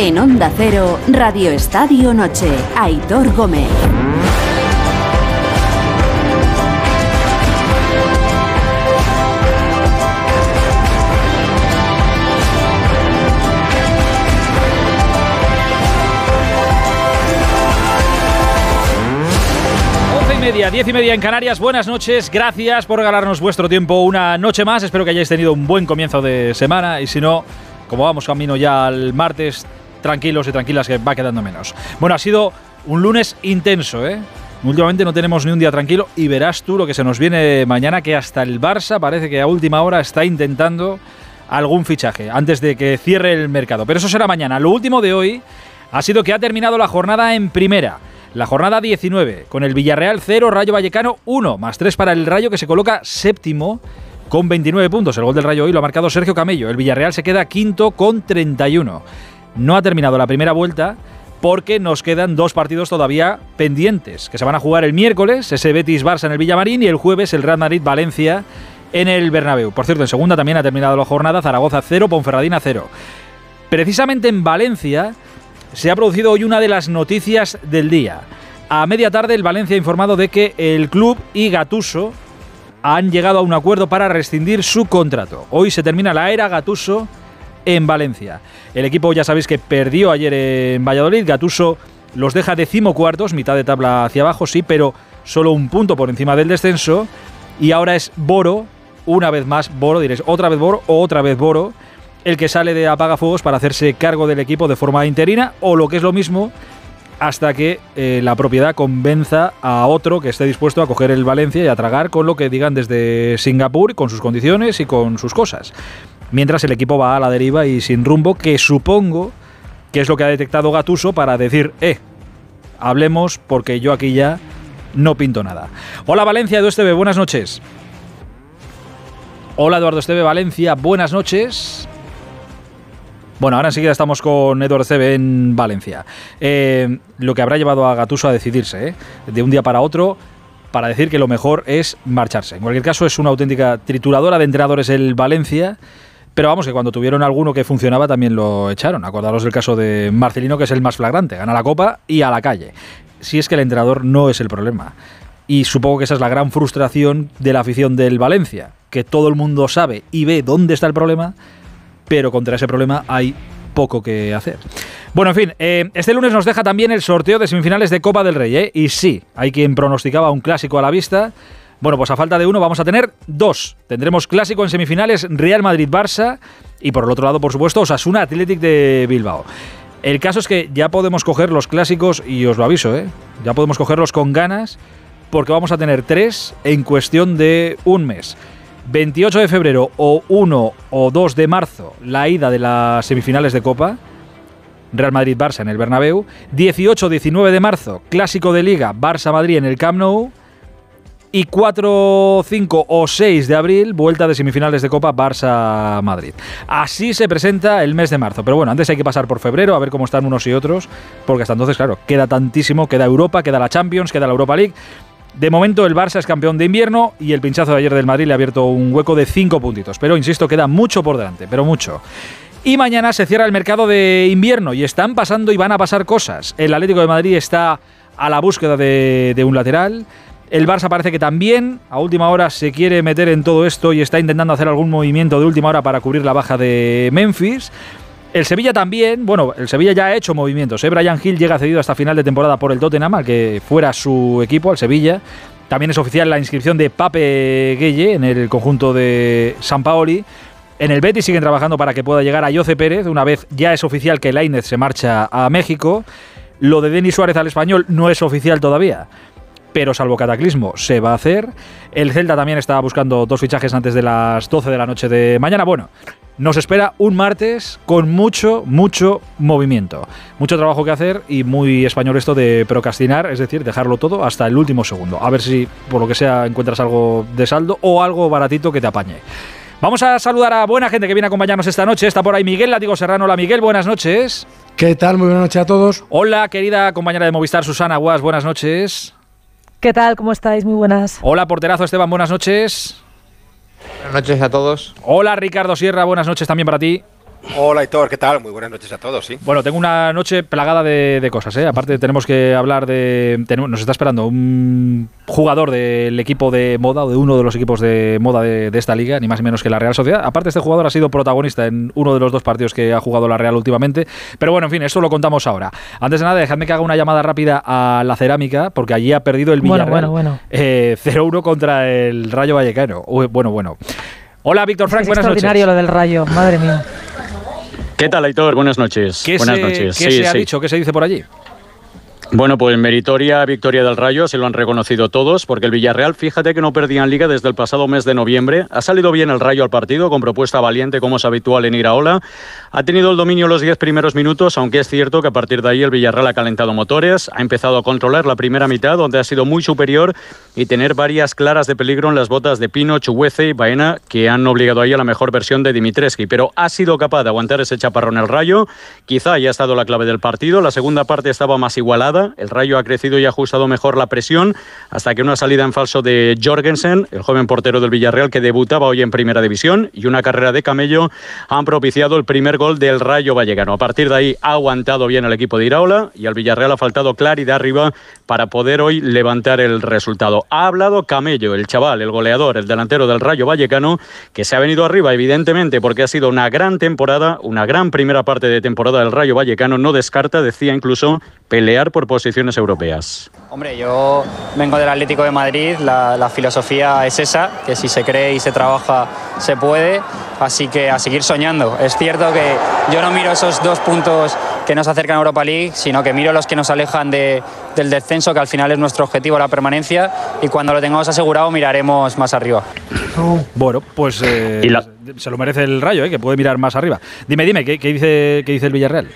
En Onda Cero, Radio Estadio Noche, Aitor Gómez. media, diez y media en Canarias. Buenas noches, gracias por regalarnos vuestro tiempo una noche más. Espero que hayáis tenido un buen comienzo de semana y si no, como vamos camino ya al martes, tranquilos y tranquilas que va quedando menos. Bueno, ha sido un lunes intenso, ¿eh? Últimamente no tenemos ni un día tranquilo y verás tú lo que se nos viene mañana, que hasta el Barça parece que a última hora está intentando algún fichaje antes de que cierre el mercado. Pero eso será mañana. Lo último de hoy ha sido que ha terminado la jornada en primera. La jornada 19, con el Villarreal 0, Rayo Vallecano 1, más 3 para el Rayo que se coloca séptimo con 29 puntos. El gol del Rayo hoy lo ha marcado Sergio Camello. El Villarreal se queda quinto con 31. No ha terminado la primera vuelta porque nos quedan dos partidos todavía pendientes, que se van a jugar el miércoles, ese Betis-Barça en el Villamarín y el jueves el Real Madrid-Valencia en el Bernabéu. Por cierto, en segunda también ha terminado la jornada, Zaragoza 0, Ponferradina 0. Precisamente en Valencia se ha producido hoy una de las noticias del día. A media tarde el Valencia ha informado de que el club y Gatuso han llegado a un acuerdo para rescindir su contrato. Hoy se termina la era Gatuso en Valencia. El equipo ya sabéis que perdió ayer en Valladolid. Gatuso los deja decimocuartos, mitad de tabla hacia abajo, sí, pero solo un punto por encima del descenso. Y ahora es Boro, una vez más Boro, diréis, otra vez Boro o otra vez Boro el que sale de apagafuegos para hacerse cargo del equipo de forma interina o lo que es lo mismo hasta que eh, la propiedad convenza a otro que esté dispuesto a coger el Valencia y a tragar con lo que digan desde Singapur, con sus condiciones y con sus cosas. Mientras el equipo va a la deriva y sin rumbo, que supongo que es lo que ha detectado Gatuso para decir, eh, hablemos porque yo aquí ya no pinto nada. Hola Valencia, Eduardo Esteve, buenas noches. Hola Eduardo Esteve, Valencia, buenas noches. Bueno, ahora enseguida estamos con Eduardo Cebe en Valencia. Eh, lo que habrá llevado a Gatuso a decidirse, ¿eh? de un día para otro, para decir que lo mejor es marcharse. En cualquier caso, es una auténtica trituradora de entrenadores el Valencia. Pero vamos, que cuando tuvieron alguno que funcionaba también lo echaron. Acordaros del caso de Marcelino, que es el más flagrante. Gana la copa y a la calle. Si es que el entrenador no es el problema. Y supongo que esa es la gran frustración de la afición del Valencia. Que todo el mundo sabe y ve dónde está el problema, pero contra ese problema hay poco que hacer. Bueno, en fin, eh, este lunes nos deja también el sorteo de semifinales de Copa del Rey, ¿eh? Y sí, hay quien pronosticaba un clásico a la vista. Bueno, pues a falta de uno vamos a tener dos. Tendremos clásico en semifinales Real Madrid-Barça y por el otro lado, por supuesto, Osasuna Athletic de Bilbao. El caso es que ya podemos coger los clásicos, y os lo aviso, ¿eh? ya podemos cogerlos con ganas, porque vamos a tener tres en cuestión de un mes. 28 de febrero o 1 o 2 de marzo la ida de las semifinales de Copa. Real Madrid-Barça en el Bernabéu. 18-19 de marzo, clásico de Liga, Barça-Madrid en el Camp Nou. Y 4, 5 o 6 de abril, vuelta de semifinales de Copa Barça-Madrid. Así se presenta el mes de marzo. Pero bueno, antes hay que pasar por febrero a ver cómo están unos y otros, porque hasta entonces, claro, queda tantísimo, queda Europa, queda la Champions, queda la Europa League. De momento el Barça es campeón de invierno y el pinchazo de ayer del Madrid le ha abierto un hueco de 5 puntitos. Pero insisto, queda mucho por delante, pero mucho. Y mañana se cierra el mercado de invierno y están pasando y van a pasar cosas. El Atlético de Madrid está a la búsqueda de, de un lateral. El Barça parece que también a última hora se quiere meter en todo esto y está intentando hacer algún movimiento de última hora para cubrir la baja de Memphis. El Sevilla también, bueno, el Sevilla ya ha hecho movimientos. ¿eh? Brian Hill llega cedido hasta final de temporada por el Tottenham, al que fuera su equipo, al Sevilla. También es oficial la inscripción de Pape Gueye en el conjunto de San Paoli. En el Betis siguen trabajando para que pueda llegar a Jose Pérez. Una vez ya es oficial que Lainez se marcha a México. Lo de Denis Suárez al español no es oficial todavía pero salvo cataclismo se va a hacer. El Celta también está buscando dos fichajes antes de las 12 de la noche de mañana. Bueno, nos espera un martes con mucho, mucho movimiento. Mucho trabajo que hacer y muy español esto de procrastinar, es decir, dejarlo todo hasta el último segundo. A ver si por lo que sea encuentras algo de saldo o algo baratito que te apañe. Vamos a saludar a buena gente que viene a acompañarnos esta noche. Está por ahí Miguel Látigo Serrano. Hola Miguel, buenas noches. ¿Qué tal? Muy buenas noches a todos. Hola querida compañera de Movistar Susana Guas, buenas noches. ¿Qué tal? ¿Cómo estáis? Muy buenas. Hola porterazo Esteban, buenas noches. Buenas noches a todos. Hola Ricardo Sierra, buenas noches también para ti. Hola, Hitor, ¿qué tal? Muy buenas noches a todos, sí. Bueno, tengo una noche plagada de, cosas, ¿eh? Aparte tenemos que hablar de... nos está esperando un jugador del equipo de moda, o de uno de los equipos de moda de, esta liga, ni más ni menos que la Real Sociedad. Aparte, este jugador ha sido protagonista en uno de los dos partidos que ha jugado la Real últimamente. Pero bueno, en fin, esto lo contamos ahora. Antes de nada, dejadme que haga una llamada rápida a la cerámica, porque allí ha perdido el Villarreal bueno, bueno, bueno. Eh, 0-1 contra el Rayo Vallecano. bueno, bueno. Hola, Víctor Frank, buenas noches. extraordinario lo del Rayo, madre mía. ¿Qué tal, Aitor? Buenas noches. ¿Qué Buenas se, noches. ¿qué se ha dicho? ¿Qué se dice por allí? Bueno, pues meritoria victoria del Rayo, se lo han reconocido todos, porque el Villarreal, fíjate que no perdía en liga desde el pasado mes de noviembre. Ha salido bien el Rayo al partido, con propuesta valiente, como es habitual en Iraola. Ha tenido el dominio los 10 primeros minutos, aunque es cierto que a partir de ahí el Villarreal ha calentado motores, ha empezado a controlar la primera mitad, donde ha sido muy superior y tener varias claras de peligro en las botas de Pino, Chuguece y Baena, que han obligado ahí a la mejor versión de Dimitreski. Pero ha sido capaz de aguantar ese chaparrón el Rayo. Quizá haya estado la clave del partido. La segunda parte estaba más igualada. El Rayo ha crecido y ha ajustado mejor la presión hasta que una salida en falso de Jorgensen, el joven portero del Villarreal que debutaba hoy en Primera División, y una carrera de Camello han propiciado el primer gol del Rayo Vallecano. A partir de ahí ha aguantado bien el equipo de Iraola y al Villarreal ha faltado claridad arriba para poder hoy levantar el resultado. Ha hablado Camello, el chaval, el goleador, el delantero del Rayo Vallecano, que se ha venido arriba evidentemente porque ha sido una gran temporada, una gran primera parte de temporada del Rayo Vallecano. No descarta, decía incluso, pelear por posiciones europeas. Hombre, yo vengo del Atlético de Madrid, la, filosofía es esa, que si se cree y se trabaja se puede, así que a seguir soñando. Es cierto que yo no miro esos dos puntos que nos acercan a Europa League, sino que miro los que nos alejan del descenso, que al final es nuestro objetivo, la permanencia, y cuando lo tengamos asegurado miraremos más arriba. Bueno, pues eh, se lo merece el Rayo, eh, que puede mirar más arriba. Dime, dime, ¿qué, dice, qué dice el Villarreal?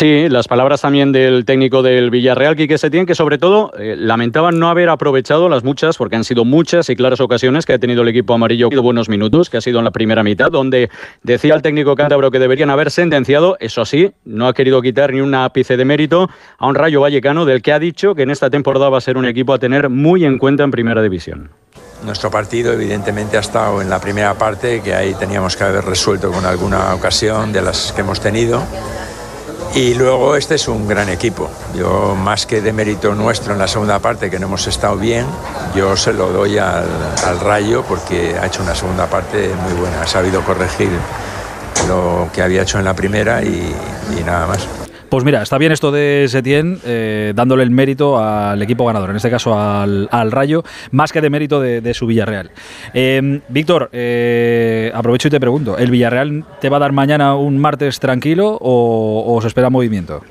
Sí, las palabras también del técnico del Villarreal, Quique Setién, que sobre todo eh, lamentaban no haber aprovechado las muchas, porque han sido muchas y claras ocasiones que ha tenido el equipo amarillo buenos minutos, que ha sido en la primera mitad, donde decía el técnico cántabro que deberían haber sentenciado, eso sí, no ha querido quitar ni un ápice de mérito a un Rayo Vallecano, del que ha dicho que en esta temporada va a ser un equipo a tener muy en cuenta en primera división. Nuestro partido evidentemente ha estado en la primera parte, que ahí teníamos que haber resuelto con alguna ocasión de las que hemos tenido y luego este es un gran equipo. Yo más que de mérito nuestro en la segunda parte, que no hemos estado bien, yo se lo doy al, Rayo porque ha hecho una segunda parte muy buena. Ha sabido corregir lo que había hecho en la primera y nada más. Pues mira, está bien esto de Setién, eh, dándole el mérito al equipo ganador, en este caso al, Rayo, más que de mérito de, su Villarreal. Em, Víctor, eh, aprovecho y te pregunto, ¿el Villarreal te va a dar mañana un martes tranquilo o, o se espera movimiento?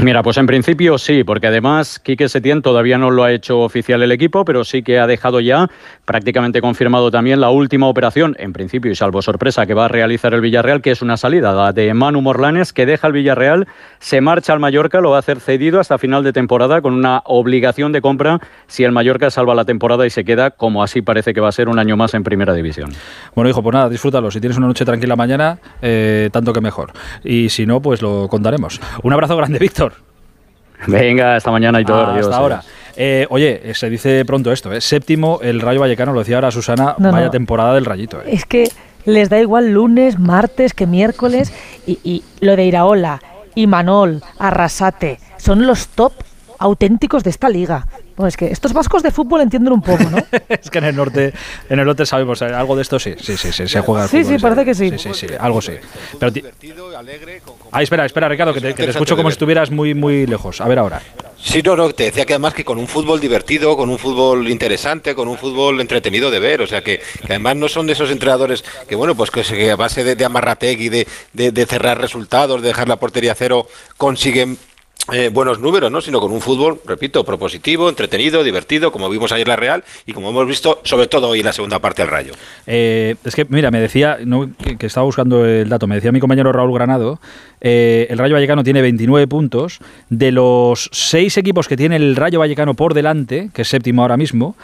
Mira, pues en principio sí, porque además Quique Setién todavía no lo ha hecho oficial el equipo, pero sí que ha dejado ya prácticamente confirmado también la última operación, en principio y salvo sorpresa, que va a realizar el Villarreal, que es una salida la de Manu Morlanes, que deja el Villarreal, se marcha al Mallorca, lo va a hacer cedido hasta final de temporada con una obligación de compra si el Mallorca salva la temporada y se queda, como así parece que va a ser, un año más en primera división. Bueno, hijo, pues nada, disfrútalo. Si tienes una noche tranquila mañana, eh, tanto que mejor. Y si no, pues lo contaremos. Un abrazo grande, Víctor. Venga, hasta mañana y todo. hasta ahora. Eh, oye, eh, se dice pronto esto, ¿eh? Séptimo, el Rayo Vallecano, lo decía ahora Susana, vaya temporada del Rayito. ¿eh? Es que les da igual lunes, martes que miércoles y, y lo de Iraola, Imanol, Arrasate, son los top auténticos de esta liga. Bueno, es que estos vascos de fútbol entienden un poco, ¿no? es que en el norte, en el norte sabemos, eh, algo de esto sí, sí, sí, sí se juega Sí, sí, parece que sí. Sí, sí, sí, algo sí. Pero ah, espera, espera, Ricardo, que te, escucho como si estuvieras muy, muy lejos. A ver ahora. Sí, no, no, te decía que además que con un fútbol divertido, con un fútbol interesante, con un fútbol entretenido de ver, o sea que, además no son de esos entrenadores que, bueno, pues que, a base de, de amarrategui, de, de, de cerrar resultados, de dejar la portería cero, consiguen eh, buenos números, ¿no? sino con un fútbol, repito, propositivo, entretenido, divertido, como vimos ayer la Real y como hemos visto sobre todo hoy en la segunda parte del Rayo. Eh, es que, mira, me decía, que, estaba buscando el dato, me decía mi compañero Raúl Granado, eh, el Rayo Vallecano tiene 29 puntos, de los seis equipos que tiene el Rayo Vallecano por delante, que es séptimo ahora mismo,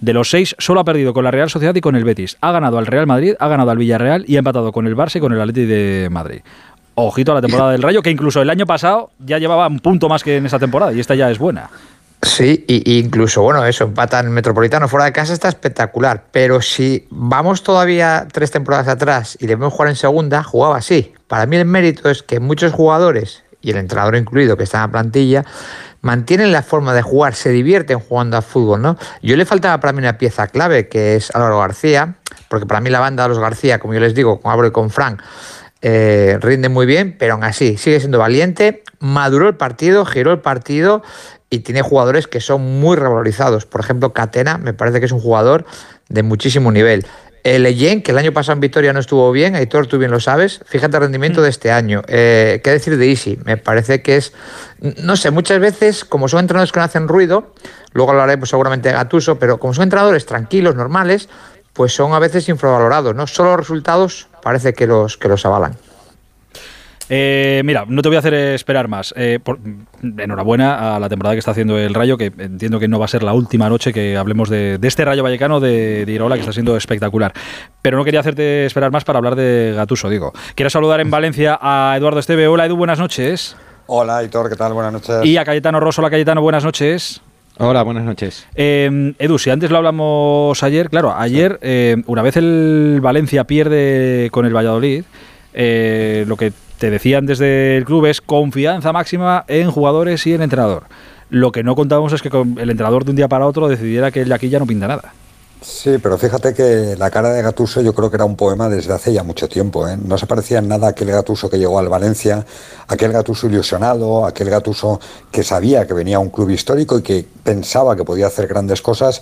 de los seis, solo ha perdido con la Real Sociedad y con el Betis. Ha ganado al Real Madrid, ha ganado al Villarreal y ha empatado con el Barça y con el Atleti de Madrid. Ojito a la temporada del Rayo, que incluso el año pasado ya llevaba un punto más que en esta temporada y esta ya es buena. Sí, y, incluso, bueno, eso, empata en el Metropolitano fuera de casa está espectacular. Pero si vamos todavía tres temporadas atrás y le vemos jugar en segunda, jugaba así. Para mí el mérito es que muchos jugadores, y el entrenador incluido que está en la plantilla, mantienen la forma de jugar, se divierten jugando a fútbol, ¿no? Yo le faltaba para mí una pieza clave, que es Álvaro García, porque para mí la banda de los García, como yo les digo, con Álvaro y con Frank, eh, rinde muy bien, pero aún así sigue siendo valiente, maduró el partido, giró el partido y tiene jugadores que son muy revalorizados. Por ejemplo, Catena me parece que es un jugador de muchísimo nivel. El Leyen, que el año pasado en Victoria no estuvo bien, Aitor, tú bien lo sabes, fíjate el rendimiento mm. de este año. Eh, ¿Qué decir de Easy? Me parece que es, no sé, muchas veces, como son entrenadores que no hacen ruido, luego hablaremos seguramente de Gatuso, pero como son entrenadores tranquilos, normales, pues son a veces infravalorados, ¿no? Solo los resultados parece que los, que los avalan. Eh, mira, no te voy a hacer esperar más. Eh, enhorabuena a la temporada que está haciendo el Rayo, que entiendo que no va a ser la última noche que hablemos de, este Rayo Vallecano de, de, Irola, que está siendo espectacular. Pero no quería hacerte esperar más para hablar de Gatuso, digo. Quiero saludar en Valencia a Eduardo Esteve. Hola, Edu, buenas noches. Hola, Hitor, ¿qué tal? Buenas noches. Y a Cayetano Rosso. Hola, Cayetano, buenas noches. Hola, buenas noches. Eh, Edu, si antes lo hablamos ayer, claro, ayer, una vez el Valencia pierde con el Valladolid, lo que te decían desde el club es confianza máxima en jugadores y en entrenador. Lo que no contábamos es que el entrenador de un día para otro decidiera que el aquí ya no pinta nada. Sí, pero fíjate que la cara de Gatuso yo creo que era un poema desde hace ya mucho tiempo. ¿eh? No se parecía en nada a aquel Gatuso que llegó al Valencia, aquel Gatuso ilusionado, aquel Gatuso que sabía que venía a un club histórico y que pensaba que podía hacer grandes cosas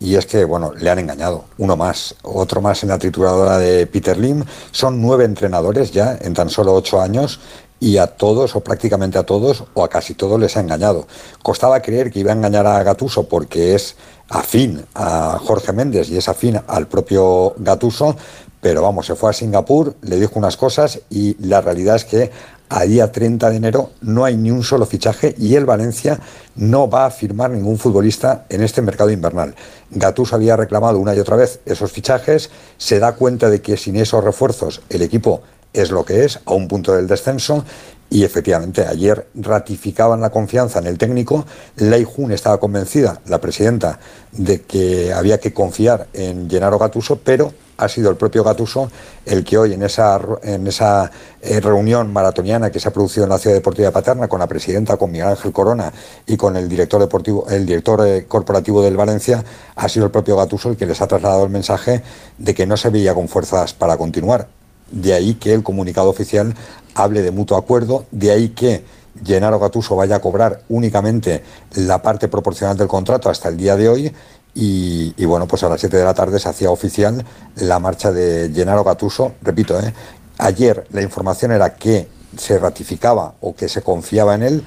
y es que, bueno, le han engañado. Uno más, otro más en la trituradora de Peter Lim. Son nueve entrenadores ya en tan solo ocho años y a todos, o prácticamente a todos, o a casi todos les ha engañado. Costaba creer que iba a engañar a Gatuso porque es afín a Jorge Méndez y es afín al propio Gatuso, pero vamos, se fue a Singapur, le dijo unas cosas y la realidad es que a día 30 de enero no hay ni un solo fichaje y el Valencia no va a firmar ningún futbolista en este mercado invernal. Gatús había reclamado una y otra vez esos fichajes, se da cuenta de que sin esos refuerzos el equipo es lo que es, a un punto del descenso, y efectivamente ayer ratificaban la confianza en el técnico. Lei Jun estaba convencida, la presidenta, de que había que confiar en Gennaro Gatuso, pero ha sido el propio Gatuso el que hoy en esa, en esa eh, reunión maratoniana que se ha producido en la Ciudad Deportiva Paterna con la presidenta, con Miguel Ángel Corona y con el director deportivo, el director eh, corporativo del Valencia, ha sido el propio Gatuso el que les ha trasladado el mensaje de que no se veía con fuerzas para continuar. De ahí que el comunicado oficial hable de mutuo acuerdo, de ahí que Gennaro Gatuso vaya a cobrar únicamente la parte proporcional del contrato hasta el día de hoy y, bueno, pues a las 7 de la tarde se hacía oficial la marcha de Gennaro Gatuso. Repito, ¿eh? ayer la información era que se ratificaba o que se confiaba en él,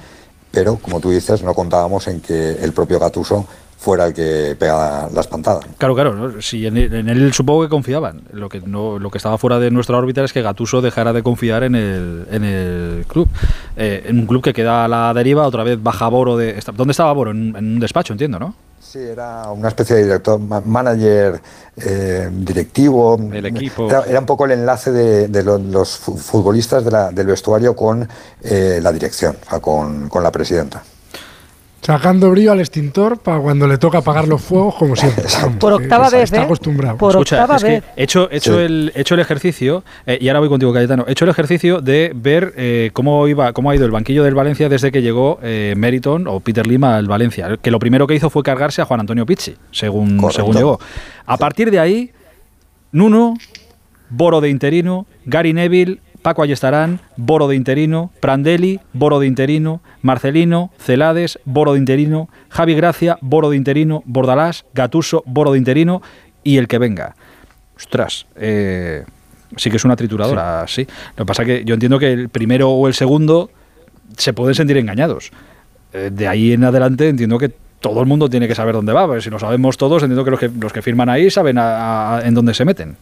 pero como tú dices, no contábamos en que el propio Gatuso fuera el que pega las pantadas. Claro, claro, si en, él supongo que confiaban. Lo que no, lo que estaba fuera de nuestra órbita es que Gatuso dejara de confiar en el, en el club. Eh, en un club que queda a la deriva, otra vez baja Boro de. ¿Dónde estaba Boro? en un despacho, entiendo, ¿no? Sí, era una especie de director, manager, eh, directivo. El equipo. Era, un poco el enlace de, los, futbolistas del vestuario con eh, la dirección, con, con la presidenta. Sacando brillo al extintor para cuando le toca apagar los fuegos, como siempre. Por octava vez, Está ¿eh? acostumbrado. Por octava vez. he hecho, hecho, el, hecho el ejercicio, eh, y ahora voy contigo, Cayetano, he hecho el ejercicio de ver eh, cómo, iba, cómo ha ido el banquillo del Valencia desde que llegó Meriton o Peter Lima al Valencia. Que lo primero que hizo fue cargarse a Juan Antonio Pizzi, según, según llegó. A partir de ahí, Nuno, Boro de interino, Gary Neville, Paco Ayestarán, Boro de interino, Prandelli, Boro de interino, Marcelino, Celades, Boro de interino, Javi Gracia, Boro de interino, Bordalás, Gatuso, Boro de interino y el que venga. Ostras, eh, sí que es una trituradora, sí. Lo que pasa es que yo entiendo que el primero o el segundo se pueden sentir engañados. Eh, de ahí en adelante entiendo que todo el mundo tiene que saber dónde va, si lo sabemos todos, entiendo que los que, los que firman ahí saben en dónde se meten.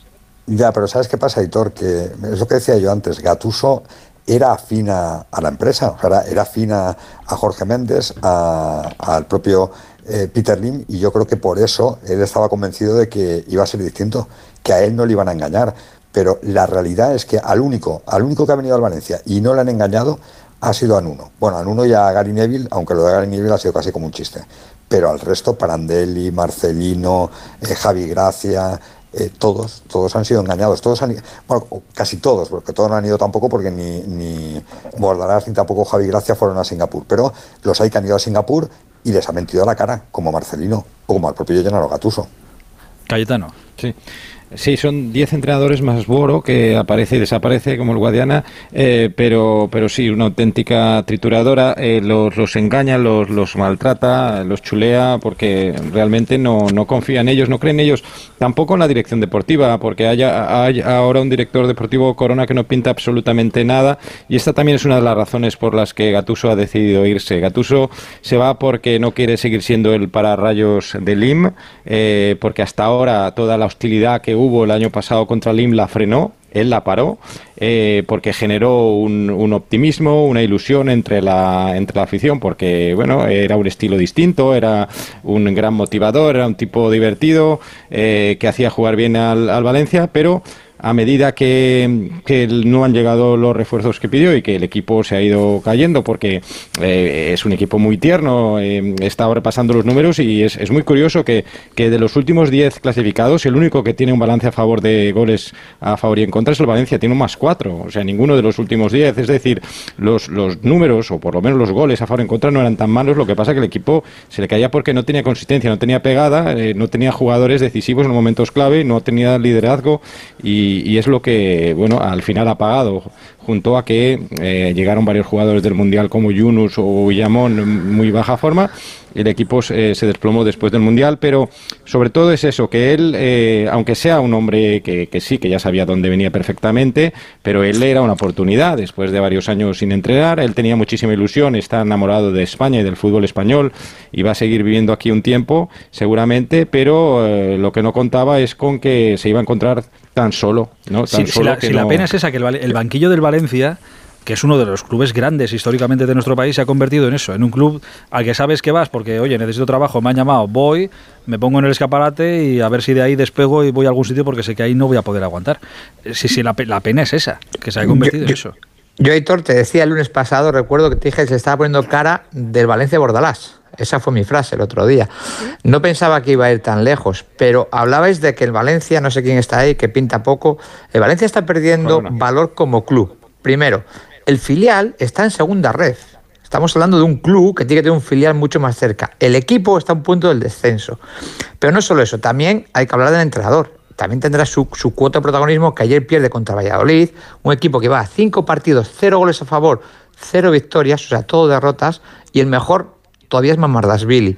Ya, pero ¿sabes qué pasa, Hitor? Que es lo que decía yo antes, Gatuso era afín a, la empresa, o sea, era afín a, Jorge Méndez, al propio eh, Peter Lim, y yo creo que por eso él estaba convencido de que iba a ser distinto, que a él no le iban a engañar. Pero la realidad es que al único, al único que ha venido al Valencia y no le han engañado ha sido Anuno. Bueno, Anuno y a Gary Neville, aunque lo de Gary Neville ha sido casi como un chiste. Pero al resto, Parandelli, Marcelino, eh, Javi Gracia, eh, todos, todos han sido engañados. Todos han, bueno, casi todos, porque todos no han ido tampoco, porque ni, ni Bordalás ni tampoco Javi Gracia fueron a Singapur. Pero los hay que han ido a Singapur y les ha mentido a la cara, como Marcelino o como al propio Gennaro Gatuso. Cayetano. Sí. Sí, son 10 entrenadores más Boro que aparece y desaparece como el Guadiana, eh, pero, pero sí, una auténtica trituradora. Eh, los, los engaña, los, los maltrata, los chulea porque realmente no, no confía en ellos, no cree en ellos. Tampoco en la dirección deportiva, porque haya, hay ahora un director deportivo Corona que no pinta absolutamente nada y esta también es una de las razones por las que Gatuso ha decidido irse. Gatuso se va porque no quiere seguir siendo el pararrayos de Lim, eh, porque hasta ahora toda la hostilidad que hubo el año pasado contra Lim la frenó, él la paró eh, porque generó un, un, optimismo, una ilusión entre la, entre la afición, porque bueno, era un estilo distinto, era un gran motivador, era un tipo divertido, eh, que hacía jugar bien al, al Valencia, pero a medida que, no han llegado los refuerzos que pidió y que el equipo se ha ido cayendo porque eh, es un equipo muy tierno, eh, está ahora pasando los números y es, muy curioso que, de los últimos 10 clasificados el único que tiene un balance a favor de goles a favor y en contra es el Valencia, tiene un más 4, o sea, ninguno de los últimos 10, es decir, los, los números o por lo menos los goles a favor y en contra no eran tan malos, lo que pasa que el equipo se le caía porque no tenía consistencia, no tenía pegada, eh, no tenía jugadores decisivos en momentos clave, no tenía liderazgo y y, es lo que, bueno, al final ha pagado, junto a que eh, llegaron varios jugadores del Mundial como Yunus o Villamón en muy baja forma. El equipo eh, se desplomó después del Mundial, pero sobre todo es eso, que él, eh, aunque sea un hombre que, que, sí, que ya sabía dónde venía perfectamente, pero él era una oportunidad después de varios años sin entrenar, él tenía muchísima ilusión, está enamorado de España y del fútbol español y va a seguir viviendo aquí un tiempo, seguramente, pero eh, lo que no contaba es con que se iba a encontrar tan solo. ¿no? Tan si, solo si, la, que si no... la pena es esa, que el, el banquillo del Valencia que es uno de los clubes grandes históricamente de nuestro país, se ha convertido en eso, en un club al que sabes que vas porque, oye, necesito trabajo, me han llamado, voy, me pongo en el escaparate y a ver si de ahí despego y voy a algún sitio porque sé que ahí no voy a poder aguantar. Sí, sí, la, la pena es esa, que se ha convertido yo, en eso. Yo, Aitor, te decía el lunes pasado, recuerdo que te dije que se estaba poniendo cara del Valencia Bordalás. Esa fue mi frase el otro día. No pensaba que iba a ir tan lejos, pero hablabais de que el Valencia, no sé quién está ahí, que pinta poco. El Valencia está perdiendo valor como club. Primero, el filial está en segunda red. Estamos hablando de un club que tiene que tener un filial mucho más cerca. El equipo está a un punto del descenso. Pero no solo eso, también hay que hablar del entrenador. También tendrá su, cuota de protagonismo que ayer pierde contra Valladolid, un equipo que va a cinco partidos, cero goles a favor, cero victorias, o sea, todo derrotas, y el mejor todavía es Mamardasvili.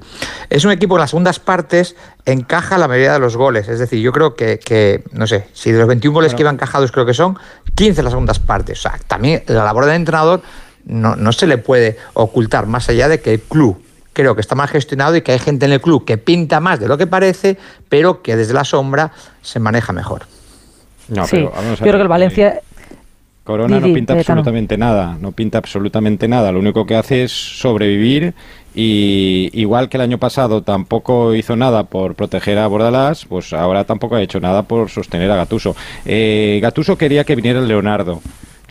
Es un equipo en las segundas partes encaja la mayoría de los goles. Es decir, yo creo que, que no sé, si de los 21 goles bueno. que iban encajados creo que son 15 en las segundas partes. O sea, también la labor del entrenador no, no se le puede ocultar más allá de que el club creo que está mal gestionado y que hay gente en el club que pinta más de lo que parece, pero que desde la sombra se maneja mejor. No, sí, pero vamos a yo creo que el Valencia... Corona no pinta absolutamente nada, no pinta absolutamente nada. Lo único que hace es sobrevivir y igual que el año pasado tampoco hizo nada por proteger a Bordalás, pues ahora tampoco ha hecho nada por sostener a Gatuso. Eh, Gatuso quería que viniera Leonardo.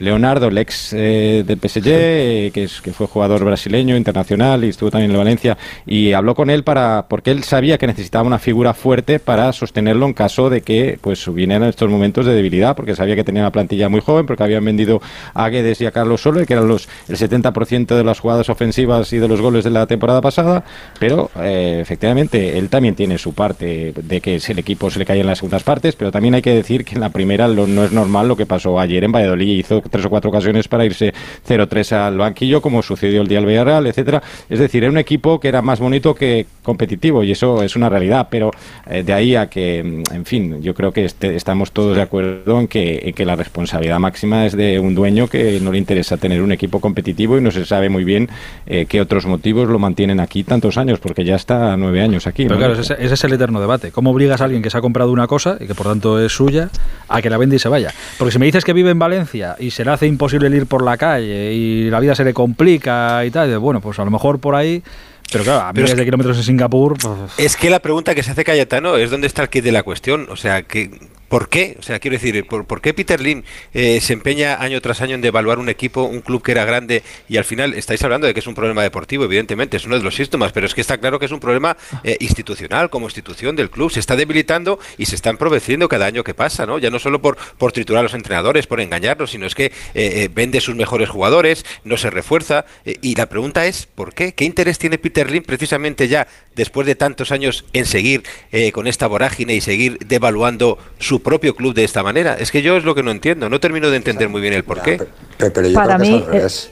Leonardo, el ex eh, del PSG, eh, que, es, que fue jugador brasileño, internacional y estuvo también en Valencia, y habló con él para porque él sabía que necesitaba una figura fuerte para sostenerlo en caso de que pues vinieran estos momentos de debilidad, porque sabía que tenía una plantilla muy joven, porque habían vendido a Guedes y a Carlos Solo, que eran los el 70% de las jugadas ofensivas y de los goles de la temporada pasada, pero eh, efectivamente él también tiene su parte de que el equipo se le cae en las segundas partes, pero también hay que decir que en la primera lo, no es normal lo que pasó ayer en Valladolid, hizo tres o cuatro ocasiones para irse 0-3 al banquillo, como sucedió el día del Villarreal, etcétera. Es decir, era un equipo que era más bonito que competitivo y eso es una realidad, pero eh, de ahí a que, en fin, yo creo que este, estamos todos de acuerdo en que, en que la responsabilidad máxima es de un dueño que no le interesa tener un equipo competitivo y no se sabe muy bien eh, qué otros motivos lo mantienen aquí tantos años, porque ya está nueve años aquí. Pero ¿no? claro, ese, ese, es el eterno debate. ¿Cómo obligas a alguien que se ha comprado una cosa y que por tanto es suya a que la venda y se vaya? Porque si me dices que vive en Valencia y se le hace imposible el ir por la calle y la vida se le complica y tal, bueno, pues a lo mejor por ahí pero claro, a miles de kilómetros en Singapur. Pues... Es que la pregunta que se hace Cayetano es dónde está el kit de la cuestión. O sea, que ¿Por qué? O sea, quiero decir, ¿por, por qué Peter Lim eh, se empeña año tras año en devaluar un equipo, un club que era grande y al final estáis hablando de que es un problema deportivo, evidentemente, es uno de los síntomas, pero es que está claro que es un problema eh, institucional, como institución del club, se está debilitando y se está empobreciendo cada año que pasa, ¿no? Ya no solo por, por triturar a los entrenadores, por engañarlos, sino es que eh, vende sus mejores jugadores, no se refuerza. y la pregunta es, ¿por qué? ¿Qué interés tiene Peter Lim precisamente ya, después de tantos años, en seguir con esta vorágine y seguir devaluando su propio club de esta manera? Es que yo es lo que no entiendo, no termino de entender muy bien el porqué. Pero, pero yo Para creo que mí, es al revés.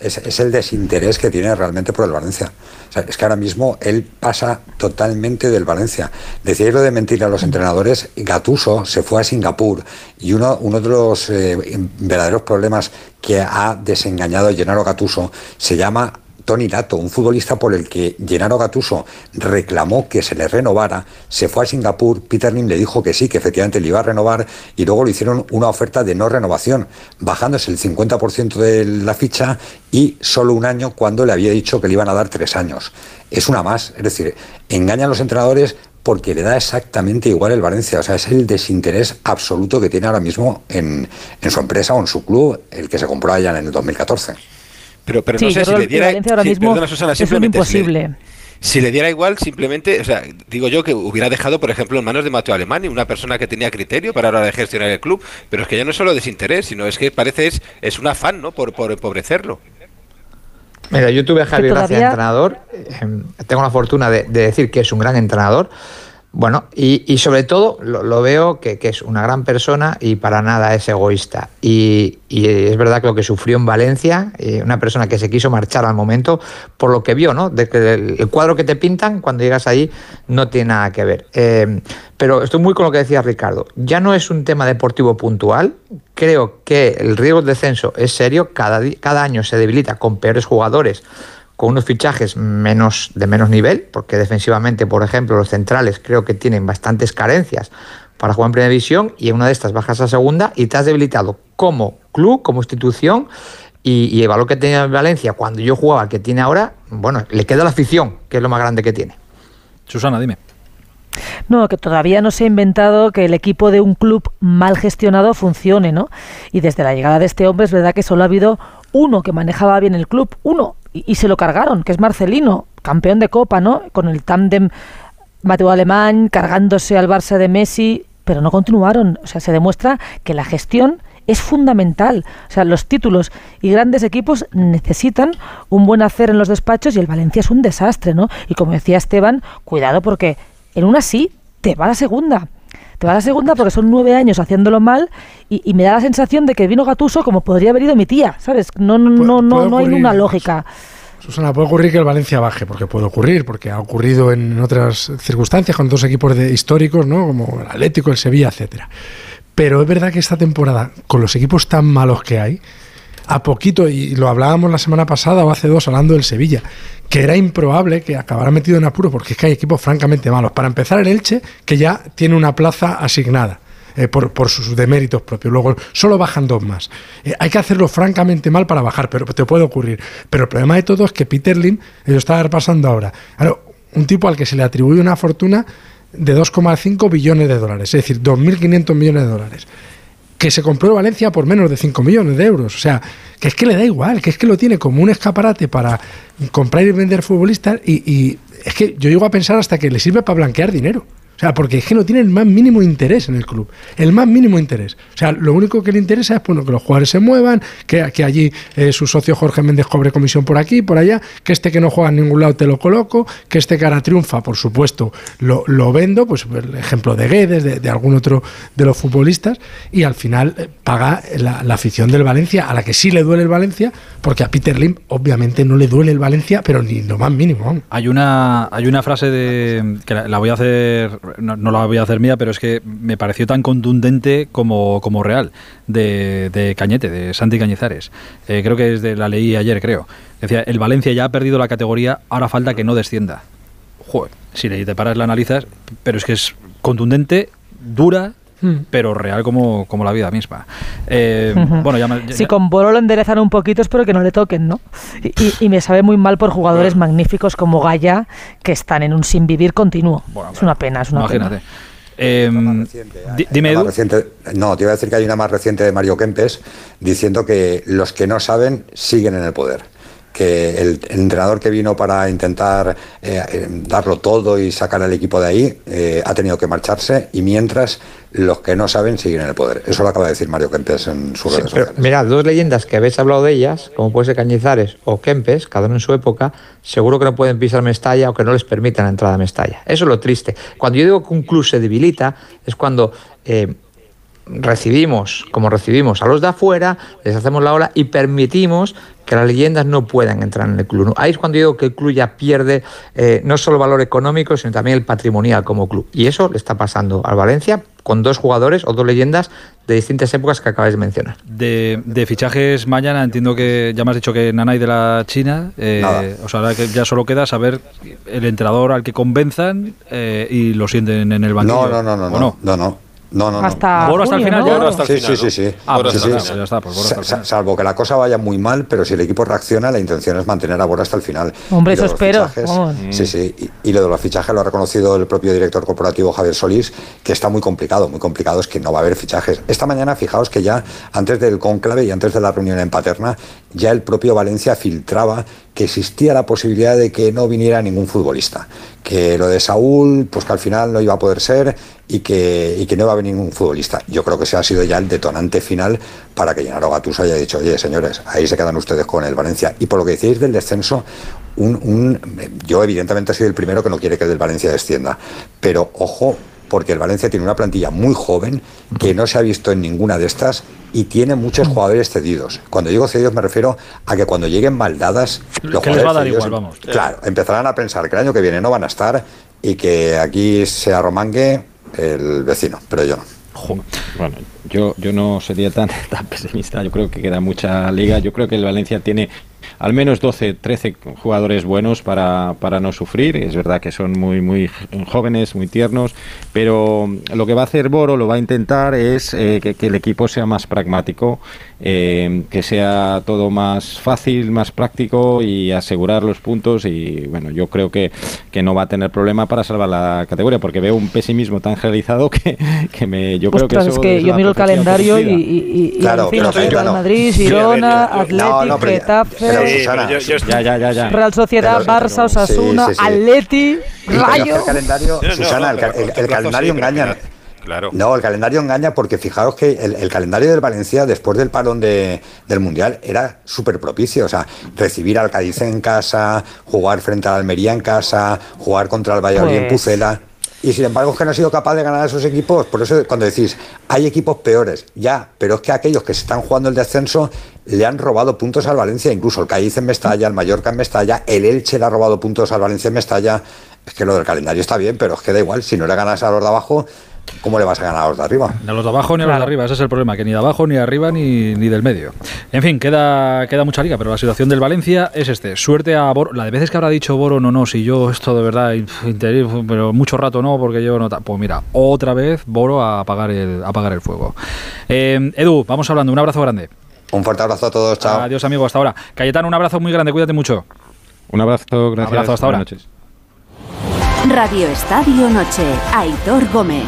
Es, es, el desinterés que tiene realmente por el Valencia. O sea, es que ahora mismo él pasa totalmente del Valencia. Decía lo de mentir a los entrenadores, Gatuso se fue a Singapur y uno, uno de los eh, verdaderos problemas que ha desengañado a Gennaro Gatuso se llama Tony Lato, un futbolista por el que Gennaro Gatuso reclamó que se le renovara, se fue a Singapur, Peter Lim le dijo que sí, que efectivamente le iba a renovar y luego le hicieron una oferta de no renovación, bajándose el 50% de la ficha y solo un año cuando le había dicho que le iban a dar tres años. Es una más, es decir, engañan a los entrenadores porque le da exactamente igual el Valencia. O sea, es el desinterés absoluto que tiene ahora mismo en su empresa o en su club, el que se compró allá en el 2014. Pero, pero no sé si le diera. Ahora mismo es imposible. Si, le diera igual, simplemente, o sea, digo yo que hubiera dejado, por ejemplo, en manos de Mateo Alemani, una persona que tenía criterio para la de gestionar el club, pero es que ya no es solo desinterés, sino es que parece es, es un afán, ¿no? Por, por empobrecerlo. Mira, yo tuve a Javier Gracia entrenador, eh, tengo la fortuna de, de decir que es un gran entrenador, bueno, y, sobre todo lo, veo que, es una gran persona y para nada es egoísta. Y, es verdad que lo que sufrió en Valencia, eh, una persona que se quiso marchar al momento, por lo que vio, ¿no? De que el, cuadro que te pintan cuando llegas ahí no tiene nada que ver. Eh, pero estoy muy con lo que decía Ricardo. Ya no es un tema deportivo puntual. Creo que el riesgo de descenso es serio. Cada, cada año se debilita con peores jugadores con unos fichajes menos, de menos nivel, porque defensivamente, por ejemplo, los centrales creo que tienen bastantes carencias para jugar en primera división y en una de estas bajas a segunda y te has debilitado como club, como institución y, el valor que tenía en Valencia cuando yo jugaba, que tiene ahora, bueno, le queda la afición, que es lo más grande que tiene. Susana, dime. No, que todavía no se ha inventado que el equipo de un club mal gestionado funcione, ¿no? Y desde la llegada de este hombre es verdad que solo ha habido uno que manejaba bien el club, uno, y, se lo cargaron, que es Marcelino, campeón de Copa, ¿no? Con el tándem Mateo Alemán cargándose al Barça de Messi, pero no continuaron. O sea, se demuestra que la gestión es fundamental. O sea, los títulos y grandes equipos necesitan un buen hacer en los despachos y el Valencia es un desastre, ¿no? Y como decía Esteban, cuidado porque en una sí te va la segunda. Te va la segunda porque son nueve años haciéndolo mal y, me da la sensación de que vino Gatuso como podría haber ido mi tía, ¿sabes? No, no, no, no, no hay una lógica. Susana, puede ocurrir que el Valencia baje, porque puede ocurrir, porque ha ocurrido en otras circunstancias con dos equipos de, históricos, ¿no? Como el Atlético, el Sevilla, etcétera. Pero es verdad que esta temporada, con los equipos tan malos que hay, a poquito, y lo hablábamos la semana pasada o hace dos hablando del Sevilla, que era improbable que acabara metido en apuro, porque es que hay equipos francamente malos. Para empezar, el Elche, que ya tiene una plaza asignada. Eh, por, por, sus deméritos propios. Luego, solo bajan dos más. Eh, hay que hacerlo francamente mal para bajar, pero te puede ocurrir. Pero el problema de todo es que Peter Lim, lo está pasando ahora. Claro, un tipo al que se le atribuye una fortuna de 2,5 billones de dólares, es decir, 2.500 millones de dólares que se compró Valencia por menos de 5 millones de euros. O sea, que es que le da igual, que es que lo tiene como un escaparate para comprar y vender futbolistas y, y es que yo llego a pensar hasta que le sirve para blanquear dinero. O sea, porque es que no tiene el más mínimo interés en el club. El más mínimo interés. O sea, lo único que le interesa es bueno, que los jugadores se muevan, que, que allí eh, su socio Jorge Méndez cobre comisión por aquí, por allá, que este que no juega en ningún lado te lo coloco, que este que ahora triunfa, por supuesto, lo, lo vendo, pues el ejemplo de Guedes, de, algún otro de los futbolistas, y al final eh, paga la, afición del Valencia, a la que sí le duele el Valencia, porque a Peter Lim obviamente no le duele el Valencia, pero ni lo más mínimo. Hay una, hay una frase de que la voy a hacer no, la voy a hacer mía, pero es que me pareció tan contundente como, como real, de, Cañete, de Santi Cañizares. Eh, creo que es de la leí ayer, creo. Decía, el Valencia ya ha perdido la categoría, ahora falta que no descienda. Joder, si te paras la analizas, pero es que es contundente, dura Hmm. pero real como, como la vida misma. Eh, bueno, ya, Si con Boro lo enderezan un poquito, espero que no le toquen, ¿no? Y, me sabe muy mal por jugadores magníficos como Gaya, que están en un sin vivir continuo. es una pena, es una Imagínate. Eh, di- dime, Una Edu. más reciente- no, te iba a decir que hay una más reciente de Mario Kempes diciendo que los que no saben siguen en el poder. Que el, el entrenador que vino para intentar eh, darlo todo y sacar al equipo de ahí eh, ha tenido que marcharse y mientras los que no saben siguen en el poder. Eso lo acaba de decir Mario Kempes en sus Sí, redes pero sociales. mirad, dos leyendas que habéis hablado de ellas, como puede ser Cañizares o Kempes, cada uno en su época, seguro que no pueden pisar Mestalla o que no les permitan la entrada a Mestalla. Eso es lo triste. Cuando yo digo que un club se debilita, es cuando eh, recibimos, como recibimos a los de afuera, les hacemos la ola y permitimos que las leyendas no puedan entrar en el club. ¿no? Ahí es cuando digo que el club ya pierde eh, no solo valor económico, sino también el patrimonial como club. Y eso le está pasando al Valencia con dos jugadores o dos leyendas de distintas épocas que acabáis de mencionar. De, de fichajes mañana, entiendo que ya me has dicho que Nanay de la China. eh, o sea, ahora que ya solo queda saber el entrenador al que convenzan eh, y lo sienten en el banquillo. No, no, no, no, ¿o no, no, no. No, no, no. Hasta Boro hasta el final, ¿no? ya. Boro hasta el Sí, final, sí, ¿no? sí, sí. Ah, Sí, ya sí. está, pues ya está, pues Boro hasta el Sa- final. Salvo que la cosa vaya muy mal, pero si el equipo reacciona, la intención es mantener a Bora hasta el final. Hombre, eso espero, fichajes-. Sí, sí. Y, y lo de los fichajes lo ha reconocido el propio director corporativo Javier Solís, que está muy complicado. Muy complicado es que no va a haber fichajes. Esta mañana, fijaos que ya antes del conclave y antes de la reunión en Paterna, ya el propio Valencia filtraba que existía la posibilidad de que no viniera ningún futbolista. Que lo de Saúl, pues que al final no iba a poder ser y que, y que no iba a venir ningún futbolista. Yo creo que ese ha sido ya el detonante final para que Gennaro Gattuso haya dicho, oye, señores, ahí se quedan ustedes con el Valencia. Y por lo que decís del descenso, un, un- yo evidentemente he sido el primero que no quiere que el Valencia descienda. Pero ojo, porque el Valencia tiene una plantilla muy joven que no se ha visto en ninguna de estas y tiene muchos jugadores cedidos. Cuando digo cedidos me refiero a que cuando lleguen maldadas, los Que les va a dar cedidos, igual, vamos. Claro, empezarán a pensar que el año que viene no van a estar y que aquí sea Romangue el vecino, pero yo no. Bueno, yo, yo no sería tan, tan pesimista. Yo creo que queda mucha liga. Yo creo que el Valencia tiene al menos 12, 13 jugadores buenos para, para no sufrir. Es verdad que son muy, muy jóvenes, muy tiernos, pero lo que va a hacer Boro, lo va a intentar, es eh, que, que el equipo sea más pragmático, eh, que sea todo más fácil, más práctico y asegurar los puntos. Y bueno, yo creo que, que no va a tener problema para salvar la categoría, porque veo un pesimismo tan generalizado que, que me, yo creo que eso es que es yo miro el profecía calendario y, autocumplida. y, y, y Claro, Madrid, Girona, Atlético, no, Getafe, pero Sí, Susana, pero yo- yo- Ya, ya, ya, ya. Real Sociedad, Pero- Barça, Osasuna, sí, sí. Atleti, Rayo. el calendario, No, no, Susana, el, el- el calendario engaña. Claro. No, el calendario engaña porque fijaos que el, el calendario del Valencia después del parón de- del Mundial era súper propicio. O sea, recibir al Cádiz en casa, jugar frente al Almería en casa, jugar contra el Valladolid en Pues- Pucela. Y sin embargo es que no ha sido capaz de ganar a esos equipos. Por eso cuando decís, hay equipos peores, ya, pero es que aquellos que se están jugando el descenso le han robado puntos al Valencia, incluso el Cádiz en Mestalla, el Mallorca en Mestalla, el Elche le ha robado puntos al Valencia en Mestalla. Es que lo del calendario está bien, pero es que da igual, si no le ganas a los de abajo, ¿cómo le vas a ganar a los de arriba? Ni a los de abajo ni a los de arriba, ese es el problema, que ni de abajo, ni de arriba, ni, ni del medio. En fin, queda, queda mucha liga, pero la situación del Valencia es este. Suerte a Boro. La de veces que habrá dicho Boro, no, no, si yo esto de verdad, inf- inter- pero mucho rato no, porque yo no. Pues mira, otra vez Boro a apagar el, a apagar el fuego. Eh, Edu, vamos hablando, un abrazo grande. Un fuerte abrazo a todos, chao. Adiós, amigo, hasta ahora. Cayetano, un abrazo muy grande, cuídate mucho. Un abrazo, gracias. Abrazo, hasta ahora. Buenas noches. Radio Estadio Noche. Aitor Gómez.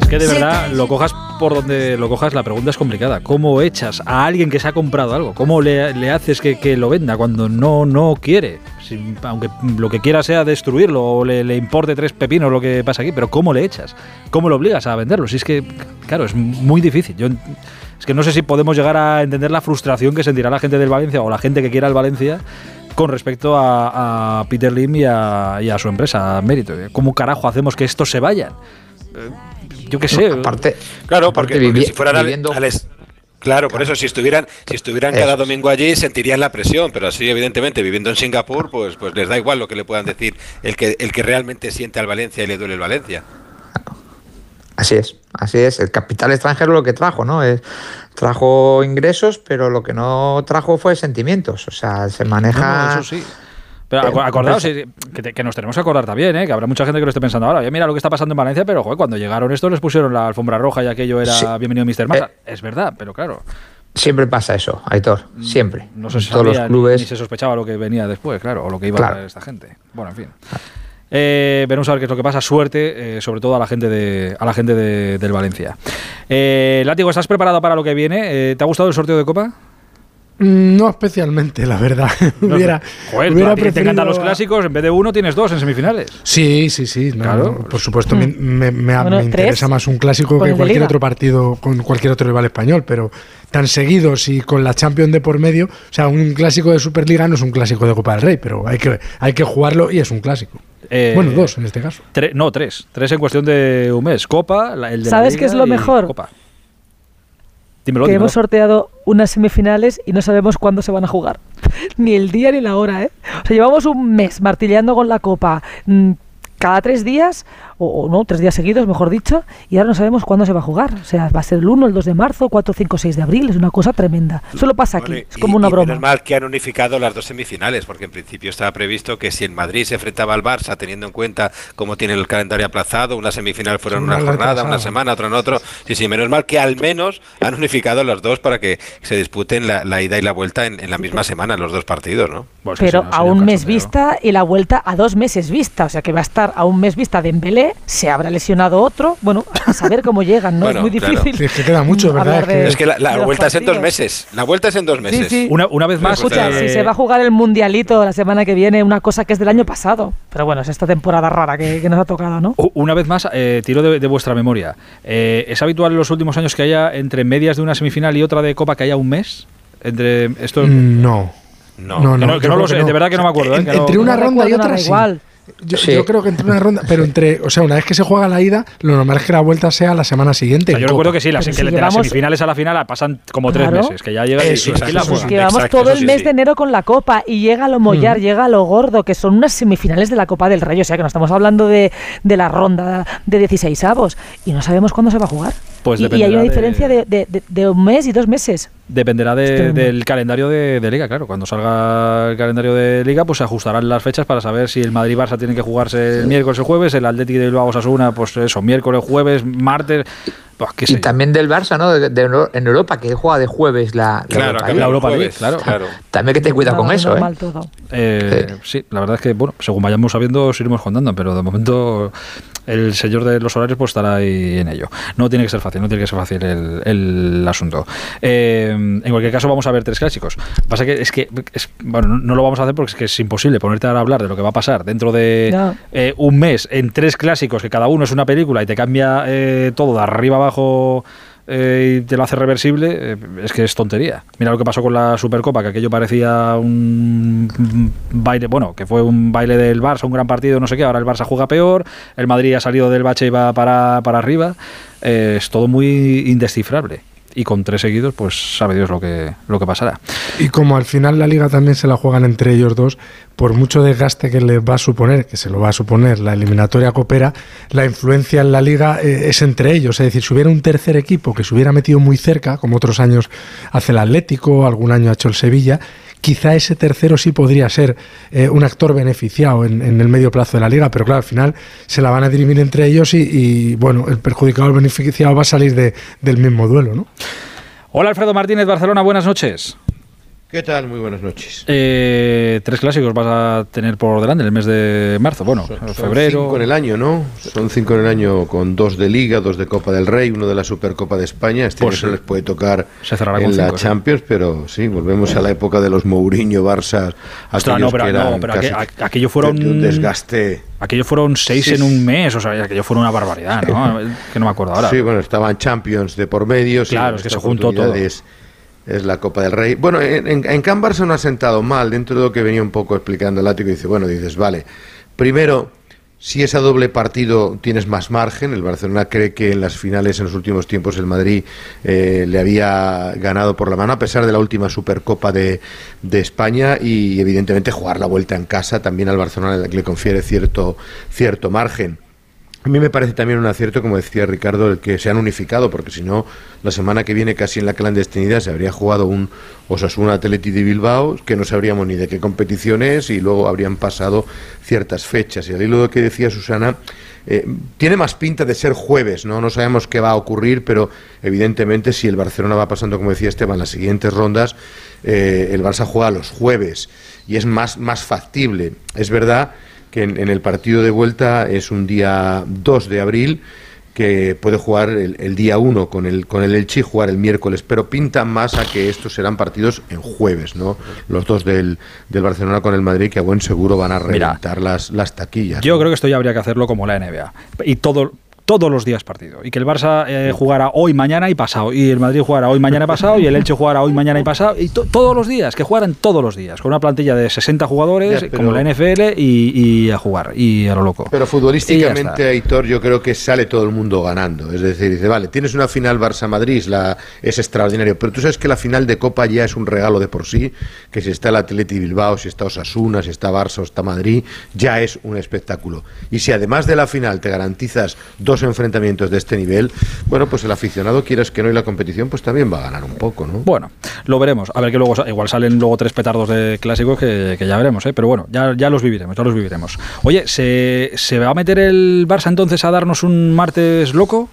Es que de verdad, lo cojas por donde lo cojas, la pregunta es complicada. ¿Cómo echas a alguien que se ha comprado algo? ¿Cómo le, le haces que, que lo venda cuando no, no quiere? Si- aunque lo que quiera sea destruirlo o le, le importe tres pepinos lo que pasa aquí, pero ¿cómo le echas? ¿Cómo lo obligas a venderlo? Si es que, claro, es muy difícil. Yo es que no sé si podemos llegar a entender la frustración que sentirá la gente del Valencia o la gente que quiera el Valencia con respecto a, a Peter Lim y a, y a su empresa, Mérito. ¿Cómo carajo hacemos que estos se vayan? Eh, Yo qué sé. Aparte, Claro, aparte porque, si fueran al- viviendo- al es- Claro, por eso si estuvieran, si estuvieran cada domingo allí sentirían la presión, pero así evidentemente viviendo en Singapur, pues, pues les da igual lo que le puedan decir el que, el que realmente siente al Valencia y le duele el Valencia. Así es, así es. El capital extranjero lo que trajo, ¿no? Es, trajo ingresos, pero lo que no trajo fue sentimientos. O sea, se maneja. No, eso sí. Pero acordaos que, nos tenemos que acordar también, ¿eh? que habrá mucha gente que lo esté pensando ahora. Oye, mira lo que está pasando en Valencia, pero joder, cuando llegaron estos les pusieron la alfombra roja y aquello era Sí. bienvenido Mr. Massa. Eh. Es verdad, pero claro. Siempre pasa eso, Aitor, siempre. No se En todos sabía los clubes. ni se sospechaba lo que venía después, claro, o lo que iba a Claro. traer esta gente. Bueno, en fin. Eh, veremos a ver qué es lo que pasa. Suerte, eh, sobre todo a la gente de, a la gente de- del Valencia. Eh, Látigo, ¿estás preparado para lo que viene? Eh, ¿Te ha gustado el sorteo de Copa? Mm, No especialmente, la verdad. hubiera, Joder, hubiera a ti que te encantan preferido los clásicos, en vez de uno tienes dos en semifinales. Sí, sí, sí. no, Claro. no, por supuesto, me, me- me- Bueno, me interesa más un clásico que cualquier otro partido con cualquier otro rival español, pero tan seguidos y con la Champions de por medio, o sea, un clásico de Superliga no es un clásico de Copa del Rey, pero hay que, hay que jugarlo y es un clásico. Eh, bueno, dos en este caso. Tre- no, tres. Tres en cuestión de un mes. Copa, la- el de la ¿Sabes qué es lo mejor? Copa. Dímelo, que dímelo. hemos sorteado unas semifinales y no sabemos cuándo se van a jugar. ni el día ni la hora, ¿eh? O sea, llevamos un mes martilleando con la copa mm, cada tres días, o, o no, tres días seguidos, mejor dicho, y ahora no sabemos cuándo se va a jugar. O sea, va a ser el 1, el 2 de marzo, 4, 5, 6 de abril, es una cosa tremenda. Solo pasa aquí, Bueno, es y- como una y broma. Menos mal que han unificado las dos semifinales, porque en principio estaba previsto que si el Madrid se enfrentaba al Barça, teniendo en cuenta cómo tiene el calendario aplazado, una semifinal fuera en Una jornada, una semana, otra en otro. Sí, sí, menos mal que al menos han unificado los dos para que se disputen la, la ida y la vuelta en, en la misma semana, los dos partidos, ¿no? Pero si no, a un mes vista y la vuelta a dos meses vista. O sea que va a estar a un mes vista de Embelé, se habrá lesionado otro. Bueno, a saber cómo llegan, ¿no? Bueno, es muy claro. difícil. Sí, es que queda mucho, ¿verdad? Es que- de- Es que la, la vuelta es en dos meses. La vuelta es en dos meses. sí. Una, una vez más. Escucha, eh, si se va a jugar el mundialito la semana que viene, una cosa que es del año pasado. Pero bueno, es esta temporada rara que, que nos ha tocado, ¿no? Una vez más, eh, tiro de, de vuestra memoria. Eh, ¿Es habitual en los últimos años que haya entre medias de una semifinal y otra de Copa que haya un mes? Entre esto. Mm, No. No. No, Que no- yo que no creo lo sé, de verdad que no me acuerdo, ¿eh? Entre una No ronda y otra sí. Yo, Sí. yo creo que entre una ronda, pero entre, o sea, una vez que se juega la ida, lo normal es que la vuelta sea la semana siguiente. O sea, yo recuerdo que sí, las, Pero que si de las semifinales a la final pasan como tres Claro. meses, que ya llega y- Eso, y aquí la juegan. Que vamos todo el sí, mes sí. de enero con la Copa y llega lo mollar, llega lo gordo, que son unas semifinales de la Copa del Rey. O sea que no estamos hablando de, de la ronda de 16 avos y no sabemos cuándo se va a jugar. Pues y, y hay una diferencia de, de- de- de un mes y dos meses. Dependerá del calendario de, de Liga, claro. Cuando salga el calendario de Liga, pues se ajustarán las fechas para saber si el Madrid-Barça tiene que jugarse el miércoles o jueves, el Atlético de Bilbao Osasuna, pues eso, miércoles, jueves, martes. Pues, qué sé Y también del Barça, ¿no? De, en Europa, que juega de jueves la, la Claro, Europa acá League. la Europa jueves, League, claro. claro. También que te cuida con eso, ¿eh? todo. Eh, sí, la verdad es que, bueno, según vayamos sabiendo, os iremos contando, pero de momento el señor de los horarios pues estará ahí en ello. No tiene que ser fácil, no tiene que ser fácil el, el asunto. Eh, en cualquier caso, vamos a ver tres clásicos. Pasa que es que, es- bueno, no- no lo vamos a hacer porque es que es imposible ponerte a hablar de lo que va a pasar dentro de eh, un mes en tres clásicos, que cada uno es una película y te cambia eh, todo de arriba abajo eh, y te lo hace reversible, eh, es que es tontería. Mira lo que pasó con la Supercopa, que aquello parecía un baile, bueno, que fue un baile del Barça, un gran partido, no sé qué, ahora el Barça juega peor, el Madrid ha salido del bache y va para, para arriba, eh, es todo muy indescifrable. Y con tres seguidos, pues sabe Dios lo que, lo que pasará. Y como al final la liga también se la juegan entre ellos dos, por mucho desgaste que les va a suponer, que se lo va a suponer la eliminatoria coopera, la influencia en la liga eh, es entre ellos. Es decir, si hubiera un tercer equipo que se hubiera metido muy cerca, como otros años hace el Atlético, algún año ha hecho el Sevilla, quizá ese tercero sí podría ser eh, un actor beneficiado en, el medio plazo de la liga, pero claro, al final se la van a dirimir entre ellos y, bueno, el perjudicado o el beneficiado va a salir de- del mismo duelo, ¿no? Hola Alfredo Martínez, Barcelona, buenas noches. ¿Qué tal? Muy buenas noches. Eh, tres clásicos vas a tener por delante en el mes de marzo, bueno, Son febrero. cinco en el año, ¿no? Son cinco en el año con dos de Liga, dos de Copa del Rey, uno de la Supercopa de España. Este Pues año se sí. les puede tocar Se en con la cinco, sí. Champions, pero sí, volvemos a la época de los Mourinho, Barça, Ostras, no, pero, que no, pero aqu- aqu- aquello fueron de un desgaste. Aquello fueron seis Sí, en un sí. mes, o sea, aquello fue una barbaridad, ¿no? que no me acuerdo ahora. Sí, bueno, estaban Champions de por medio. sí, Claro, es que se juntó todo. Es, la Copa del Rey. Bueno, en, en, en Can no ha sentado mal, dentro de lo que venía un poco explicando el Látigo, dice, bueno, dices, vale, primero, si es a doble partido tienes más margen, el Barcelona cree que en las finales en los últimos tiempos el Madrid eh, le había ganado por la mano, a pesar de la última Supercopa de, de España, y evidentemente jugar la vuelta en casa también al Barcelona le confiere cierto, cierto margen. A mí me parece también un acierto, como decía Ricardo, el que se han unificado, porque si no, la semana que viene, casi en la clandestinidad, se habría jugado un Osasuna Atleti de Bilbao, que no sabríamos ni de qué competición es, y luego habrían pasado ciertas fechas. Y al hilo de lo que decía Susana, eh, tiene más pinta de ser jueves, ¿no? No sabemos qué va a ocurrir, pero evidentemente si el Barcelona va pasando, como decía Esteban, las siguientes rondas, eh, el Barça juega los jueves y es más, más factible. Es verdad que en, el partido de vuelta es un día 2 de abril que puede jugar el, día 1 con el, con el Elche jugar el miércoles, pero pinta más a que estos serán partidos en jueves, ¿no? Los dos del, del Barcelona con el Madrid que a buen seguro van a reventar las, las taquillas. Yo creo que esto ya habría que hacerlo como la NBA. Y todo, todos los días partido. Y que el Barça eh, jugara hoy, mañana y pasado. Y el Madrid jugara hoy, mañana y pasado. Y el Elche jugara hoy, mañana y pasado. Y todos los días, que jugaran todos los días. Con una plantilla de 60 jugadores, como la NFL, y, a jugar. Y a lo loco. Pero futbolísticamente, Aitor, yo creo que sale todo el mundo ganando. Es decir, dice, vale, tienes una final Barça-Madrid, es extraordinario. Pero tú sabes que la final de Copa ya es un regalo de por sí. Que si está el Atleti Bilbao, si está Osasuna, si está Barça o está Madrid, ya es un espectáculo. Y si además de la final te garantizas dos enfrentamientos de este nivel, bueno, pues el aficionado, quieras que no, y la competición, pues también va a ganar un poco, ¿no? Bueno, lo veremos. A ver que luego, igual salen luego tres petardos de clásicos que, ya veremos, ¿eh? Pero bueno, ya, ya los viviremos, ya los viviremos. Oye, ¿se, ¿se va a meter el Barça entonces a darnos un martes loco?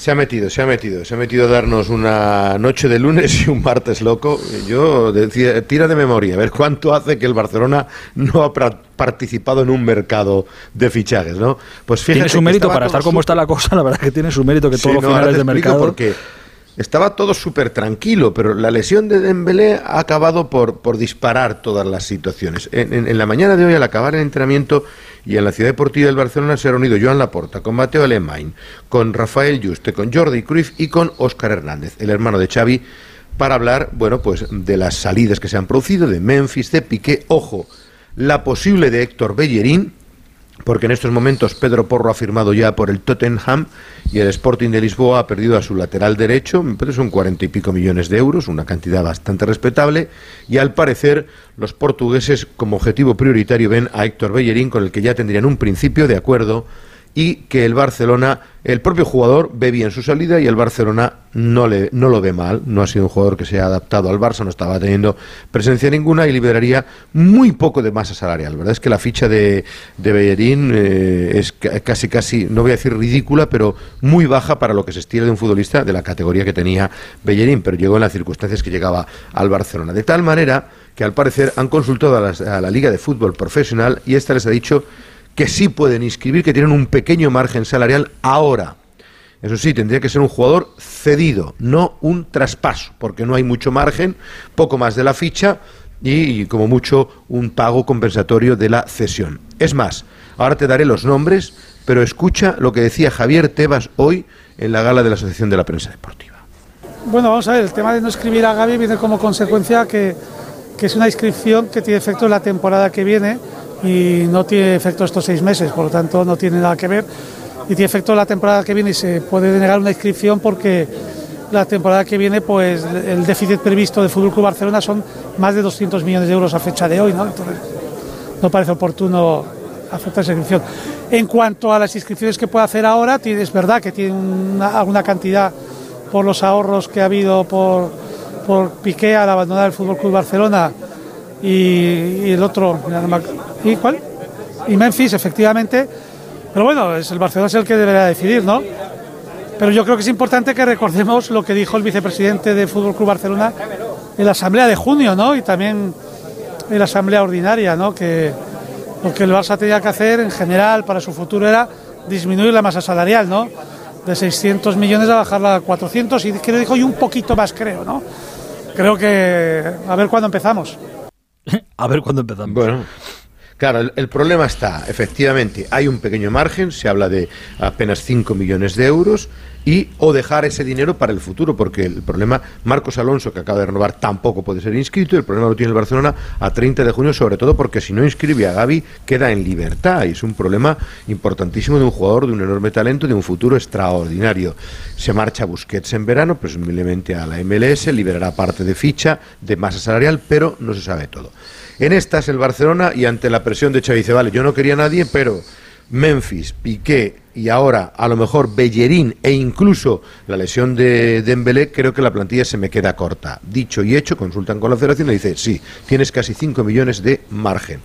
Se ha metido, se ha metido, se ha metido a darnos una noche de lunes y un martes loco. Yo decía, tira de memoria, a ver cuánto hace que el Barcelona no ha participado en un mercado de fichajes, ¿no? Pues tiene su mérito para estar como está la cosa, la verdad que tiene su mérito que todos los finales de mercado. Porque estaba todo súper tranquilo, pero la lesión de Dembélé ha acabado por, por disparar todas las situaciones. En, la mañana de hoy, al acabar el entrenamiento y en la ciudad deportiva del Barcelona, se ha reunido Joan Laporta con Mateo Alemán, con Rafael Juste, con Jordi Cruyff y con Óscar Hernández, el hermano de Xavi, para hablar, bueno, pues de las salidas que se han producido, de Memphis, de Piqué, ojo, la posible de Héctor Bellerín, porque en estos momentos Pedro Porro ha firmado ya por el Tottenham y el Sporting de Lisboa ha perdido a su lateral derecho, pero son cuarenta y pico millones de euros, una cantidad bastante respetable, y al parecer los portugueses como objetivo prioritario ven a Héctor Bellerín, con el que ya tendrían un principio de acuerdo y que el Barcelona, el propio jugador ve bien su salida y el Barcelona no, le, no lo ve mal. No ha sido un jugador que se ha adaptado al Barça, no estaba teniendo presencia ninguna y liberaría muy poco de masa salarial. La verdad es que la ficha de, de Bellerín eh, es casi, casi, no voy a decir ridícula, pero muy baja para lo que se estila de un futbolista de la categoría que tenía Bellerín, pero llegó en las circunstancias que llegaba al Barcelona. De tal manera que al parecer han consultado a, a la Liga de Fútbol Profesional y esta les ha dicho que sí pueden inscribir, que tienen un pequeño margen salarial ahora. Eso sí, tendría que ser un jugador cedido, no un traspaso, porque no hay mucho margen, poco más de la ficha y, como mucho un pago compensatorio de la cesión. Es más, ahora te daré los nombres, pero escucha lo que decía Javier Tebas hoy en la gala de la Asociación de la Prensa Deportiva. Bueno, vamos a ver, el tema de no escribir a Gaby viene como consecuencia que, que es una inscripción que tiene efecto en la temporada que viene y no tiene efecto estos seis meses, por lo tanto no tiene nada que ver y tiene efecto la temporada que viene y se puede denegar una inscripción porque la temporada que viene pues el déficit previsto del Fútbol Club Barcelona son más de 200 millones de euros a fecha de hoy, ¿no? Entonces no parece oportuno aceptar esa inscripción. En cuanto a las inscripciones que puede hacer ahora, es verdad que tiene alguna cantidad por los ahorros que ha habido por, por Piqué al abandonar el Fútbol Club Barcelona y, el otro, ¿y cuál? Y Memphis, efectivamente. Pero bueno, es el Barcelona es el que deberá decidir, ¿no? Pero yo creo que es importante que recordemos lo que dijo el vicepresidente de Fútbol Club Barcelona en la asamblea de junio, ¿no? Y también en la asamblea ordinaria, ¿no? Que lo que el Barça tenía que hacer en general para su futuro era disminuir la masa salarial, ¿no? De 600 millones a bajarla a 400 y creo dijo y un poquito más, creo, ¿no? Creo que a ver cuándo empezamos. a ver cuándo empezamos. Claro, el, problema está, efectivamente, hay un pequeño margen, se habla de apenas 5 millones de euros, y o dejar ese dinero para el futuro, porque el problema, Marcos Alonso, que acaba de renovar, tampoco puede ser inscrito, y el problema lo tiene el Barcelona a 30 de junio, sobre todo porque si no inscribe a Gaby, queda en libertad, y es un problema importantísimo de un jugador de un enorme talento, de un futuro extraordinario. Se marcha Busquets en verano, presumiblemente a la MLS, liberará parte de ficha, de masa salarial, pero no se sabe todo. En estas el Barcelona y ante la presión de Xavi dice, vale, yo no quería a nadie, pero Memphis, Piqué, y ahora a lo mejor Bellerín e incluso la lesión de Dembélé, creo que la plantilla se me queda corta. Dicho y hecho, consultan con la federación y dice, sí, tienes casi 5 millones de margen.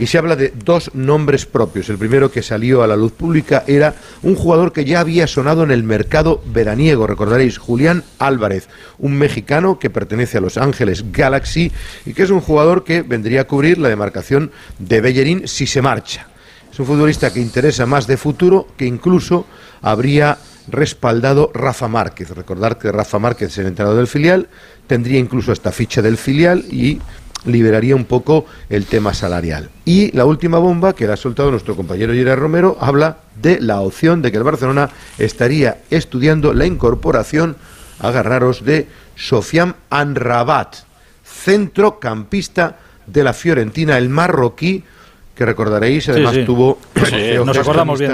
Y se habla de dos nombres propios. El primero que salió a la luz pública era un jugador que ya había sonado en el mercado veraniego, recordaréis, Julián Álvarez, un mexicano que pertenece a Los Ángeles Galaxy y que es un jugador que vendría a cubrir la demarcación de Bellerín si se marcha. Es un futbolista que interesa más de futuro, que incluso habría respaldado Rafa Márquez. Recordar que Rafa Márquez es el entrenador del filial, tendría incluso esta ficha del filial y liberaría un poco el tema salarial. Y la última bomba que le ha soltado nuestro compañero Gerard Romero habla de la opción de que el Barcelona estaría estudiando la incorporación, agarraros, de Sofian Anrabat, centrocampista de la Fiorentina, el marroquí, que recordaréis, además tuvo... Nos acordamos bien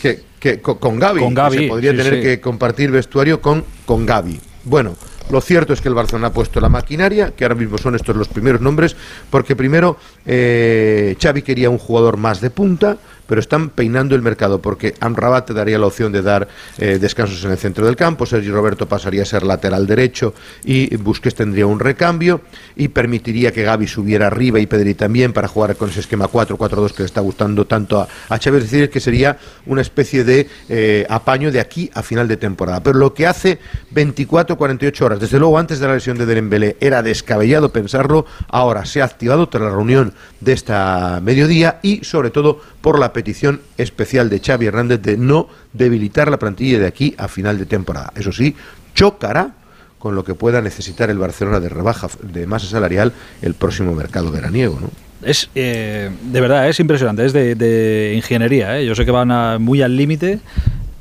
Que, que, con, Gaby, con Gaby se podría tener que compartir vestuario con, con Gaby. Bueno, lo cierto es que el Barcelona ha puesto la maquinaria, que ahora mismo son estos los primeros nombres, porque primero eh, Xavi quería un jugador más de punta, pero están peinando el mercado porque Amrabat te daría la opción de dar eh, descansos en el centro del campo, Sergio Roberto pasaría a ser lateral derecho y Busquets tendría un recambio y permitiría que Gaby subiera arriba y Pedri también para jugar con ese esquema 4-4-2 que le está gustando tanto a, a Xavi, es decir, que sería una especie de eh, apaño de aquí a final de temporada. Pero lo que hace 24-48 horas, desde luego antes de la lesión de Dembélé, era descabellado pensarlo, ahora se ha activado tras la reunión de esta mediodía y sobre todo por la petición especial de Xavi Hernández de no debilitar la plantilla de aquí a final de temporada. Eso sí, chocará con lo que pueda necesitar el Barcelona de rebaja de masa salarial el próximo mercado veraniego, ¿no? Es, eh, de verdad, es impresionante, es de, ingeniería. ¿eh? Yo sé que van muy al límite,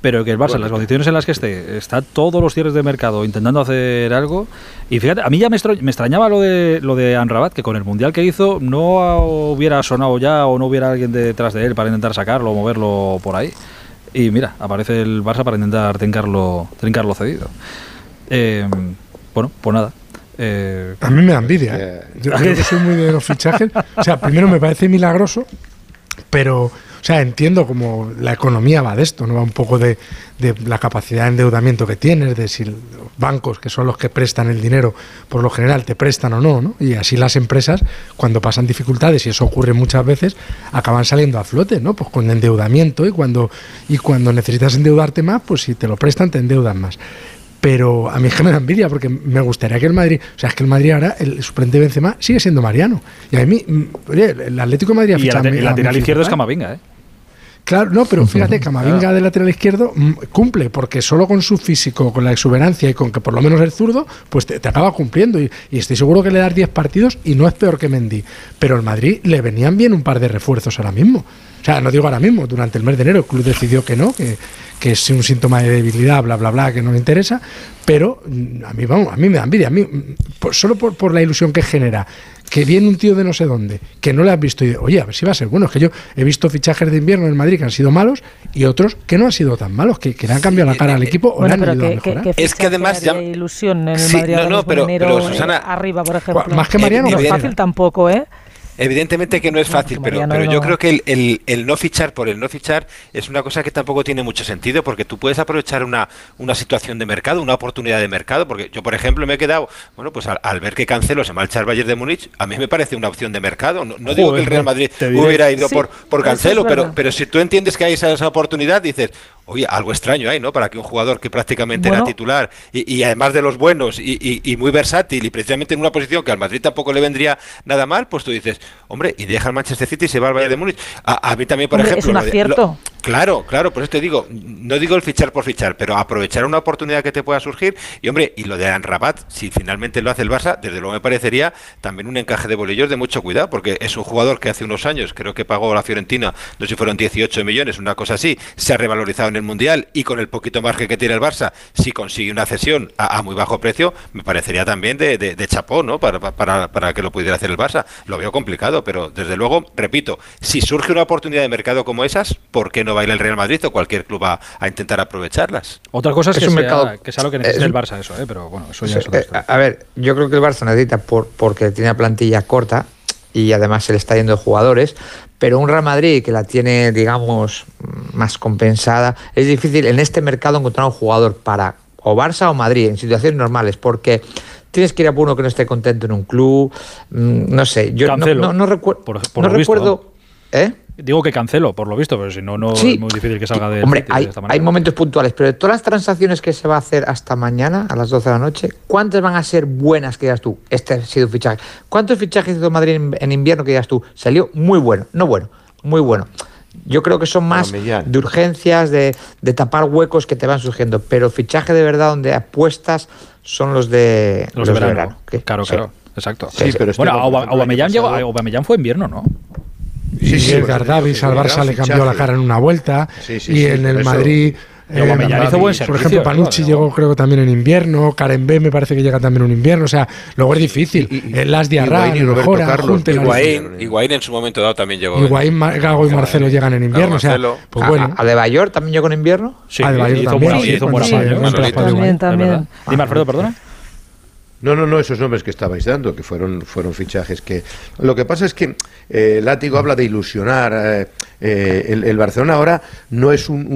pero que el Barça, en las condiciones en las que esté, está todos los cierres de mercado intentando hacer algo. Y fíjate, a mí ya me, extrañaba lo de lo de Anrabat, que con el mundial que hizo no hubiera sonado ya o no hubiera alguien detrás de él para intentar sacarlo o moverlo por ahí. Y mira, aparece el Barça para intentar trincarlo, trincarlo cedido. Eh, bueno, pues nada. Eh, a mí me da envidia. ¿eh? Yo, yo soy muy de los fichajes. O sea, primero me parece milagroso, pero o sea, entiendo como la economía va de esto, ¿no? Va un poco de, la capacidad de endeudamiento que tienes, de si los bancos, que son los que prestan el dinero, por lo general te prestan o no, ¿no? Y así las empresas, cuando pasan dificultades, y eso ocurre muchas veces, acaban saliendo a flote, ¿no? Pues con endeudamiento y cuando, y cuando necesitas endeudarte más, pues si te lo prestan, te endeudan más pero a mí es que me da envidia porque me gustaría que el Madrid, o sea, es que el Madrid ahora, el suplente de Benzema sigue siendo Mariano. Y a mí, mm, oye, el Atlético de Madrid ha Y el lateral izquierdo es Camavinga, ¿eh? Claro, no, pero fíjate, Camavinga de lateral izquierdo mm, cumple, porque solo con su físico, con la exuberancia y con que por lo menos el zurdo, pues te, acaba cumpliendo. Y, estoy seguro que le das 10 partidos y no es peor que Mendy. Pero al Madrid le venían bien un par de refuerzos ahora mismo. O sea, no digo ahora mismo, durante el mes de enero el club decidió que no, que, que es un síntoma de debilidad, bla, bla, bla, que no le interesa, pero mm, a mí, vamos, a mí me da envidia, a mí, mm, solo por, por la ilusión que genera que viene un tío de no sé dónde, que no le has visto y oye, a ver si va a ser bueno. Es que yo he visto fichajes de invierno en Madrid que han sido malos y otros que no han sido tan malos, que, le han cambiado la cara al equipo o le han ayudado a mejorar. es que además ya... ilusión en el Madrid no, no, pero, pero Susana, arriba, por ejemplo. Más que Mariano, no es fácil tampoco, ¿eh? Evidentemente que no es fácil, pero, pero yo creo que el, el, no fichar por el no fichar es una cosa que tampoco tiene mucho sentido, porque tú puedes aprovechar una, una situación de mercado, una oportunidad de mercado, porque yo, por ejemplo, me he quedado, bueno, pues al, ver que Cancelo se marcha al Bayern de Múnich, a mí me parece una opción de mercado. No, digo que el Real Madrid hubiera ido por, por Cancelo, pero, pero si tú entiendes que hay esa, esa oportunidad, dices, Oye, algo extraño hay, ¿no? Para que un jugador que prácticamente era titular y, además de los buenos y, muy versátil y precisamente en una posición que al Madrid tampoco le vendría nada mal, pues tú dices, hombre, y deja el Manchester City y se va al Bayern de Múnich. A, mí también, por ejemplo... Es un acierto. Claro, claro, por eso te digo, no digo el fichar por fichar, pero aprovechar una oportunidad que te pueda surgir. Y hombre, y lo de Rabat, si finalmente lo hace el Barça, desde luego me parecería también un encaje de bolillos de mucho cuidado, porque es un jugador que hace unos años, creo que pagó la Fiorentina, no sé si fueron 18 millones, una cosa así, se ha revalorizado en el Mundial y con el poquito margen que tiene el Barça, si consigue una cesión a, muy bajo precio, me parecería también de, de, chapó, ¿no? Para, para, para, que lo pudiera hacer el Barça. Lo veo complicado, pero desde luego, repito, si surge una oportunidad de mercado como esas, ¿por qué no baila el Real Madrid o cualquier club a, intentar aprovecharlas? Otra cosa es, que, sea, mercado, que sea lo que necesita el Barça, eso, ¿eh? pero bueno, eso ya es eh, A ver, yo creo que el Barça necesita, por, porque tiene una plantilla corta, y además se le está yendo de jugadores, pero un Real Madrid que la tiene, digamos, más compensada. Es difícil en este mercado encontrar un jugador para o Barça o Madrid en situaciones normales, porque tienes que ir a uno que no esté contento en un club, mm, no sé, yo no, Cancelo, no, no recuer- por- por no lo visto, recuerdo... ¿Eh? Digo que cancelo, por lo visto, pero si no, no Sí. es muy difícil que salga de, Hombre, hay, hay momentos puntuales, pero de todas las transacciones que se va a hacer hasta mañana, a las 12 de la noche, ¿cuántas van a ser buenas que digas tú? Este ha sido un fichaje. ¿Cuántos fichajes hizo Madrid en, en invierno que digas tú? Salió muy bueno, no bueno, muy bueno. Yo creo que son más de urgencias, de, de tapar huecos que te van surgiendo, pero fichaje de verdad donde apuestas son los de, Los de verano. claro, claro. Exacto. Sí, pero este bueno, Aubameyang, llegó, Aubameyang fue invierno, ¿no? Y Edgar Davis al Barça le cambió la cara en una vuelta. Sí, sí, y sí, en el eso. Madrid. Hizo buen por ejemplo, ¿no? Panucci llegó creo que también en invierno, Karen B me parece que llega también en un invierno, o sea, luego es difícil. El Las Diarra, Roberto mejora, Carlos, Higuaín, Higuaín en su momento dado también llegó. Higuaín, Gago y Marcelo llegan en invierno, o sea, pues bueno. ¿A, a De Bayor también llegó en invierno? Sí, también, buena- sí, hizo buena sí, es trabajo de verdad. Dime, Alfredo, perdona. No, no, no, esos nombres que estabais dando, que fueron, fueron fichajes que... Lo que pasa es que eh, Látigo habla de ilusionar. eh, eh, el, el Barcelona ahora no es un,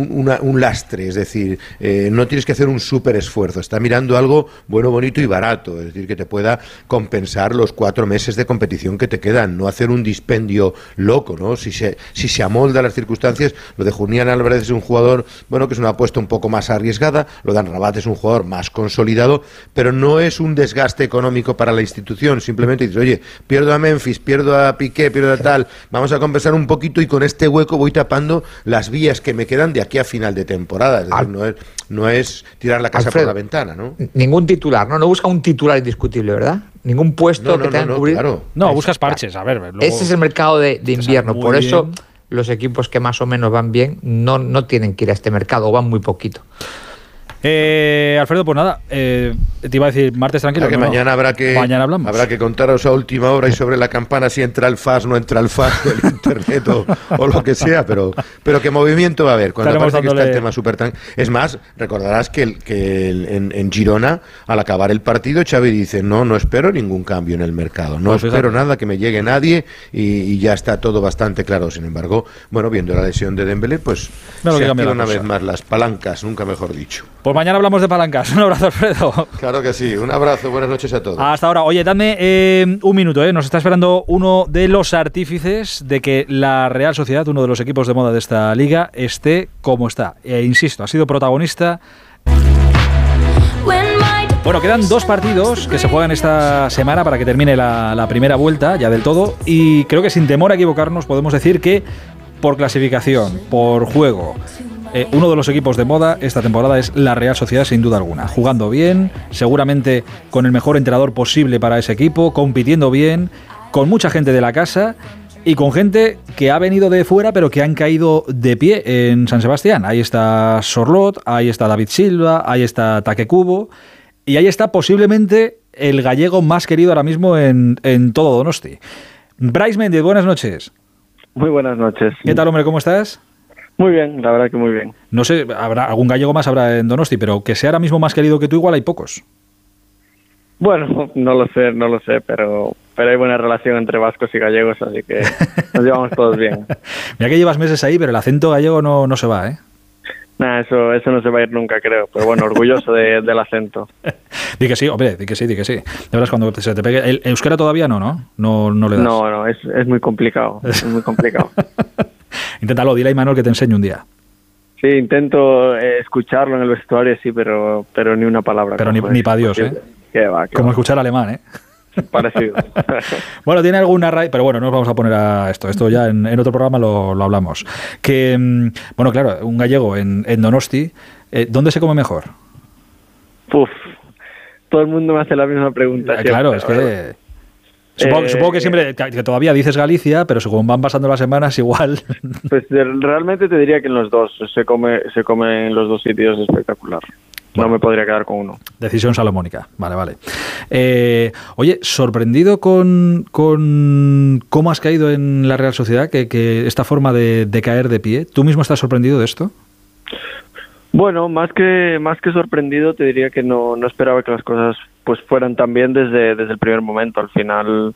un- lastre, es decir, eh, no tienes que hacer un súper esfuerzo. Está mirando algo bueno, bonito y barato, es decir, que te pueda compensar los cuatro meses de competición que te quedan, no hacer un dispendio loco, ¿no? Si se, si se amolda las circunstancias, lo de Julián Álvarez es un jugador, bueno, que es una apuesta un poco más arriesgada, lo de Rabat es un jugador más consolidado, pero no es un desgaste económico para la institución, simplemente dices, oye, pierdo a Memphis, pierdo a Piqué, pierdo a tal, vamos a compensar un poquito y con este hueco voy tapando las vías que me quedan de aquí a final de temporada, es decir, no es, no es tirar la casa Alfredo. por la ventana, ¿no? Ningún titular, ¿no? No busca un titular indiscutible, ¿verdad? Ningún puesto No, no, que tengan no, que no, cubrir. claro. No, buscas parches, a ver. luego- Ese es el mercado de, de invierno. Por eso los equipos que más o menos van bien no, no tienen que ir a este mercado o van muy poquito. Eh, Alfredo, pues nada, eh, te iba a decir martes tranquilo. que no, no. mañana habrá que Mañana hablamos. habrá que contaros a última hora y sobre la campana si entra el FAS, no entra el FAS del internet o, o lo que sea, pero pero qué movimiento va a haber cuando parece que está el tema súper tan es más recordarás que, el- que el- en, en Girona al acabar el partido Xavi dice no no espero ningún cambio en el mercado no Pues espero nada que me llegue nadie y, y ya está todo bastante claro sin embargo bueno viendo la lesión de Dembélé pues se que una cosa. vez más las palancas nunca mejor dicho Pues mañana hablamos de palancas. Un abrazo, Alfredo. claro que sí un abrazo buenas noches a todos Hasta ahora. Oye, dame eh, un minuto, ¿eh? Nos está esperando uno de los artífices de que la Real Sociedad, uno de los equipos de moda de esta liga, esté como está. E insisto, ha sido protagonista. Bueno, quedan dos partidos que se juegan esta semana para que termine la, la primera vuelta, ya del todo, y creo que sin temor a equivocarnos podemos decir que por clasificación, por juego, eh, uno de los equipos de moda esta temporada es la Real Sociedad sin duda alguna, jugando bien, seguramente con el mejor entrenador posible para ese equipo, compitiendo bien, con mucha gente de la casa y con gente que ha venido de fuera pero que han caído de pie en San Sebastián. Ahí está Sorlot, ahí está David Silva, ahí está Taque Cubo y ahí está posiblemente el gallego más querido ahora mismo en, en todo Donosti. Bryce Méndez, buenas noches. Muy buenas noches. ¿Qué tal, hombre? ¿Cómo estás? Muy bien, la verdad que muy bien. No sé, habrá algún gallego más habrá en Donosti, pero que sea ahora mismo más querido que tú, igual hay pocos. Bueno, no lo sé, no lo sé, pero pero hay buena relación entre vascos y gallegos, así que nos llevamos todos bien. Mira que llevas meses ahí, pero el acento gallego no, no se va, ¿eh? Nada, eso, eso no se va a ir nunca, creo. Pero bueno, orgulloso de- del acento. Di que sí, hombre, di que sí, di que sí. De verdad, cuando se te pegue. El euskera todavía no, ¿no? No, no le das. No, no, es, es muy complicado. Es muy complicado. Inténtalo, dile a Imanol que te enseñe un día. Sí, intento eh, escucharlo en el vestuario, sí, pero, pero ni una palabra. Pero ni, para Dios, ¿eh? Qué va, qué Como va. escuchar alemán, ¿eh? Parecido. Bueno, tiene alguna raíz, pero bueno, no nos vamos a poner a esto. Esto ya en, en otro programa lo, lo hablamos. Que, mm, bueno, claro, un gallego en, en Donosti, eh, ¿dónde se come mejor? Uf, todo el mundo me hace la misma pregunta. Eh, claro, es que... ¿verdad? Supongo, Eh, supongo que siempre, que todavía dices Galicia, pero según van pasando las semanas, igual. Pues de- realmente te diría que en los dos. Se come, se come en los dos sitios espectacular. No me podría quedar con uno. Decisión salomónica. Vale, vale. Eh, oye, sorprendido con, con cómo has caído en la Real Sociedad, que, que esta forma de, de caer de pie. ¿Tú mismo estás sorprendido de esto? Bueno, más que más que sorprendido, te diría que no, no esperaba que las cosas pues fueran tan bien desde, desde el primer momento. Al final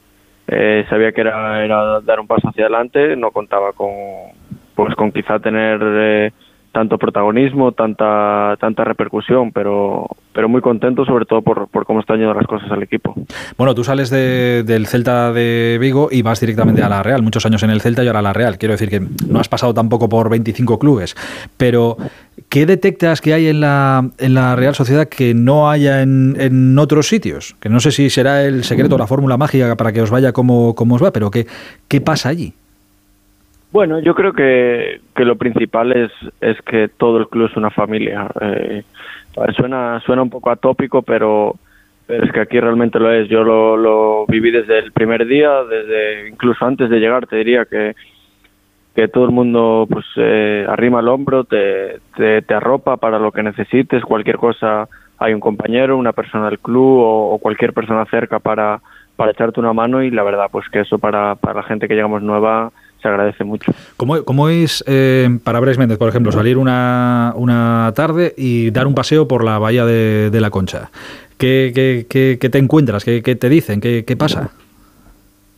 eh, sabía que era, era dar un paso hacia adelante, no contaba con, pues con quizá tener eh, tanto protagonismo, tanta tanta repercusión, pero pero muy contento sobre todo por, por cómo están yendo las cosas al equipo. Bueno, tú sales de, del Celta de Vigo y vas directamente a la Real, muchos años en el Celta y ahora a la Real. Quiero decir que no has pasado tampoco por 25 clubes, pero ¿qué detectas que hay en la, en la Real Sociedad que no haya en, en otros sitios? Que no sé si será el secreto, la fórmula mágica para que os vaya como, como os va, pero ¿qué, qué pasa allí? Bueno, yo creo que, que lo principal es, es que todo el club es una familia. Eh, suena, suena un poco atópico, pero, pero es que aquí realmente lo es. Yo lo, lo viví desde el primer día, desde incluso antes de llegar, te diría que, que todo el mundo pues eh, arrima el hombro, te, te, arropa para lo que necesites, cualquier cosa hay un compañero, una persona del club o, o cualquier persona cerca para, para echarte una mano y la verdad pues que eso para, para la gente que llegamos nueva se agradece mucho. ¿Cómo, cómo es eh, para Brais Méndez, por ejemplo, salir una, una tarde y dar un paseo por la bahía de, de la Concha? ¿Qué, qué, qué, qué te encuentras? ¿Qué, te dicen? ¿Qué, qué pasa?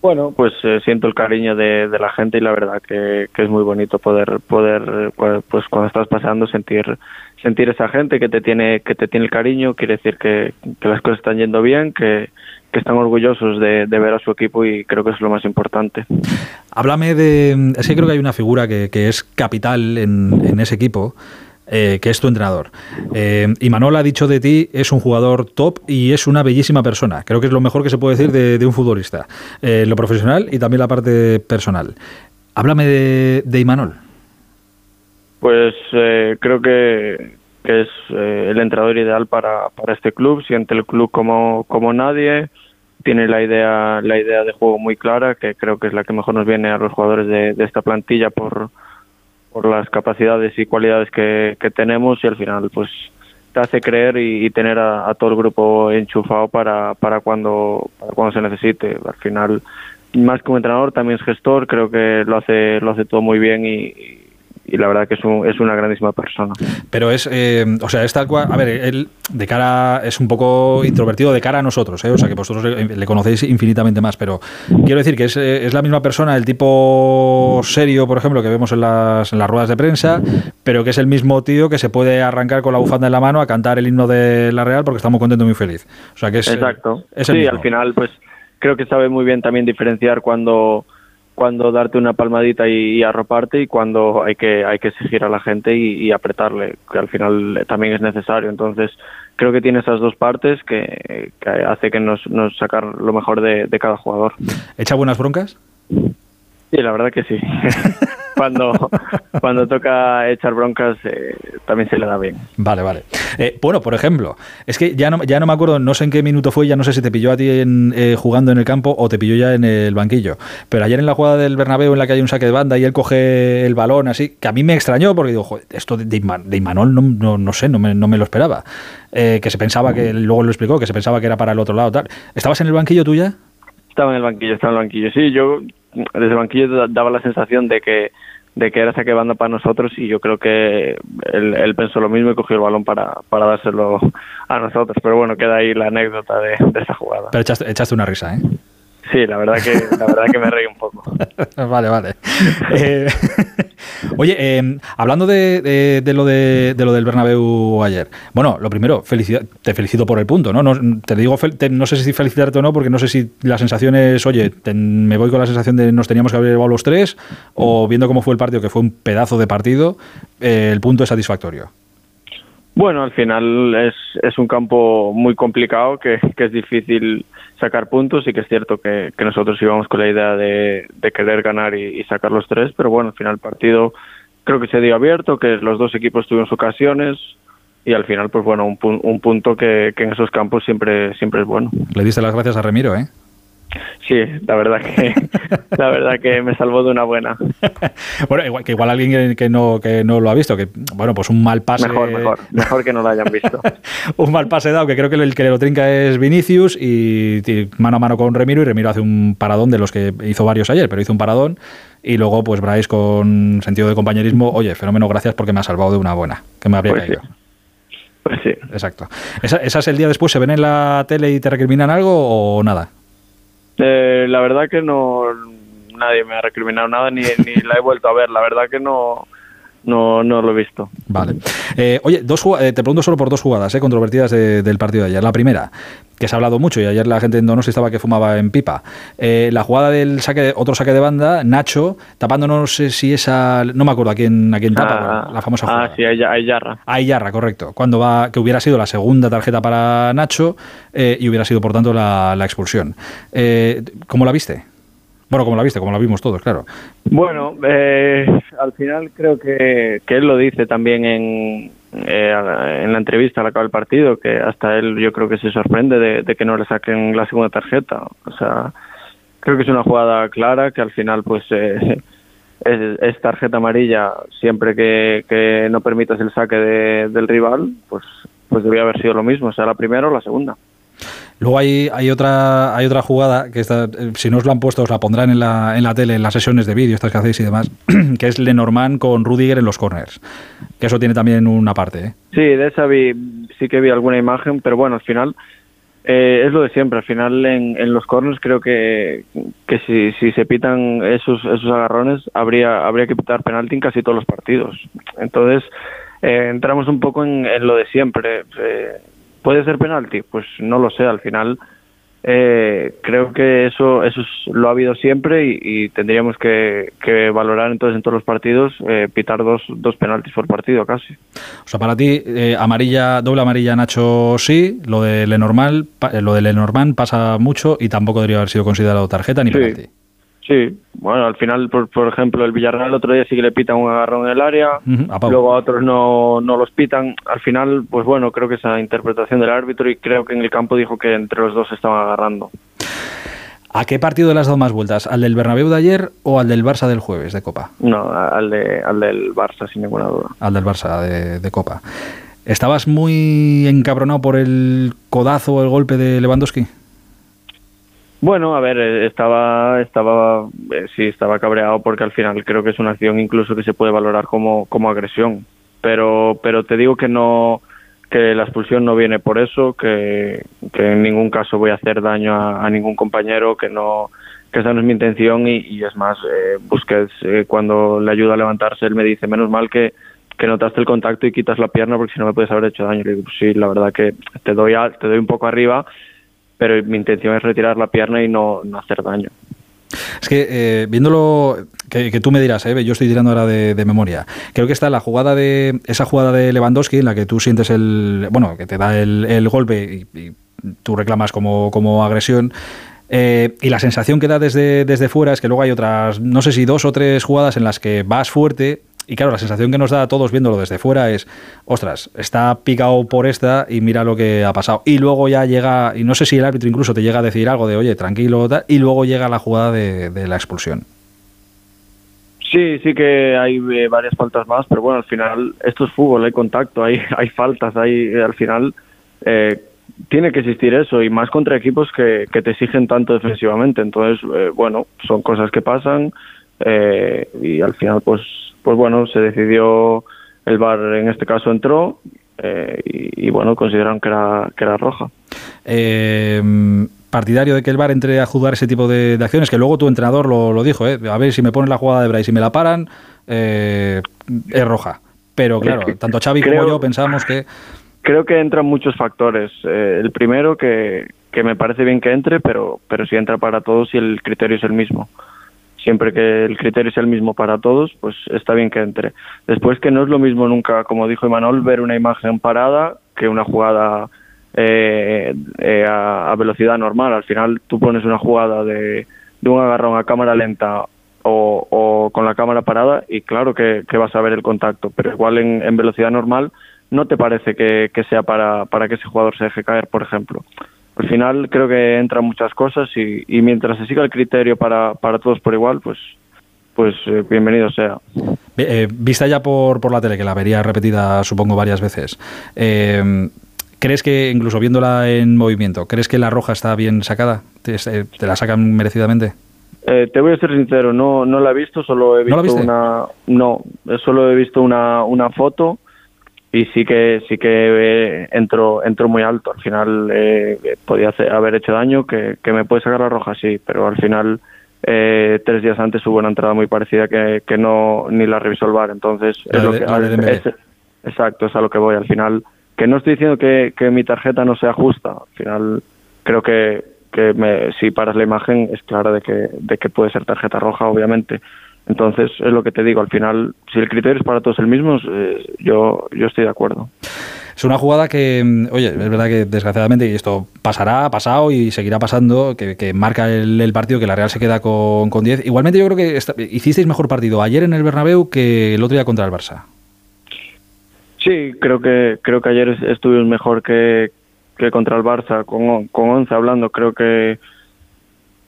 Bueno, pues eh, siento el cariño de, la gente y la verdad que, es muy bonito poder poder pues, pues cuando estás pasando sentir sentir esa gente que te tiene que te tiene el cariño quiere decir que, las cosas están yendo bien que, están orgullosos de, ver a su equipo y creo que es lo más importante. Háblame de es que creo que hay una figura que, es capital en ese equipo eh, que es tu entrenador. Eh, y ha dicho de ti, es un jugador top y es una bellísima persona. Creo que es lo mejor que se puede decir de, un futbolista. Eh, lo profesional y también la parte personal. Háblame de, Imanol. Pues eh, creo que, es eh, el entrenador ideal para, para este club. Siente el club como, como nadie. Tiene la idea, la idea de juego muy clara, que creo que es la que mejor nos viene a los jugadores de, de esta plantilla por, por las capacidades y cualidades que, que, tenemos y al final pues te hace creer y, tener a, a, todo el grupo enchufado para, para, cuando, para cuando se necesite. Al final, más que un entrenador, también es gestor, creo que lo hace, lo hace todo muy bien y, y la verdad que es, un, es una grandísima persona. Pero es, eh, o sea, es tal cual, a ver, él de cara, es un poco introvertido de cara a nosotros, ¿eh? o sea, que vosotros le, le, conocéis infinitamente más, pero quiero decir que es, eh, es, la misma persona, el tipo serio, por ejemplo, que vemos en las, en las ruedas de prensa, pero que es el mismo tío que se puede arrancar con la bufanda en la mano a cantar el himno de la Real porque está muy contento y muy feliz. O sea, que es, Exacto. Es sí, mismo. al final, pues creo que sabe muy bien también diferenciar cuando cuando darte una palmadita y, arroparte y cuando hay que hay que exigir a la gente y, y, apretarle que al final también es necesario. Entonces creo que tiene esas dos partes que, que hace que nos, nos sacar lo mejor de, de, cada jugador. Echa buenas broncas sí la verdad que sí cuando, cuando toca echar broncas eh, también se le da bien. Vale, vale. Eh, bueno, por ejemplo, es que ya no, ya no me acuerdo, no sé en qué minuto fue, ya no sé si te pilló a ti en, eh, jugando en el campo o te pilló ya en el banquillo. Pero ayer en la jugada del Bernabéu en la que hay un saque de banda y él coge el balón así, que a mí me extrañó porque digo, joder, esto de, de Imanol no, no, no, sé, no me, no me lo esperaba. Eh, que se pensaba que, luego lo explicó, que se pensaba que era para el otro lado. Tal. ¿Estabas en el banquillo tú ya? Estaba en el banquillo, estaba en el banquillo. Sí, yo desde el banquillo daba la sensación de que de que era saque banda para nosotros y yo creo que él, pensó lo mismo y cogió el balón para, para dárselo a nosotros. Pero bueno, queda ahí la anécdota de, de esa jugada. Pero echaste, una risa, ¿eh? Sí, la verdad que, la verdad que me reí un poco. vale, vale. Eh, oye, eh, hablando de, de, lo de, de, lo del Bernabéu ayer, bueno, lo primero, te felicito por el punto, ¿no? no te digo, no sé si felicitarte o no, porque no sé si la sensación es, oye, te, me voy con la sensación de nos teníamos que haber llevado los tres, o viendo cómo fue el partido, que fue un pedazo de partido, eh, el punto es satisfactorio. Bueno, al final es, es un campo muy complicado, que, que es difícil sacar puntos y que es cierto que, que nosotros íbamos con la idea de, de querer ganar y, y, sacar los tres, pero bueno, al final el partido creo que se dio abierto, que los dos equipos tuvieron sus ocasiones y al final, pues bueno, un, un punto que, que, en esos campos siempre, siempre es bueno. Le diste las gracias a Remiro, ¿eh? Sí, la verdad que la verdad que me salvó de una buena. bueno, igual, que igual alguien que no que no lo ha visto, que bueno, pues un mal pase. Mejor, mejor, mejor que no lo hayan visto. un mal pase dado, que creo que el que lo trinca es Vinicius y, y, mano a mano con Remiro y Remiro hace un paradón de los que hizo varios ayer, pero hizo un paradón y luego pues Bryce con sentido de compañerismo, oye, fenómeno, gracias porque me ha salvado de una buena, que me habría pues caído. Sí. Pues sí. Exacto. ¿Esa, ¿Esas el día después se ven en la tele y te recriminan algo o nada? Eh, la verdad que no, nadie me ha recriminado nada ni, ni la he vuelto a ver. La verdad que no, no, no lo he visto. Vale. Eh, oye, dos, eh, te pregunto solo por dos jugadas eh, controvertidas de- del partido de ayer. La primera, que se ha hablado mucho y ayer la gente en Donosti estaba que fumaba en pipa. Eh, la jugada del saque, de- otro saque de banda, Nacho, tapando no sé si esa, no me acuerdo a quién, a quién tapa, Ah, la famosa jugada. Ah, sí, hay, hay Yarra. A Iyarra, correcto. Cuando va, que hubiera sido la segunda tarjeta para Nacho eh, y hubiera sido, por tanto, la, la expulsión. Eh, ¿Cómo la viste? Bueno, como la viste, como la vimos todos, claro. Bueno, eh, al final creo que, él lo dice también en, eh, en la entrevista al acabar el partido, que hasta él yo creo que se sorprende de, que no le saquen la segunda tarjeta. O sea, creo que es una jugada clara que al final pues eh, es, tarjeta amarilla siempre que, que no permitas el saque de- del rival, pues pues debía haber sido lo mismo, sea la primera o la segunda. Luego hay, hay otra hay otra jugada que está, eh, si no os la han puesto os la pondrán en la, en la tele, en las sesiones de vídeo, estas que hacéis y demás, que es Lenormand con Rudiger en los corners. Que eso tiene también una parte. ¿eh? Sí, de esa vi, sí que vi alguna imagen, pero bueno, al final eh, es lo de siempre. Al final en, en los corners creo que, que si, si se pitan esos, esos agarrones habría, habría que pitar penalti en casi todos los partidos. Entonces eh, entramos un poco en, en lo de siempre. Eh, ¿Puede ser penalti? Pues no lo sé. Al final eh, creo que eso eso es- lo ha habido siempre y, y tendríamos que, que valorar entonces en todos los partidos eh, pitar dos, dos penaltis por partido casi. O sea, para ti, eh, amarilla, doble amarilla Nacho sí, lo de Lenormand, eh, lo de Lenormand pasa mucho y tampoco debería haber sido considerado tarjeta ni Sí. penalti. Sí, bueno, al final, por, por ejemplo, el Villarreal el otro día sí que le pitan un agarrón en el área, a luego a otros no, no los pitan. Al final, pues bueno, creo que esa interpretación del árbitro y creo que en el campo dijo que entre los dos estaban agarrando. ¿A qué partido le has dado más vueltas? ¿Al del Bernabéu de ayer o al del Barça del jueves de Copa? No, al, de, al del Barça, sin ninguna duda. Al del Barça de, de Copa. ¿Estabas muy encabronado por el codazo o el golpe de Lewandowski? Bueno, a ver, eh, estaba, estaba, eh, sí, estaba cabreado porque al final creo que es una acción incluso que se puede valorar como, como agresión. Pero, pero te digo que no, que la expulsión no viene por eso, que, que en ningún caso voy a hacer daño a, ningún compañero, que no, que esa no es mi intención y, y es más, eh, Busquets eh, cuando le ayuda a levantarse él me dice menos mal que, que notaste el contacto y quitas la pierna porque si no me puedes haber hecho daño. Le digo, pues sí, la verdad que te doy, a- te doy un poco arriba, pero mi intención es retirar la pierna y no, no hacer daño. Es que eh, viéndolo, que, que tú me dirás, eh, yo estoy tirando ahora de, memoria. Creo que está la jugada de esa jugada de Lewandowski en la que tú sientes el, bueno, que te da el, el golpe y, y tú reclamas como, como agresión. eh, y la sensación que da desde, desde fuera es que luego hay otras, no sé si dos o tres jugadas en las que vas fuerte. Y claro, la sensación que nos da a todos viéndolo desde fuera es, ostras, está picado por esta y mira lo que ha pasado. Y luego ya llega, y no sé si el árbitro incluso te llega a decir algo de, oye, tranquilo, y luego llega la jugada de, la expulsión. Sí, sí que hay eh, varias faltas más, pero bueno, al final esto es fútbol, hay contacto, hay, hay faltas, hay eh, al final eh, tiene que existir eso y más contra equipos que, que te exigen tanto defensivamente. Entonces, bueno, son cosas que pasan y al final, pues, pues bueno, se decidió el VAR en este caso entró eh, y, y, bueno, consideraron que era que era roja. Eh, partidario de que el VAR entre a juzgar ese tipo de, de acciones, que luego tu entrenador lo, lo dijo, ¿eh? a ver si me ponen la jugada de Bryce y me la paran, eh, es roja. Pero claro, tanto Xavi Creo- como yo pensamos que... Creo que entran muchos factores. Eh, el primero, que, que me parece bien que entre, pero, pero si entra para todos y el criterio es el mismo. Siempre que el criterio sea el mismo para todos, pues está bien que entre. Después que no es lo mismo nunca, como dijo Imanol, ver una imagen parada que una jugada eh, eh, a, a velocidad normal. Al final tú pones una jugada de, de un agarrón a cámara lenta o, o con la cámara parada y claro que, que vas a ver el contacto, pero igual en, en velocidad normal no te parece que, que sea para, para que ese jugador se deje caer, por ejemplo. Al final creo que entran muchas cosas y, y mientras se siga el criterio para, para todos por igual, pues, pues eh, bienvenido sea. Eh, vista ya por, por la tele, que la vería repetida supongo varias veces, eh, ¿crees que incluso viéndola en movimiento, crees que la roja está bien sacada? ¿Te, eh, te la sacan merecidamente? Te voy a ser sincero, no, no la he visto, solo he ¿No la visto viste? una, no, solo he visto una, una foto y sí que sí que eh, entró entró muy alto. Al final eh, podía hacer- haber hecho daño, que, que me puede sacar la roja, sí, pero al final eh, tres días antes hubo una entrada muy parecida que, que no ni la revisó el VAR. Entonces, La es lo que, es- exacto, es a lo que voy. Al final, que no estoy diciendo que, que mi tarjeta no sea justa. Al final, creo que, que me- si paras la imagen es claro de que, de que puede ser tarjeta roja, obviamente. Entonces, es lo que te digo. Al final, si el criterio es para todos el mismo, eh, yo, yo estoy de acuerdo. Es una jugada que, mm, oye, es verdad que desgraciadamente, y esto pasará, ha pasado y seguirá pasando, que, que marca el, el partido, que la Real se queda con, con 10. Igualmente yo creo que esta- hicisteis mejor partido ayer en el Bernabéu que el otro día contra el Barça. Sí, creo que creo que ayer es- estuvimos mejor que, que contra el Barça con, con 11 hablando. Creo que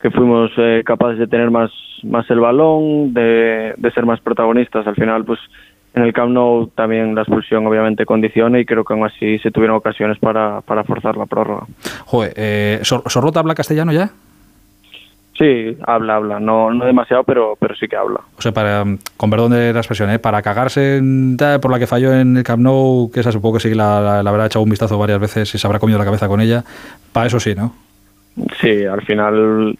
que fuimos eh, capaces de tener más más el balón, de, de ser más protagonistas. Al final, pues en el Camp Nou también la expulsión obviamente condiciona y creo que aún así se tuvieron ocasiones para, para forzar la prórroga. Joder, eh, ¿Sor- ¿Sorrota habla castellano ya? Sí, habla, habla, no no demasiado, pero pero sí que habla. O sea, para, con perdón de la expresión, ¿eh? para cagarse en- por la que falló en el Camp Nou, que esa supongo que sí que la, la, la habrá echado un vistazo varias veces y se habrá comido la cabeza con ella, para eso sí, ¿no? Sí, al final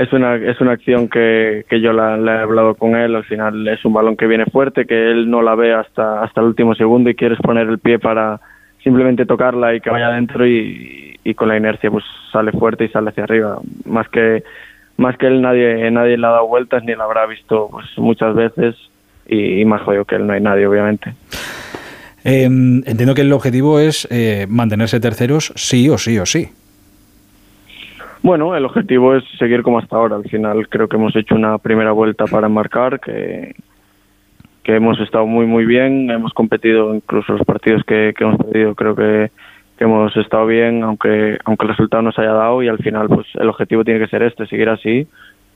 es una es una acción que, que yo la, he hablado con él. Al final es un balón que viene fuerte, que él no la ve hasta hasta el último segundo y quieres poner el pie para simplemente tocarla y que vaya adentro y, y con la inercia pues sale fuerte y sale hacia arriba. Más que más que él nadie nadie le ha dado vueltas ni la habrá visto pues muchas veces y, más jodido que él no hay nadie obviamente. Eh, entiendo que el objetivo es eh, mantenerse terceros sí o sí o sí. Bueno, el objetivo es seguir como hasta ahora. Al final creo que hemos hecho una primera vuelta para enmarcar, que, que hemos estado muy muy bien, hemos competido incluso los partidos que, hemos perdido, creo que, que hemos estado bien, aunque aunque el resultado no se haya dado y al final pues el objetivo tiene que ser este, seguir así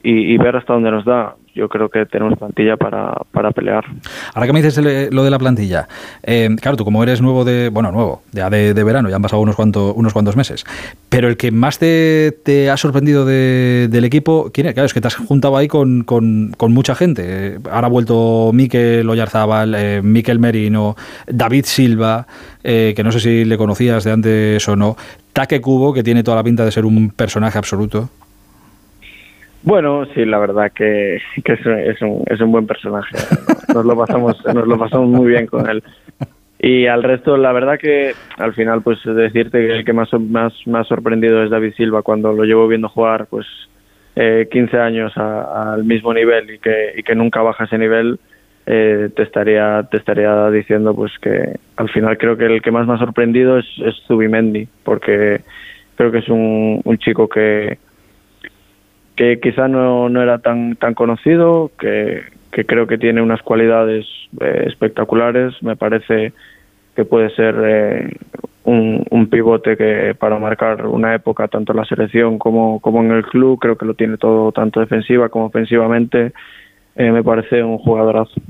y, ver hasta dónde nos da. Yo creo que tenemos plantilla para, para pelear. Ahora que me dices lo de la plantilla, eh, claro, tú como eres nuevo de, bueno, nuevo, ya de, de verano, ya han pasado unos cuantos, unos cuantos meses, pero el que más te, te ha sorprendido de- del equipo, ¿quién es? Claro, es que te has juntado ahí con, con- con mucha gente. Eh, Ahora ha vuelto Mikel Oyarzábal, eh, Mikel Merino, David Silva, eh, que no sé si le conocías de antes o no, Take Cubo, que tiene toda la pinta de ser un personaje absoluto. Bueno, sí, la verdad que, es, un- es un, es un buen personaje. Nos lo pasamos, nos lo pasamos muy bien con él. Y al resto, la verdad que al final, pues decirte que el que más, más ha sorprendido es David Silva cuando lo llevo viendo jugar, pues eh, 15 años al mismo nivel y que, y que nunca baja ese nivel, eh, te estaría te estaría diciendo pues que al final creo que el que más me ha sorprendido es, es Zubimendi, porque creo que es un, un chico que, que quizá no, no era tan tan conocido, que, que creo que tiene unas cualidades eh, espectaculares. Me parece que puede ser eh, un, un pivote que para marcar una época tanto en la selección como, como en el club. Creo que lo tiene todo tanto defensiva como ofensivamente. Eh, me parece un jugadorazo.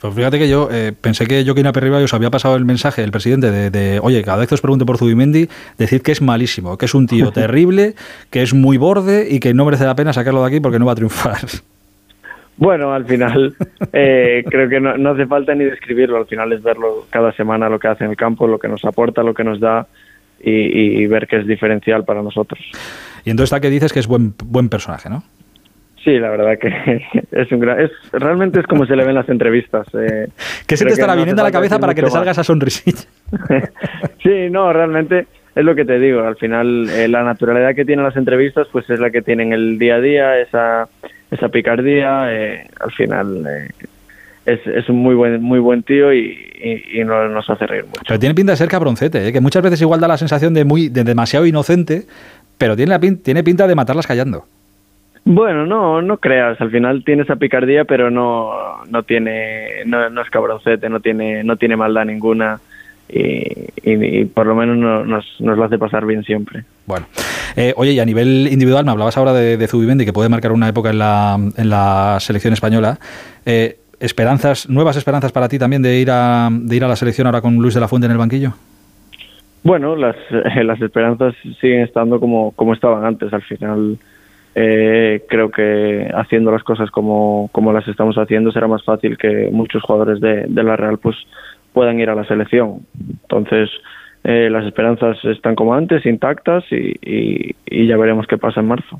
Pues fíjate que yo eh, pensé que Joaquín Aperriba os había pasado el mensaje del presidente de, de, oye, cada vez que os pregunte por Zubimendi, decid que es malísimo, que es un tío terrible, que es muy borde y que no merece la pena sacarlo de aquí porque no va a triunfar. Bueno, al final eh, creo que no, no hace falta ni describirlo, al final es verlo cada semana lo que hace en el campo, lo que nos aporta, lo que nos da y, y ver que es diferencial para nosotros. Y entonces está que dices que es buen, buen personaje, ¿no? Sí, la verdad que es un gran... Es, realmente es como se le ven las entrevistas. Eh, ¿Qué se te estará viniendo a la cabeza para que te salga más. esa sonrisilla? Sí, no, realmente es lo que te digo. Al final, eh, la naturalidad que tienen las entrevistas, pues es la que tienen el día a día, esa, esa picardía. eh, al final, eh, es, es un muy buen, muy buen tío y, y, y no- nos hace reír mucho. Pero tiene pinta de ser cabroncete, que muchas veces igual da la sensación de muy de demasiado inocente, pero tiene, la pin- tiene pinta de matarlas callando. Bueno, no, no creas. Al final tiene esa picardía, pero no, no tiene, no, no es cabroncete, no tiene, no tiene maldad ninguna y, y- y por lo menos no- nos, nos lo hace pasar bien siempre. Bueno, Eh, oye, y a nivel individual, me hablabas ahora de, de Zubimendi, que puede marcar una época en la, en la selección española. Eh, ¿Esperanzas, nuevas esperanzas para ti también de ir, a, de ir a la selección ahora con Luis de la Fuente en el banquillo? Bueno, las, eh, las esperanzas siguen estando como, como estaban antes. Al final, eh, creo que haciendo las cosas como, como las estamos haciendo será más fácil que muchos jugadores de, de la Real pues puedan ir a la selección. Entonces, eh, las esperanzas están como antes, intactas y, y, ya veremos qué pasa en marzo.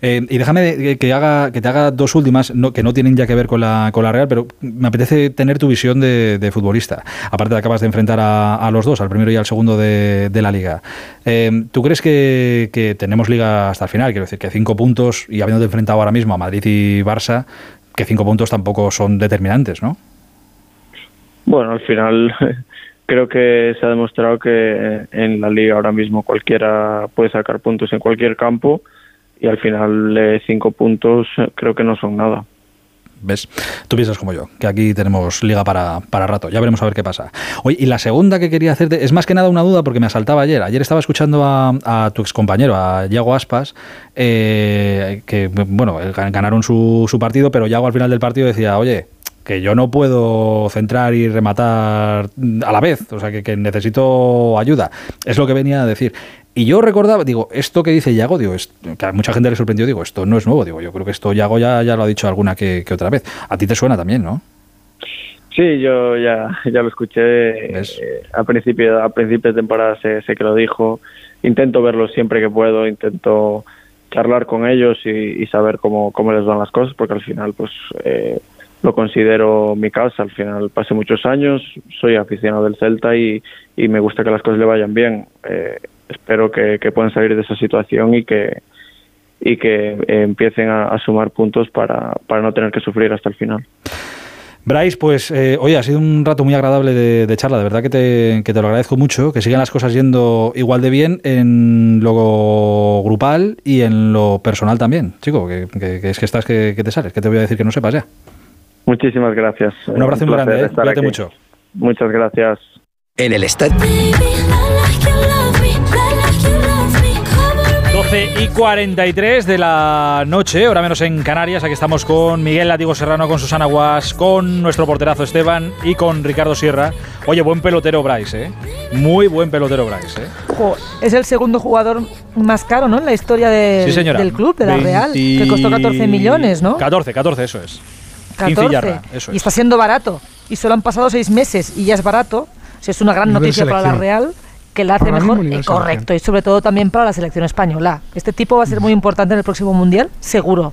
Eh, y déjame que, haga, que te haga dos últimas, no, que no tienen ya que ver con la, con la Real, pero me apetece tener tu visión de, futbolista. Aparte acabas de enfrentar a, los dos, al primero y al segundo de, la liga. Eh, ¿Tú crees que, que, tenemos liga hasta el final? Quiero decir, que cinco puntos, y habiendo enfrentado ahora mismo a Madrid y Barça, que cinco puntos tampoco son determinantes, ¿no? Bueno, al final creo que se ha demostrado que en la liga ahora mismo cualquiera puede sacar puntos en cualquier campo y al final eh, cinco puntos creo que no son nada. ¿Ves? Tú piensas como yo, que aquí tenemos liga para, para rato. Ya veremos a ver qué pasa. Oye, y la segunda que quería hacerte es más que nada una duda porque me asaltaba ayer. Ayer estaba escuchando a, a tu excompañero, a Yago Aspas, eh, que, bueno, ganaron su, su partido, pero Yago al final del partido decía, oye, que yo no puedo centrar y rematar a la vez, o sea, que, necesito ayuda. Es lo que venía a decir. Y yo recordaba, digo, esto que dice Yago, digo, que a mucha gente le sorprendió, digo, esto no es nuevo, digo, yo creo que esto Yago ya, ya lo ha dicho alguna que, otra vez. A ti te suena también, ¿no? Sí, yo ya, ya lo escuché eh, a, principio, a principios de temporada, sé, sé, que lo dijo. Intento verlo siempre que puedo, intento charlar con ellos y, saber cómo, cómo les van las cosas, porque al final, pues, eh, lo considero mi casa. Al final pasé muchos años, soy aficionado del Celta y, me gusta que las cosas le vayan bien. Eh, espero que, puedan salir de esa situación y que y que empiecen a, sumar puntos para, para no tener que sufrir hasta el final. Bryce, pues eh, oye, ha sido un rato muy agradable de, charla, de verdad que te, que te, lo agradezco mucho, que sigan las cosas yendo igual de bien en lo grupal y en lo personal también, chico, que, es que estás que, que te sales, que te voy a decir que no sepas ya. Muchísimas gracias. Un abrazo muy grande, ¿eh? cuídate mucho. Muchas gracias. En el estadio. 12 y 43 de la noche, ahora menos en Canarias. Aquí estamos con Miguel Latigo Serrano, con Susana Guas, con nuestro porterazo Esteban y con Ricardo Sierra. Oye, buen pelotero Bryce, ¿eh? Muy buen pelotero Bryce, ¿eh? es el segundo jugador más caro, ¿no? En la historia del club, de la Real, que costó 14 millones, ¿no? 14, 14, eso es. 14. Y está siendo barato. Y solo han pasado seis meses y ya es barato. es una gran noticia para la Real que la hace mejor. Eh, correcto. Y sobre todo también para la selección española. Este tipo va a ser muy importante en el próximo Mundial, seguro.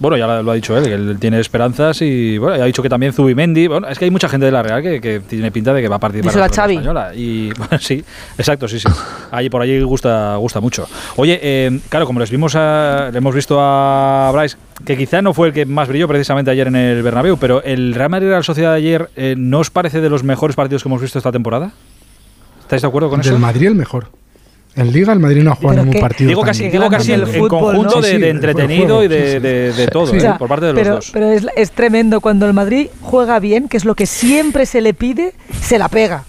Bueno, ya lo ha dicho él, que él tiene esperanzas y bueno, ha dicho que también Zubimendi. Bueno, es que hay mucha gente de la Real que, tiene pinta de que va a participar en la Xavi. española. Y bueno, sí, exacto, sí, sí. Ahí por allí gusta, gusta mucho. Oye, eh, claro, como les vimos le hemos visto a Bryce, que quizá no fue el que más brilló precisamente ayer en el Bernabéu, pero el Real Madrid Real Sociedad de ayer, eh, ¿no os parece de los mejores partidos que hemos visto esta temporada? ¿Estáis de acuerdo con eso? Del Madrid el mejor. En Liga el Madrid no ha jugado ningún partido. Digo casi, digo casi el, conjunto de, entretenido y de, todo, ¿eh? por parte de los dos. Pero es, es, tremendo cuando el Madrid juega bien, que es lo que siempre se le pide, se la pega.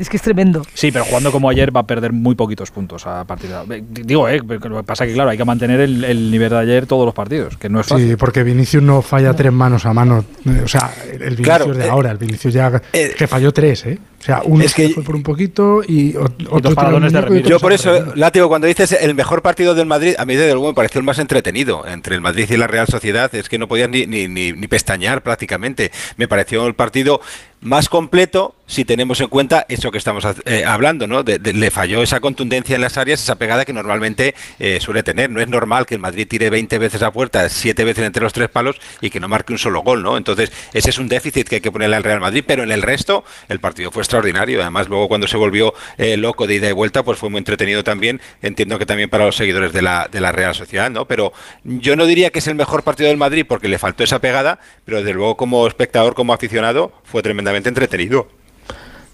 Es que es tremendo. Sí, pero jugando como ayer va a perder muy poquitos puntos a partir de Digo, eh, lo que pasa que claro, hay que mantener el, nivel de ayer todos los partidos, que no es fácil. Sí, porque Vinicius no falla tres manos a mano. O sea, el Vinicius de eh, ahora, el Vinicius ya eh, que falló tres, ¿eh? O sea, uno es que, fue por un poquito y otro de Yo por eso, Látigo, cuando dices el mejor partido del Madrid, a mí desde luego me pareció el más entretenido. Entre el Madrid y la Real Sociedad es que no podías ni, ni, ni, ni pestañear prácticamente. Me pareció el partido más completo si tenemos en cuenta eso que estamos eh, hablando, ¿no? le falló esa contundencia en las áreas, esa pegada que normalmente eh, suele tener. No es normal que el Madrid tire 20 veces a puerta, 7 veces entre los tres palos y que no marque un solo gol, ¿no? Entonces, ese es un déficit que hay que ponerle al Real Madrid, pero en el resto el partido fue extraordinario. Además, luego cuando se volvió eh, loco de ida y vuelta, pues fue muy entretenido también. Entiendo que también para los seguidores de la, de la Real Sociedad, ¿no? Pero yo no diría que es el mejor partido del Madrid porque le faltó esa pegada, pero desde luego como espectador, como aficionado, fue tremendamente entretenido.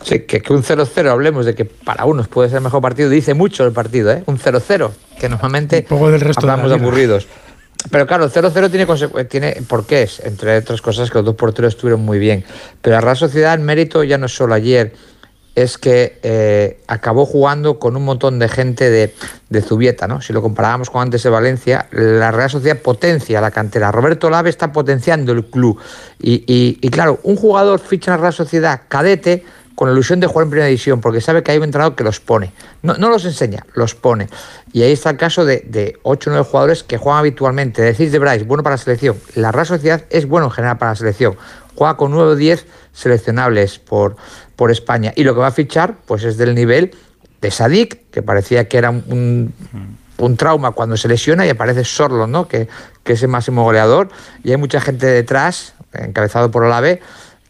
Sí, que, que un 0-0, hablemos de que para unos puede ser el mejor partido, dice mucho el partido, ¿eh? Un 0-0, que normalmente poco del resto hablamos de, aburridos. Pero claro, el 0-0 tiene, tiene por qué es, entre otras cosas, que los dos porteros estuvieron muy bien. Pero la Real Sociedad, el mérito ya no es solo ayer, es que eh, acabó jugando con un montón de gente de, de, Zubieta, ¿no? Si lo comparábamos con antes de Valencia, la Real Sociedad potencia la cantera. Roberto Lave está potenciando el club. Y, y, claro, un jugador ficha en la Real Sociedad cadete con la ilusión de jugar en primera división, porque sabe que hay un entrenador que los pone. No, no los enseña, los pone. Y ahí está el caso de, de 8 o 9 jugadores que juegan habitualmente. Decís de Bryce, bueno para la selección. La Real Sociedad es bueno en general para la selección. juega con 9 o 10 seleccionables por, por España. Y lo que va a fichar, pues es del nivel de Sadik, que parecía que era un, un trauma cuando se lesiona y aparece Sorlo, ¿no? que, que es el máximo goleador. Y hay mucha gente detrás, encabezado por Olave,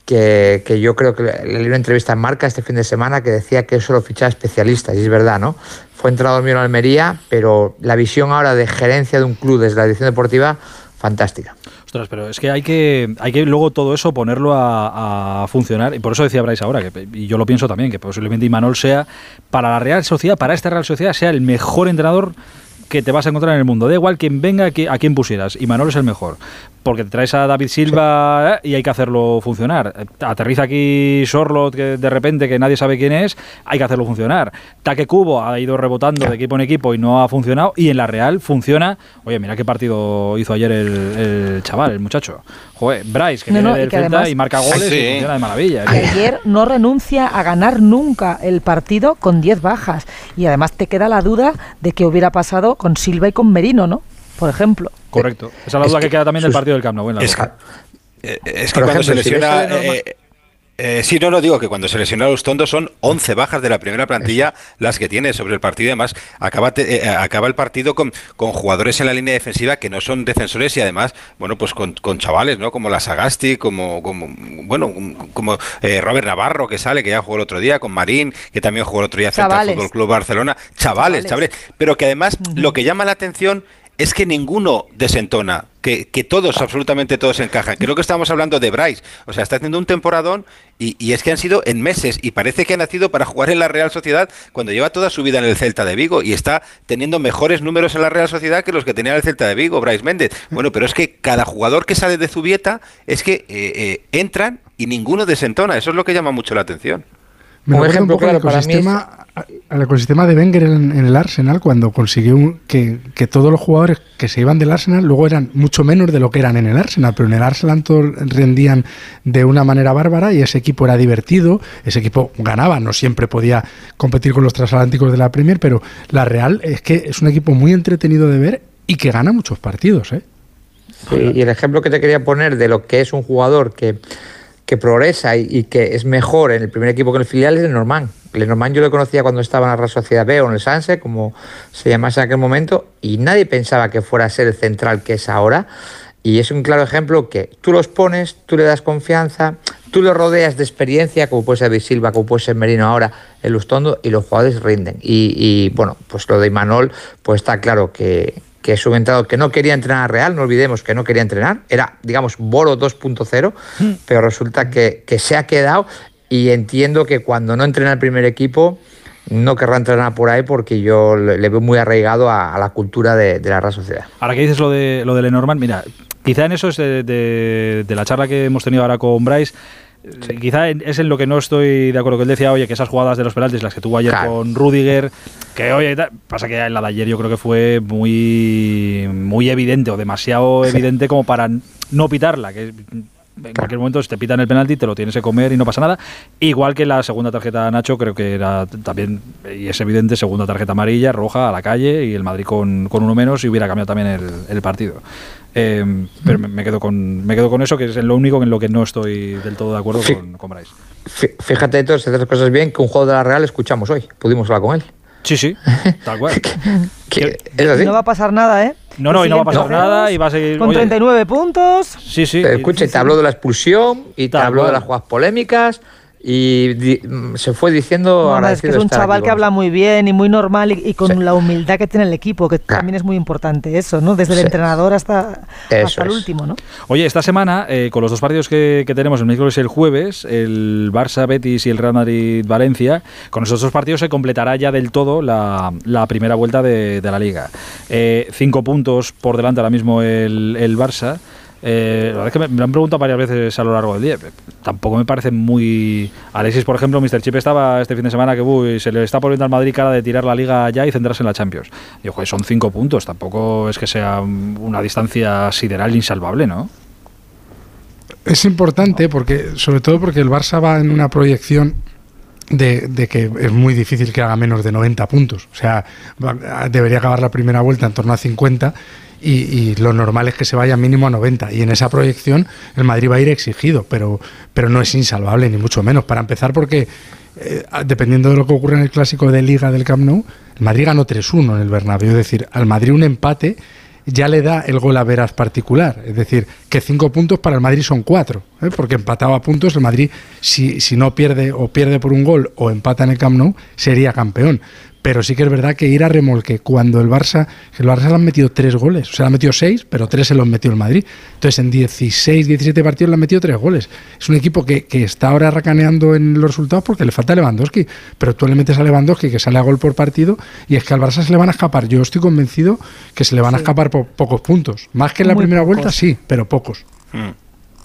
que, que yo creo que le leí una entrevista en Marca este fin de semana que decía que eso lo fichaba especialistas, y es verdad, ¿no? Fue entrado mío en Almería, pero la visión ahora de gerencia de un club desde la dirección deportiva, fantástica. Ostras, pero es que hay que, hay que luego todo eso ponerlo a, funcionar. Y por eso decía Bryce ahora, que, y yo lo pienso también, que posiblemente Imanol sea, para la Real Sociedad, para esta Real Sociedad, sea el mejor entrenador que te vas a encontrar en el mundo. Da igual quien venga, a quien pusieras. Y Manolo es el mejor. Porque te traes a David Silva eh, y hay que hacerlo funcionar. Aterriza aquí Sorlot, que de repente que nadie sabe quién es, hay que hacerlo funcionar. Taque Cubo ha ido rebotando de equipo en equipo y no ha funcionado. Y en la Real funciona. Oye, mira qué partido hizo ayer el, chaval, el muchacho. Joder, Bryce, que viene del Celta y marca goles y funciona de maravilla. Ayer no renuncia a ganar nunca el partido con 10 bajas. Y además te queda la duda de qué hubiera pasado con Silva y con Merino, ¿no? Por ejemplo. Correcto. Esa es la duda que, queda también del partido del Camp Nou. es, que, es que cuando se lesiona... Eh, eh, sí, no, no digo que cuando se lesiona a los tondos son 11 bajas de la primera plantilla las que tiene sobre el partido. Además, acaba, eh, acaba el partido con, con, jugadores en la línea defensiva que no son defensores y además, bueno, pues con, con chavales, ¿no? Como la Sagasti, como, como bueno, como eh, Robert Navarro que sale, que ya jugó el otro día, con Marín, que también jugó el otro día frente al Fútbol Club Barcelona. Chavales, chavales, Pero que además lo que llama la atención es que ninguno desentona, que, todos, absolutamente todos encajan. Creo que estamos hablando de Bryce. O sea, está haciendo un temporadón y, es que han sido en meses y parece que ha nacido para jugar en la Real Sociedad cuando lleva toda su vida en el Celta de Vigo y está teniendo mejores números en la Real Sociedad que los que tenía el Celta de Vigo, Bryce Méndez. Bueno, pero es que cada jugador que sale de Zubieta es que eh, eh, entran y ninguno desentona. Eso es lo que llama mucho la atención. Me un ejemplo claro para mí al ecosistema de Wenger en, el Arsenal cuando consiguió que, todos los jugadores que se iban del Arsenal luego eran mucho menos de lo que eran en el Arsenal, pero en el Arsenal todos rendían de una manera bárbara y ese equipo era divertido, ese equipo ganaba, no siempre podía competir con los transatlánticos de la Premier, pero la Real es que es un equipo muy entretenido de ver y que gana muchos partidos. ¿eh? y el ejemplo que te quería poner de lo que es un jugador que que progresa y, que es mejor en el primer equipo que en el filial es el Normand. El Normand yo lo conocía cuando estaba en la Real Sociedad B o en el Sanse, como se llamase en aquel momento, y nadie pensaba que fuera a ser el central que es ahora. Y es un claro ejemplo que tú los pones, tú le das confianza, tú lo rodeas de experiencia, como puede ser de Silva, como puede ser Merino ahora, el Lustondo, y los jugadores rinden. Y, y bueno, pues lo de Imanol, pues está claro que, que es un entrenador que no quería entrenar a Real, no olvidemos que no quería entrenar, era, digamos, Boro 2.0, hmm. pero resulta que, se ha quedado y entiendo que cuando no entrena el primer equipo no querrá entrenar por ahí porque yo le, veo muy arraigado a, la cultura de, la Real Sociedad. Ahora que dices lo de, lo de Lenormand, mira, quizá en eso es de, de la charla que hemos tenido ahora con Bryce, quizá es en lo que no estoy de acuerdo que él decía, oye, que esas jugadas de los penaltis, las que tuvo ayer con Rudiger, que oye, pasa que en la de ayer yo creo que fue muy, muy evidente o demasiado evidente como para no pitarla, que en cualquier momento si te pitan el penalti te lo tienes que comer y no pasa nada. Igual que la segunda tarjeta Nacho, creo que era también, y es evidente, segunda tarjeta amarilla, roja, a la calle y el Madrid con, con uno menos y hubiera cambiado también el, el partido. Eh, pero me, quedo con, me quedo con eso, que es lo único en lo que no estoy del todo de acuerdo con, con Bryce. Fíjate, haces las cosas bien, que un juego de la Real escuchamos hoy. Pudimos hablar con él. Sí, sí, tal cual. No va a pasar nada, ¿eh? No, no, y no va a pasar nada y va a seguir. Con 39 puntos. Sí, sí. escucha, te habló de la expulsión y te habló de las jugadas polémicas y se fue diciendo es que es un chaval que habla muy bien y muy normal y, con la humildad que tiene el equipo que también es muy importante eso no desde el entrenador hasta, hasta el último no oye esta semana eh, con los dos partidos que, tenemos el miércoles y el jueves el Barça Betis y el Real Madrid Valencia con esos dos partidos se completará ya del todo la, primera vuelta de, la liga. Eh, cinco puntos por delante ahora mismo el, el Barça eh, la verdad es que me, han preguntado varias veces a lo largo del día. Tampoco me parece muy. Alexis, por ejemplo, Mr. Chip estaba este fin de semana que se le está poniendo al Madrid cara de tirar la liga ya y centrarse en la Champions. Y ojo, son cinco puntos. Tampoco es que sea una distancia sideral insalvable, ¿no? Es importante porque, sobre todo porque el Barça va en una proyección de, de, que es muy difícil que haga menos de 90 puntos. O sea, debería acabar la primera vuelta en torno a 50 y, y lo normal es que se vaya mínimo a 90. Y en esa proyección el Madrid va a ir exigido, pero, pero no es insalvable, ni mucho menos. Para empezar, porque eh, dependiendo de lo que ocurre en el clásico de Liga del Camp Nou, el Madrid ganó 3-1 en el Bernabéu. Es decir, al Madrid un empate ya le da el gol a veras particular. Es decir, que cinco puntos para el Madrid son cuatro, ¿eh? porque empatado a puntos, el Madrid, si, si no pierde o pierde por un gol o empata en el Camp Nou, sería campeón pero sí que es verdad que ir a remolque cuando el Barça, el Barça le han metido tres goles, o sea, le han metido seis, pero tres se los metió el Madrid. Entonces, en 16, 17 partidos le han metido tres goles. Es un equipo que, que está ahora racaneando en los resultados porque le falta Lewandowski, pero tú le metes a Lewandowski que sale a gol por partido y es que al Barça se le van a escapar. Yo estoy convencido que se le van a escapar por pocos puntos. Más que en la Muy primera pocos. vuelta, sí, pero pocos.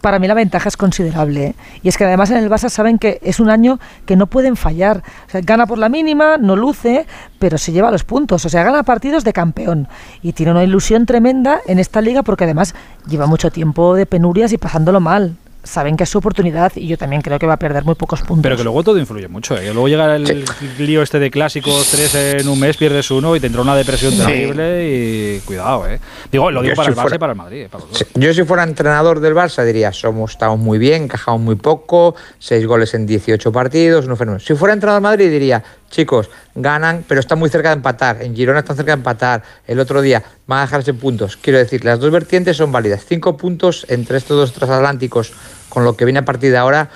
Para mí la ventaja es considerable. ¿eh? Y es que además en el Barça saben que es un año que no pueden fallar. O sea, gana por la mínima, no luce, pero se lleva los puntos. O sea, gana partidos de campeón. Y tiene una ilusión tremenda en esta liga porque además lleva mucho tiempo de penurias y pasándolo mal. Saben que es su oportunidad y yo también creo que va a perder muy pocos puntos. Pero que luego todo influye mucho. ¿eh? Que luego llega el lío este de clásicos, tres en un mes, pierdes uno y te entra una depresión Sí. terrible y cuidado, ¿eh? Digo, lo digo Yo para si el Barça fuera- y para el Madrid. eh, para los dos. Yo si fuera entrenador del Barça diría, somos estamos muy bien, encajamos muy poco, seis goles en 18 partidos, no fenómeno. Si fuera entrenador del Madrid diría, chicos, ganan, pero están muy cerca de empatar. En Girona están cerca de empatar. El otro día van a dejarse puntos. Quiero decir, las dos vertientes son válidas. Cinco puntos entre estos dos transatlánticos con lo que viene a partir de ahora.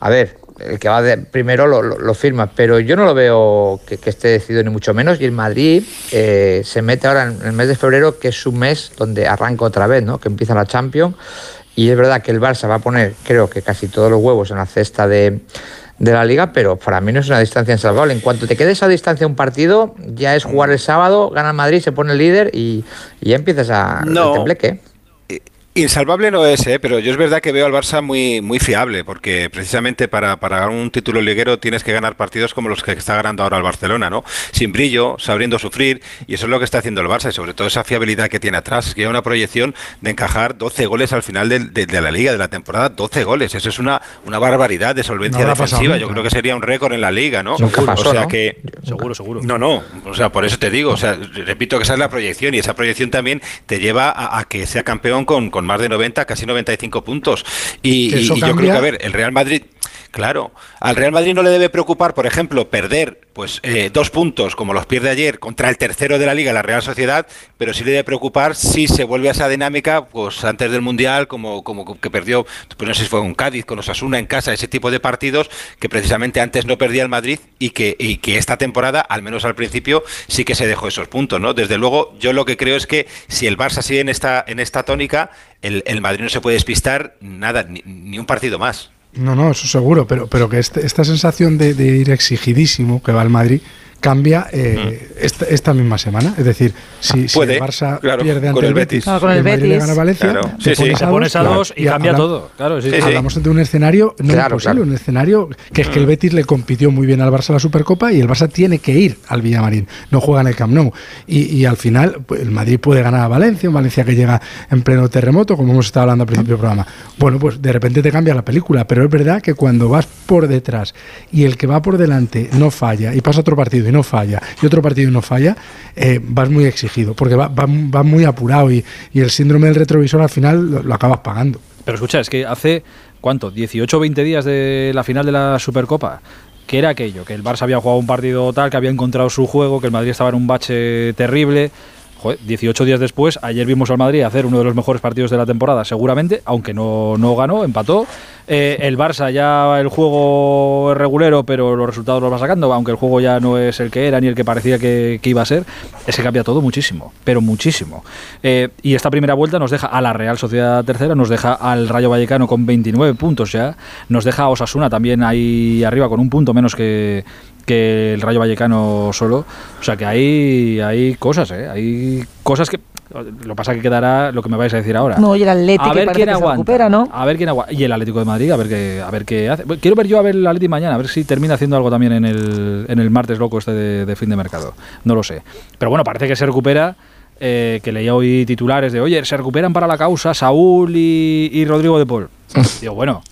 A ver, el que va de primero lo, firma, pero yo no lo veo que, que esté decidido ni mucho menos. Y el Madrid eh, se mete ahora en el mes de febrero, que es un mes donde arranca otra vez, ¿no? que empieza la Champions. Y es verdad que el Barça va a poner, creo que casi todos los huevos en la cesta de, de la liga, pero para mí no es una distancia insalvable. En cuanto te quedes a distancia un partido, ya es jugar el sábado, gana el Madrid, se pone el líder y, y ya empiezas a No. el tembleque. Insalvable no es, ¿eh? pero yo es verdad que veo al Barça muy, muy fiable, porque precisamente para, para ganar un título liguero tienes que ganar partidos como los que está ganando ahora el Barcelona, ¿no? Sin brillo, sabiendo sufrir, y eso es lo que está haciendo el Barça, y sobre todo esa fiabilidad que tiene atrás, es que hay una proyección de encajar 12 goles al final del- de, de la liga, de la temporada, 12 goles, eso es una, una barbaridad de solvencia No defensiva, yo creo que sería un récord en la liga, ¿no? Pasó, o sea ¿no? que... Seguro, seguro. No, no, o sea, por eso te digo, o sea, repito que esa es la proyección y esa proyección también te lleva a, a que sea campeón con, con más de 90, casi 95 puntos. Y, y- yo creo que, a ver, el Real Madrid, claro, al Real Madrid no le debe preocupar, por ejemplo, perder pues eh, dos puntos como los pierde ayer contra el tercero de la liga, la Real Sociedad, pero sí le debe preocupar si se vuelve a esa dinámica, pues antes del Mundial, como, como que perdió, pues no sé si fue un Cádiz con Osasuna en casa, ese tipo de partidos que precisamente antes no perdía el Madrid y que, y que esta temporada, al menos al principio, sí que se dejó esos puntos, ¿no? Desde luego, yo lo que creo es que si el Barça sigue en esta, en esta tónica, el, el Madrid no se puede despistar nada, ni un partido más. No, no, eso seguro, pero, pero que este- esta sensación de, de ir exigidísimo que va el Madrid cambia eh, esta, esta misma semana. Es decir, si, si Puede, el Barça claro, pierde ante con el Betis, Betis. Ah, con el Madrid le Betis. gana a Valencia, Claro. te Sí, sí, pones te a pones a claro, dos y cambia todo. Claro, sí, Sí, sí. sí. Hablamos de un escenario no Claro, imposible, claro. un escenario que es que el Mm. Betis le compitió muy bien al Barça en la Supercopa y el Barça tiene que ir al Villamarín, no juega en el Camp Nou. Y, y al final pues, el Madrid puede ganar a Valencia, un Valencia que llega en pleno terremoto, como hemos estado hablando al principio del programa. Bueno, pues de repente te cambia la película, pero es verdad que cuando vas por detrás y el que va por delante no falla y pasa otro partido no falla y otro partido no falla, eh, vas muy exigido, porque va, va- muy apurado y, y el síndrome del retrovisor al final lo- lo acabas pagando. Pero escucha, es que hace, ¿cuánto? 18 o 20 días de la final de la Supercopa. ¿Qué era aquello? Que el Barça había jugado un partido tal, que había encontrado su juego, que el Madrid estaba en un bache terrible. Joder, 18 días después, ayer vimos al Madrid hacer uno de los mejores partidos de la temporada, seguramente, aunque no, no ganó, empató. Eh, el Barça ya el juego es regulero, pero los resultados los va sacando, aunque el juego ya no es el que era ni el que parecía que, que iba a ser. Es que cambia todo muchísimo, pero muchísimo. Eh, y esta primera vuelta nos deja a la Real Sociedad tercera, nos deja al Rayo Vallecano con 29 puntos ya, nos deja a Osasuna también ahí arriba con un punto menos que, que el Rayo Vallecano solo. O sea que hay, hay cosas, ¿eh? Hay cosas que... Lo pasa que quedará lo que me vais a decir ahora. No, y el Atleti a ver quién que se aguanta. recupera, ¿no? A ver quién aguanta. Y el Atlético de Madrid, a ver qué, a ver qué hace. Quiero ver yo a ver el Atlético mañana, a ver si termina haciendo algo también en el, en el martes loco este de, de fin de mercado. No lo sé. Pero bueno, parece que se recupera. eh, que leía hoy titulares de, oye, se recuperan para la causa Saúl y, y Rodrigo de Paul. Digo, bueno,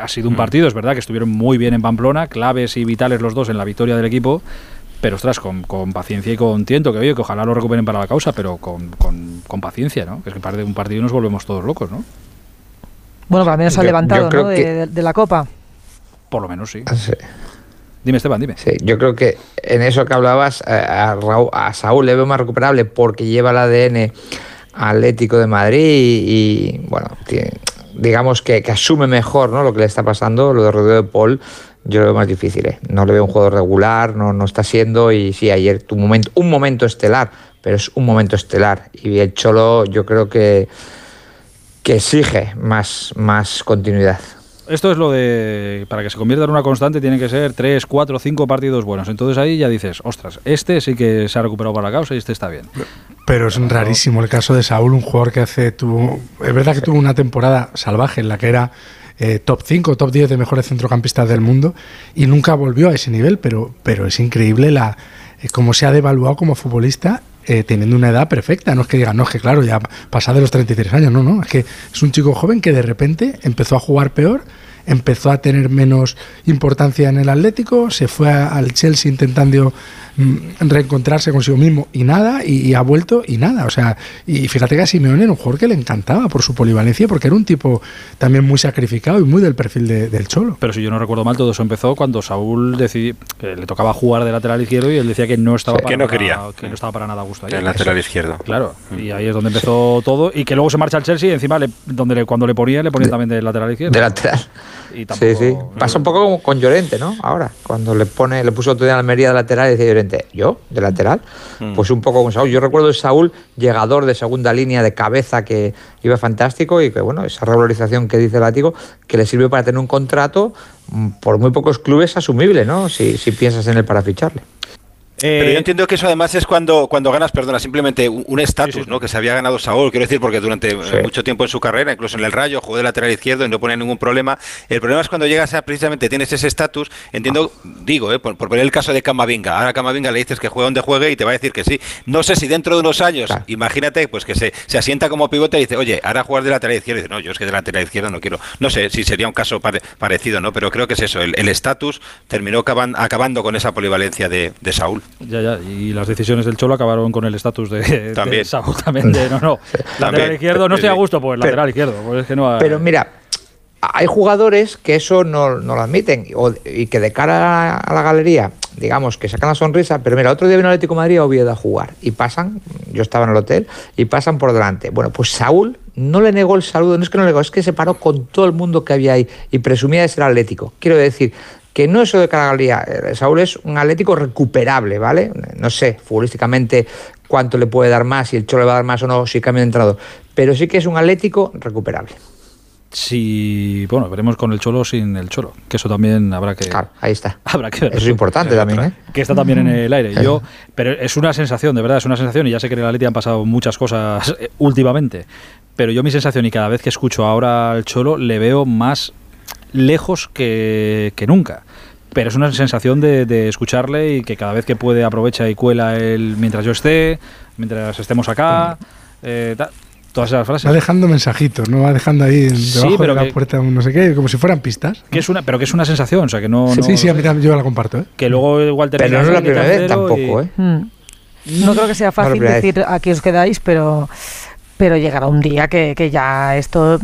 ha sido un partido, es verdad que estuvieron muy bien en Pamplona, claves y vitales los dos en la victoria del equipo, pero ostras, con, con paciencia y con tiento, que oye, que ojalá lo recuperen para la causa, pero con, con, con paciencia, ¿no? Que es que parte de un partido y nos volvemos todos locos, ¿no? Bueno, para menos ha Yo- levantado, ¿no? De, que- de- de la Copa. Por lo menos sí. Sí. Dime, Esteban, dime. Sí, yo creo que en eso que hablabas, eh, a, Raúl- a Saúl le veo más recuperable porque lleva el ADN Atlético de Madrid y, y, bueno, tiene- digamos que, que asume mejor ¿no? lo que le está pasando, lo de Rodrigo de Paul. Yo lo veo más difícil, ¿eh? no le veo un jugador regular, no, no está siendo y sí, ayer tu momento, un momento estelar, pero es un momento estelar y el Cholo yo creo que, que exige más, más continuidad. Esto es lo de. Para que se convierta en una constante, tienen que ser 3, 4, 5 partidos buenos. Entonces ahí ya dices, ostras, este sí que se ha recuperado para la causa y este está bien. Pero es rarísimo el caso de Saúl, un jugador que hace tuvo, es verdad que tuvo una temporada salvaje en la que era eh, top 5, top 10 de mejores centrocampistas del mundo y nunca volvió a ese nivel, pero, pero es increíble la eh, cómo se ha devaluado como futbolista eh, teniendo una edad perfecta. No es que digan, no, es que claro, ya pasa de los 33 años, no, no, es que es un chico joven que de repente empezó a jugar peor, empezó a tener menos importancia en el Atlético, se fue a- al Chelsea intentando mm, reencontrarse consigo mismo y nada, y, y ha vuelto y nada. O sea, y fíjate que a Simeone era un jugador que le encantaba por su polivalencia, porque era un tipo también muy sacrificado y muy del perfil de- del Cholo. Pero si yo no recuerdo mal, todo eso empezó cuando Saúl decidí, que le tocaba jugar de lateral izquierdo y él decía que no estaba Sí, para que no nada- quería. que no estaba para nada a gusto ahí. El lateral Eso. izquierdo. Claro, y ahí es donde empezó todo y que luego se marcha al Chelsea y encima le- donde le- cuando le ponía le ponía también de lateral izquierdo. De lateral. Y Sí, sí. Pasa un poco como con Llorente, ¿no? Ahora, cuando le pone, le puso otro día en Almería de lateral y decía Llorente, ¿yo? ¿De lateral? Mm. Pues un poco con Saúl. Yo recuerdo a Saúl, llegador de segunda línea de cabeza que iba fantástico y que, bueno, esa revalorización que dice Látigo, que le sirve para tener un contrato mm, por muy pocos clubes asumible, ¿no? Si, si piensas en él para ficharle. Pero Eh, yo entiendo que eso además es cuando, cuando ganas, perdona, simplemente un estatus, ¿no? Que se había ganado Saúl, quiero decir, porque durante eh, mucho tiempo en su carrera, incluso en el Rayo, jugó de lateral izquierdo y no ponía ningún problema. El problema es cuando llegas a precisamente tienes ese estatus, entiendo, digo, eh, por, por poner el caso de Camavinga. Ahora a Camavinga le dices que juegue donde juegue y te va a decir que sí. No sé si dentro de unos años, imagínate, pues que se, se asienta como pivote y dice, oye, ahora jugar de lateral izquierdo. Y dice, no, yo es que de lateral izquierdo no quiero. No sé si sería un caso pare- parecido, ¿no? Pero creo que es eso, el el estatus terminó acaban- acabando con esa polivalencia de, de Saúl. Ya, ya, y las decisiones del Cholo acabaron con el estatus de, de También. Saúl también de, no, no, lateral izquierdo, no estoy a gusto, pues Pero- lateral izquierdo, pues es que no Pero mira, hay jugadores que eso no, no lo admiten o- y que de cara a la galería, digamos, que sacan la sonrisa, pero mira, otro día vino el Atlético de Madrid a Oviedo a jugar y pasan, yo estaba en el hotel, y pasan por delante. Bueno, pues Saúl no le negó el saludo, no es que no le negó, es que se paró con todo el mundo que había ahí y presumía de ser atlético. Quiero decir que no eso de cara a la galería, eh, Saúl es un atlético recuperable, ¿vale? No sé, futbolísticamente cuánto le puede dar más, si el Cholo le va a dar más o no, si cambia de entrenador, pero sí que es un atlético recuperable. Sí, bueno, veremos con el Cholo sin el Cholo, que eso también habrá que ahí está. Habrá que ver. Eso es importante también, ¿eh? Que está también en el aire. Yo, pero es una sensación, de verdad, es una sensación y ya sé que en el Atleti han pasado muchas cosas eh, últimamente, pero yo mi sensación y cada vez que escucho ahora al Cholo le veo más lejos que, que nunca. Pero es una sensación de, de escucharle y que cada vez que puede aprovecha y cuela él mientras yo esté, mientras estemos acá, eh, ta- todas esas frases. Va dejando mensajitos, ¿no? Va dejando ahí debajo pero de la que- puerta un no sé qué, como si fueran pistas. Que es una, pero que es una sensación, o sea que no. Sí, no- sí, sí, a mí también yo la comparto, ¿eh? Que luego igual Pero termina no es la primera vez tampoco, y- ¿eh? Mm. No creo que sea fácil vez. decir aquí os quedáis, pero, pero llegará un día que, que ya esto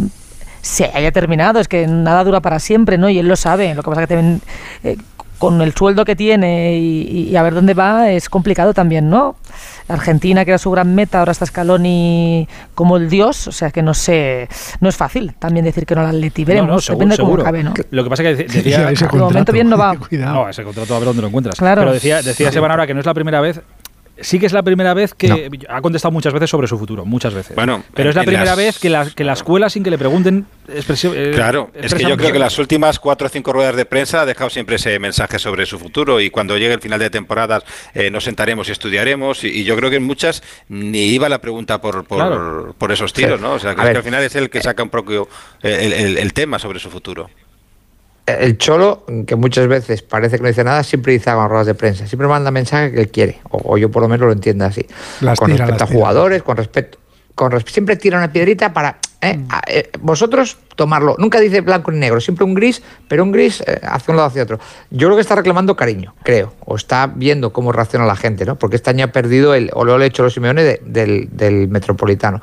se haya terminado. Es que nada dura para siempre, ¿no? Y él lo sabe. Lo que pasa que también, eh, con el sueldo que tiene y, y a ver dónde va es complicado también, ¿no? Argentina, que era su gran meta, ahora está Scaloni como el dios, o sea que no sé, no es fácil también decir que no al Atleti. Veremos, No, no, seguro, depende de cómo acabe, ¿no? Lo que pasa es que Sí, decía. ese De momento contrato. bien no va. Cuidado. No, ese contrato a ver dónde lo encuentras. Claro. Pero decía, decía Seban ahora que no es la primera vez. Sí que es la primera vez que ha contestado muchas veces sobre su futuro, muchas veces. Bueno, pero es la primera las- vez que la, que la escuela sin que le pregunten expresión. eh, Claro, es que yo creo que las últimas cuatro o cinco ruedas de prensa ha dejado siempre ese mensaje sobre su futuro y cuando llegue el final de temporadas eh, nos sentaremos y estudiaremos y, y yo creo que en muchas ni iba la pregunta por, por, Claro. por esos tiros, Sí. ¿no? O sea, que, es que al final es el que saca un poco eh, el, el- el tema sobre su futuro. El Cholo, que muchas veces parece que no dice nada, siempre dice en ruedas de prensa. Siempre manda mensaje que él quiere, o, o yo por lo menos lo entiendo así. Las con tira, respecto a las jugadores, con respecto. Con siempre tira una piedrita para ¿eh? Ah, eh, vosotros tomarlo. Nunca dice blanco ni negro, siempre un gris, pero un gris eh, hacia un lado hacia otro. Yo creo que está reclamando cariño, creo, o está viendo cómo reacciona la gente, ¿no? Porque este año ha perdido el, o lo ha hecho los Simeone de- del, del Metropolitano.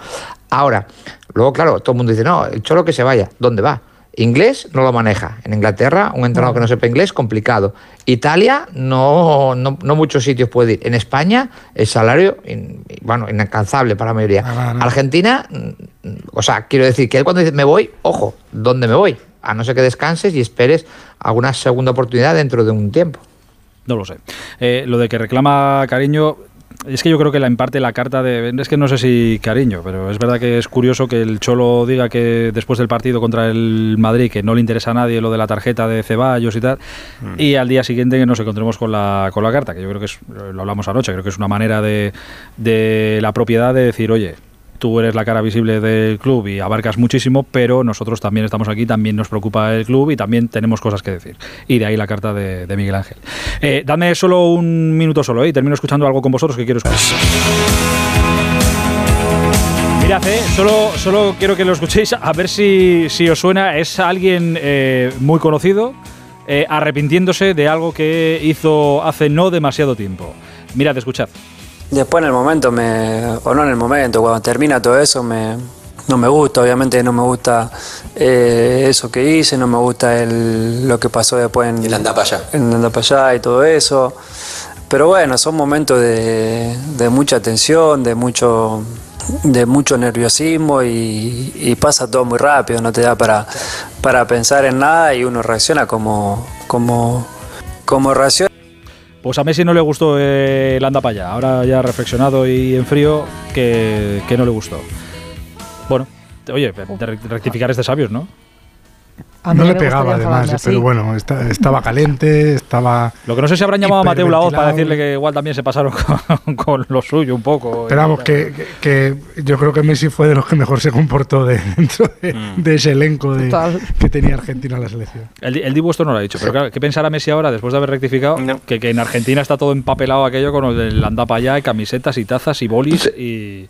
Ahora, luego, claro, todo el mundo dice, no, el Cholo que se vaya. ¿Dónde va? Inglés no lo maneja. En Inglaterra, un entrenador que no sepa inglés, complicado. Italia, no, no, no muchos sitios puede ir. En España, el salario, in- bueno, inalcanzable para la mayoría. Argentina, mm, o sea, quiero decir que él cuando dice me voy, ojo, ¿dónde me voy? A no ser que descanses y esperes alguna segunda oportunidad dentro de un tiempo. No lo sé. Eh, lo de que reclama cariño, es que yo creo que la en parte la carta de. Es que no sé si cariño, pero es verdad que es curioso que el Cholo diga que después del partido contra el Madrid, que no le interesa a nadie lo de la tarjeta de Ceballos y tal, y al día siguiente que nos encontremos con la, con la carta, que yo creo que es, lo hablamos anoche, creo que es una manera de, de la propiedad de decir, oye. Tú eres la cara visible del club y abarcas muchísimo, pero nosotros también estamos aquí, también nos preocupa el club y también tenemos cosas que decir. Y de ahí la carta de, Miguel Ángel. Eh, dame solo un minuto solo ¿eh? y termino escuchando algo con vosotros que quiero escuchar. Mirad, eh, solo, solo quiero que lo escuchéis a ver si, si os suena. Es alguien eh, muy conocido eh, arrepintiéndose de algo que hizo hace no demasiado tiempo. Mirad, escuchad. Después en el momento, me, o no en el momento, cuando termina todo eso, me, no me gusta, obviamente no me gusta eh, eso que hice, no me gusta el, lo que pasó después en el Andapayá. En el Andapayá y todo eso. Pero bueno, son momentos de, de mucha tensión, de mucho, de mucho nerviosismo y, y pasa todo muy rápido, no te da para, para pensar en nada y uno reacciona como, como, como reacciona. Pues a Messi no le gustó eh, el anda para allá. Ahora ya reflexionado y en frío, que, que no le gustó. Bueno, oye, re- rectificar es de sabios, ¿no? A mí No le pegaba además, así. pero bueno, esta- estaba caliente, estaba... Lo que no sé si habrán llamado a Mateo Laoz para decirle que igual también se pasaron con, con lo suyo un poco. Pero vamos, que, que- yo creo que Messi fue de los que mejor se comportó de, dentro de, Mm. de ese elenco de, que tenía Argentina en la selección. El, el Dibu esto no lo ha dicho, pero claro, ¿qué pensará Messi ahora después de haber rectificado? Que, que en Argentina está todo empapelado aquello con el anda para allá, y camisetas y tazas y bolis y...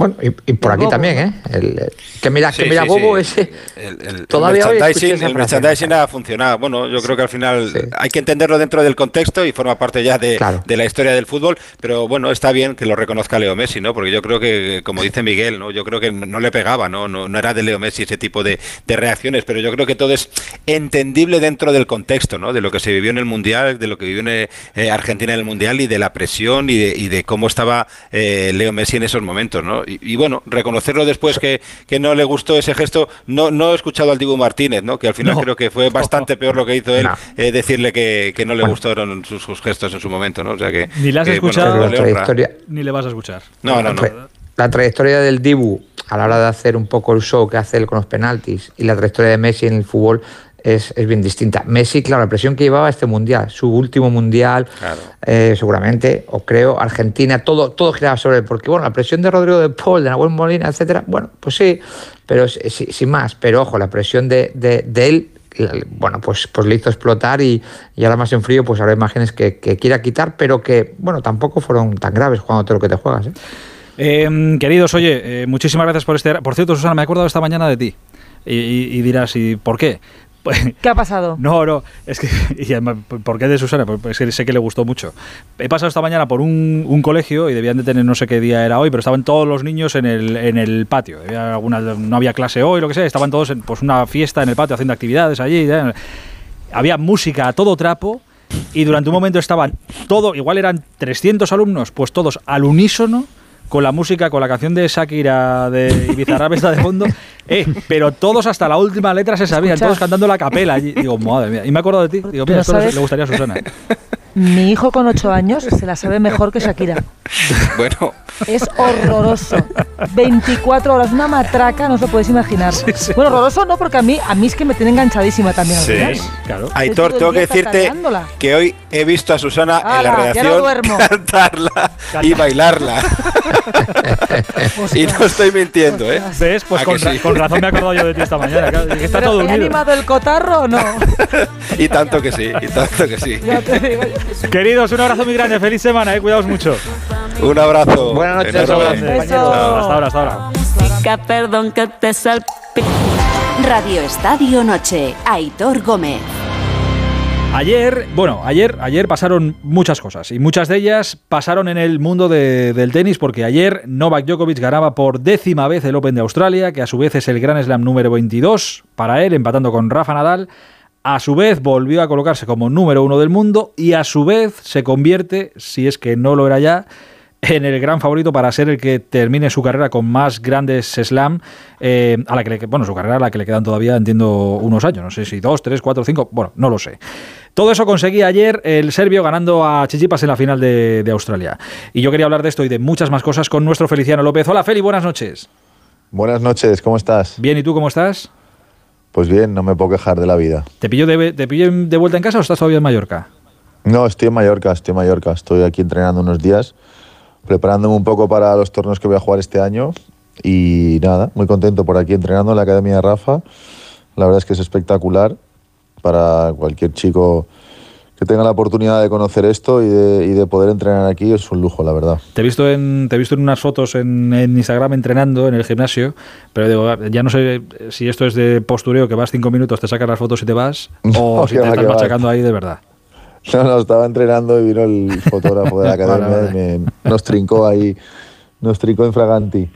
Bueno, y, y por El aquí bobo. también, ¿eh? El- que mira, Sí, que mira, sí, Bobo sí. ese. El, el- Todavía el hoy merchandising, el merchandising ha funcionado. Bueno, yo creo que al final hay que entenderlo dentro del contexto y forma parte ya de, de la historia del fútbol. Pero bueno, está bien que lo reconozca Leo Messi, ¿no? Porque yo creo que, como dice Miguel, ¿no? Yo creo que no le pegaba, ¿no? No, no era de Leo Messi ese tipo de, de reacciones, pero yo creo que todo es entendible dentro del contexto, ¿no? De lo que se vivió en el Mundial, de lo que vivió en eh, Argentina en el Mundial y de la presión y de, y de cómo estaba eh, Leo Messi en esos momentos, ¿no? Y, y bueno, reconocerlo después que, que no le gustó ese gesto, no, no he escuchado al Dibu Martínez, ¿no? Que al final No. creo que fue bastante peor lo que hizo él, No. eh, decirle que, que no le gustaron sus, sus gestos en su momento, ¿no? O sea que... Ni le has que, escuchado, honra. trayectoria- ni le vas a escuchar. No, no, no. La trayectoria del Dibu a la hora de hacer un poco el show que hace él con los penaltis y la trayectoria de Messi en el fútbol es, es bien distinta. Messi, claro, la presión que llevaba este mundial, su último mundial, eh, seguramente, o creo, Argentina, todo, todo giraba sobre él. Porque, bueno, la presión de Rodrigo de Paul, de Nahuel Molina, etcétera, bueno, pues sí, pero sí- sin más. Pero ojo, la presión de, de- de él, bueno, pues, pues le hizo explotar y, y ahora más en frío, pues habrá imágenes que, que quiera quitar, pero que, bueno, tampoco fueron tan graves jugando lo que te juegas. ¿eh? Eh, queridos, oye, eh, muchísimas gracias por este... Por cierto, Susana, me he acordado esta mañana de ti. Y, y- y dirás, ¿y por qué? Pues, ¿Qué ha pasado? No, no, es que, y además, ¿por qué de Susana? Pues es que sé que le gustó mucho. He pasado esta mañana por un, un colegio y debían de tener, no sé qué día era hoy, pero estaban todos los niños en el, en el patio. Había alguna, no había clase hoy, lo que sea, estaban todos en pues, una fiesta en el patio haciendo actividades allí. ya. Había música a todo trapo y durante un momento estaban todo, igual eran 300 alumnos, pues todos al unísono con la música, con la canción de Shakira de Ibizarrap está de fondo, eh, pero todos hasta la última letra se sabían, Escucha. todos cantando la capela. allí. Digo, madre mía. Y me acuerdo de ti. Digo, mira, esto le- gustaría a Susana. Mi hijo con 8 años se la sabe mejor que Shakira. Bueno, Es horroroso. 24 horas, una matraca, no os lo podéis imaginar. Bueno, horroroso no, porque a mí, a mí es que me tiene enganchadísima también. al final. claro. Aitor, tengo que decirte que hoy he visto a Susana en la redacción duermo. cantarla y bailarla. Y no estoy mintiendo, ¿eh? ¿Ves? Pues ¿A con, que ra- sí? con razón me he acordado yo de ti esta mañana. claro, que está ¿Pero todo he unido. animado el cotarro o no? Y tanto que sí, y tanto que sí. Queridos, un abrazo muy grande. Feliz semana, eh. Cuidaos mucho. Un abrazo. Buenas noches. Hasta ahora, hasta ahora. perdón que te. Radio Estadio Noche, Aitor Gómez. Ayer, bueno, ayer, ayer pasaron muchas cosas y muchas de ellas pasaron en el mundo de- del tenis porque ayer Novak Djokovic ganaba por décima vez el Open de Australia, que a su vez es el Grand Slam número 22 para él, empatando con Rafa Nadal. A su vez volvió a colocarse como número uno del mundo y a su vez se convierte, si es que no lo era ya, en el gran favorito para ser el que termine su carrera con más grandes slam, eh, a la que le, bueno, su carrera a la que le quedan todavía, entiendo, unos años, no sé si dos, tres, cuatro, cinco, bueno, no lo sé. Todo eso conseguía ayer el serbio ganando a Chichipas en la final de, de Australia. Y yo quería hablar de esto y de muchas más cosas con nuestro Feliciano López. Hola Feli, buenas noches. Buenas noches, ¿cómo estás? Bien, ¿y tú cómo estás? Pues bien, no me puedo quejar de la vida. ¿Te pillo de, te pillo de vuelta en casa o estás todavía en Mallorca? No, estoy en Mallorca, estoy en Mallorca. Estoy aquí entrenando unos días, preparándome un poco para los torneos que voy a jugar este año. Y nada, muy contento por aquí entrenando en la Academia de Rafa. La verdad es que es espectacular para cualquier chico que tenga la oportunidad de conocer esto y de, y de poder entrenar aquí. Es un lujo, la verdad. Te he visto en, te he visto en unas fotos en, en Instagram entrenando en el gimnasio, pero digo, ya no sé si esto es de postureo, que vas cinco minutos, te sacas las fotos y te vas, o No, si te estás que va. machacando ahí de verdad. No, no, estaba entrenando y vino el fotógrafo de la Vale, academia vale. y me- nos trincó ahí, nos trincó en fraganti.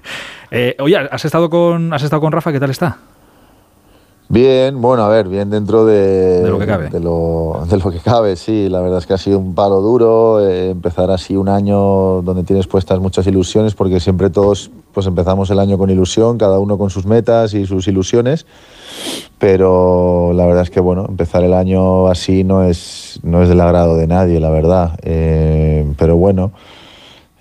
Eh, oye, ¿has estado, con, ¿has estado con Rafa? ¿Qué tal está? Bien, bueno, a ver, bien dentro de, De lo que cabe. De lo, de lo que cabe, sí. La verdad es que ha sido un palo duro eh, empezar así un año donde tienes puestas muchas ilusiones, porque siempre todos pues empezamos el año con ilusión, cada uno con sus metas y sus ilusiones. Pero la verdad es que bueno, empezar el año así no es, no es del agrado de nadie, la verdad. Eh, pero bueno.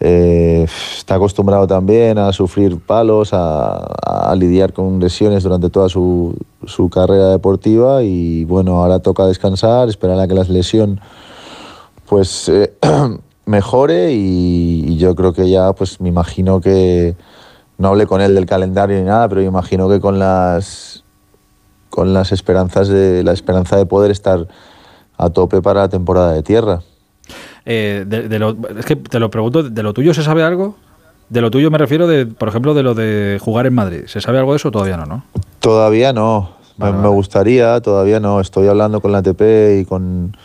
Eh, está acostumbrado también a sufrir palos, a, lidiar con lesiones durante toda su, su carrera deportiva y bueno, ahora toca descansar, esperar a que la lesión pues eh, mejore y, y yo creo que ya pues me imagino que no hablé con él del calendario ni nada, pero me imagino que con las con las esperanzas de la esperanza de poder estar a tope para la temporada de tierra. Eh, de, de lo, es que te lo pregunto, ¿de lo tuyo se sabe algo? De lo tuyo me refiero, de, por ejemplo, de lo de jugar en Madrid. ¿Se sabe algo de eso? Todavía no, ¿no? Todavía no. Me- me gustaría, todavía no. Estoy hablando con la ATP y con,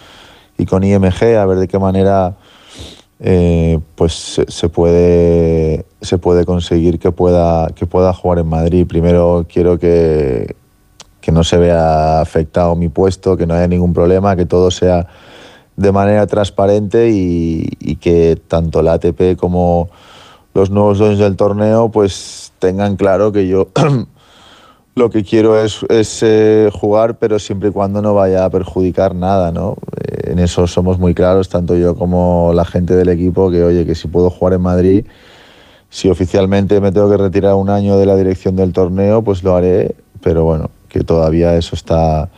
y con IMG a ver de qué manera eh, pues se, se puede, se puede conseguir que pueda, que pueda jugar en Madrid. Primero quiero que, que no se vea afectado mi puesto, que no haya ningún problema, que todo sea de manera transparente y, y que tanto la ATP como los nuevos dueños del torneo pues tengan claro que yo lo que quiero es, es, eh, jugar, pero siempre y cuando no vaya a perjudicar nada, ¿no? Eh, en eso somos muy claros, tanto yo como la gente del equipo, que oye, que si puedo jugar en Madrid, si oficialmente me tengo que retirar un año de la dirección del torneo, pues lo haré, pero bueno, que todavía eso está,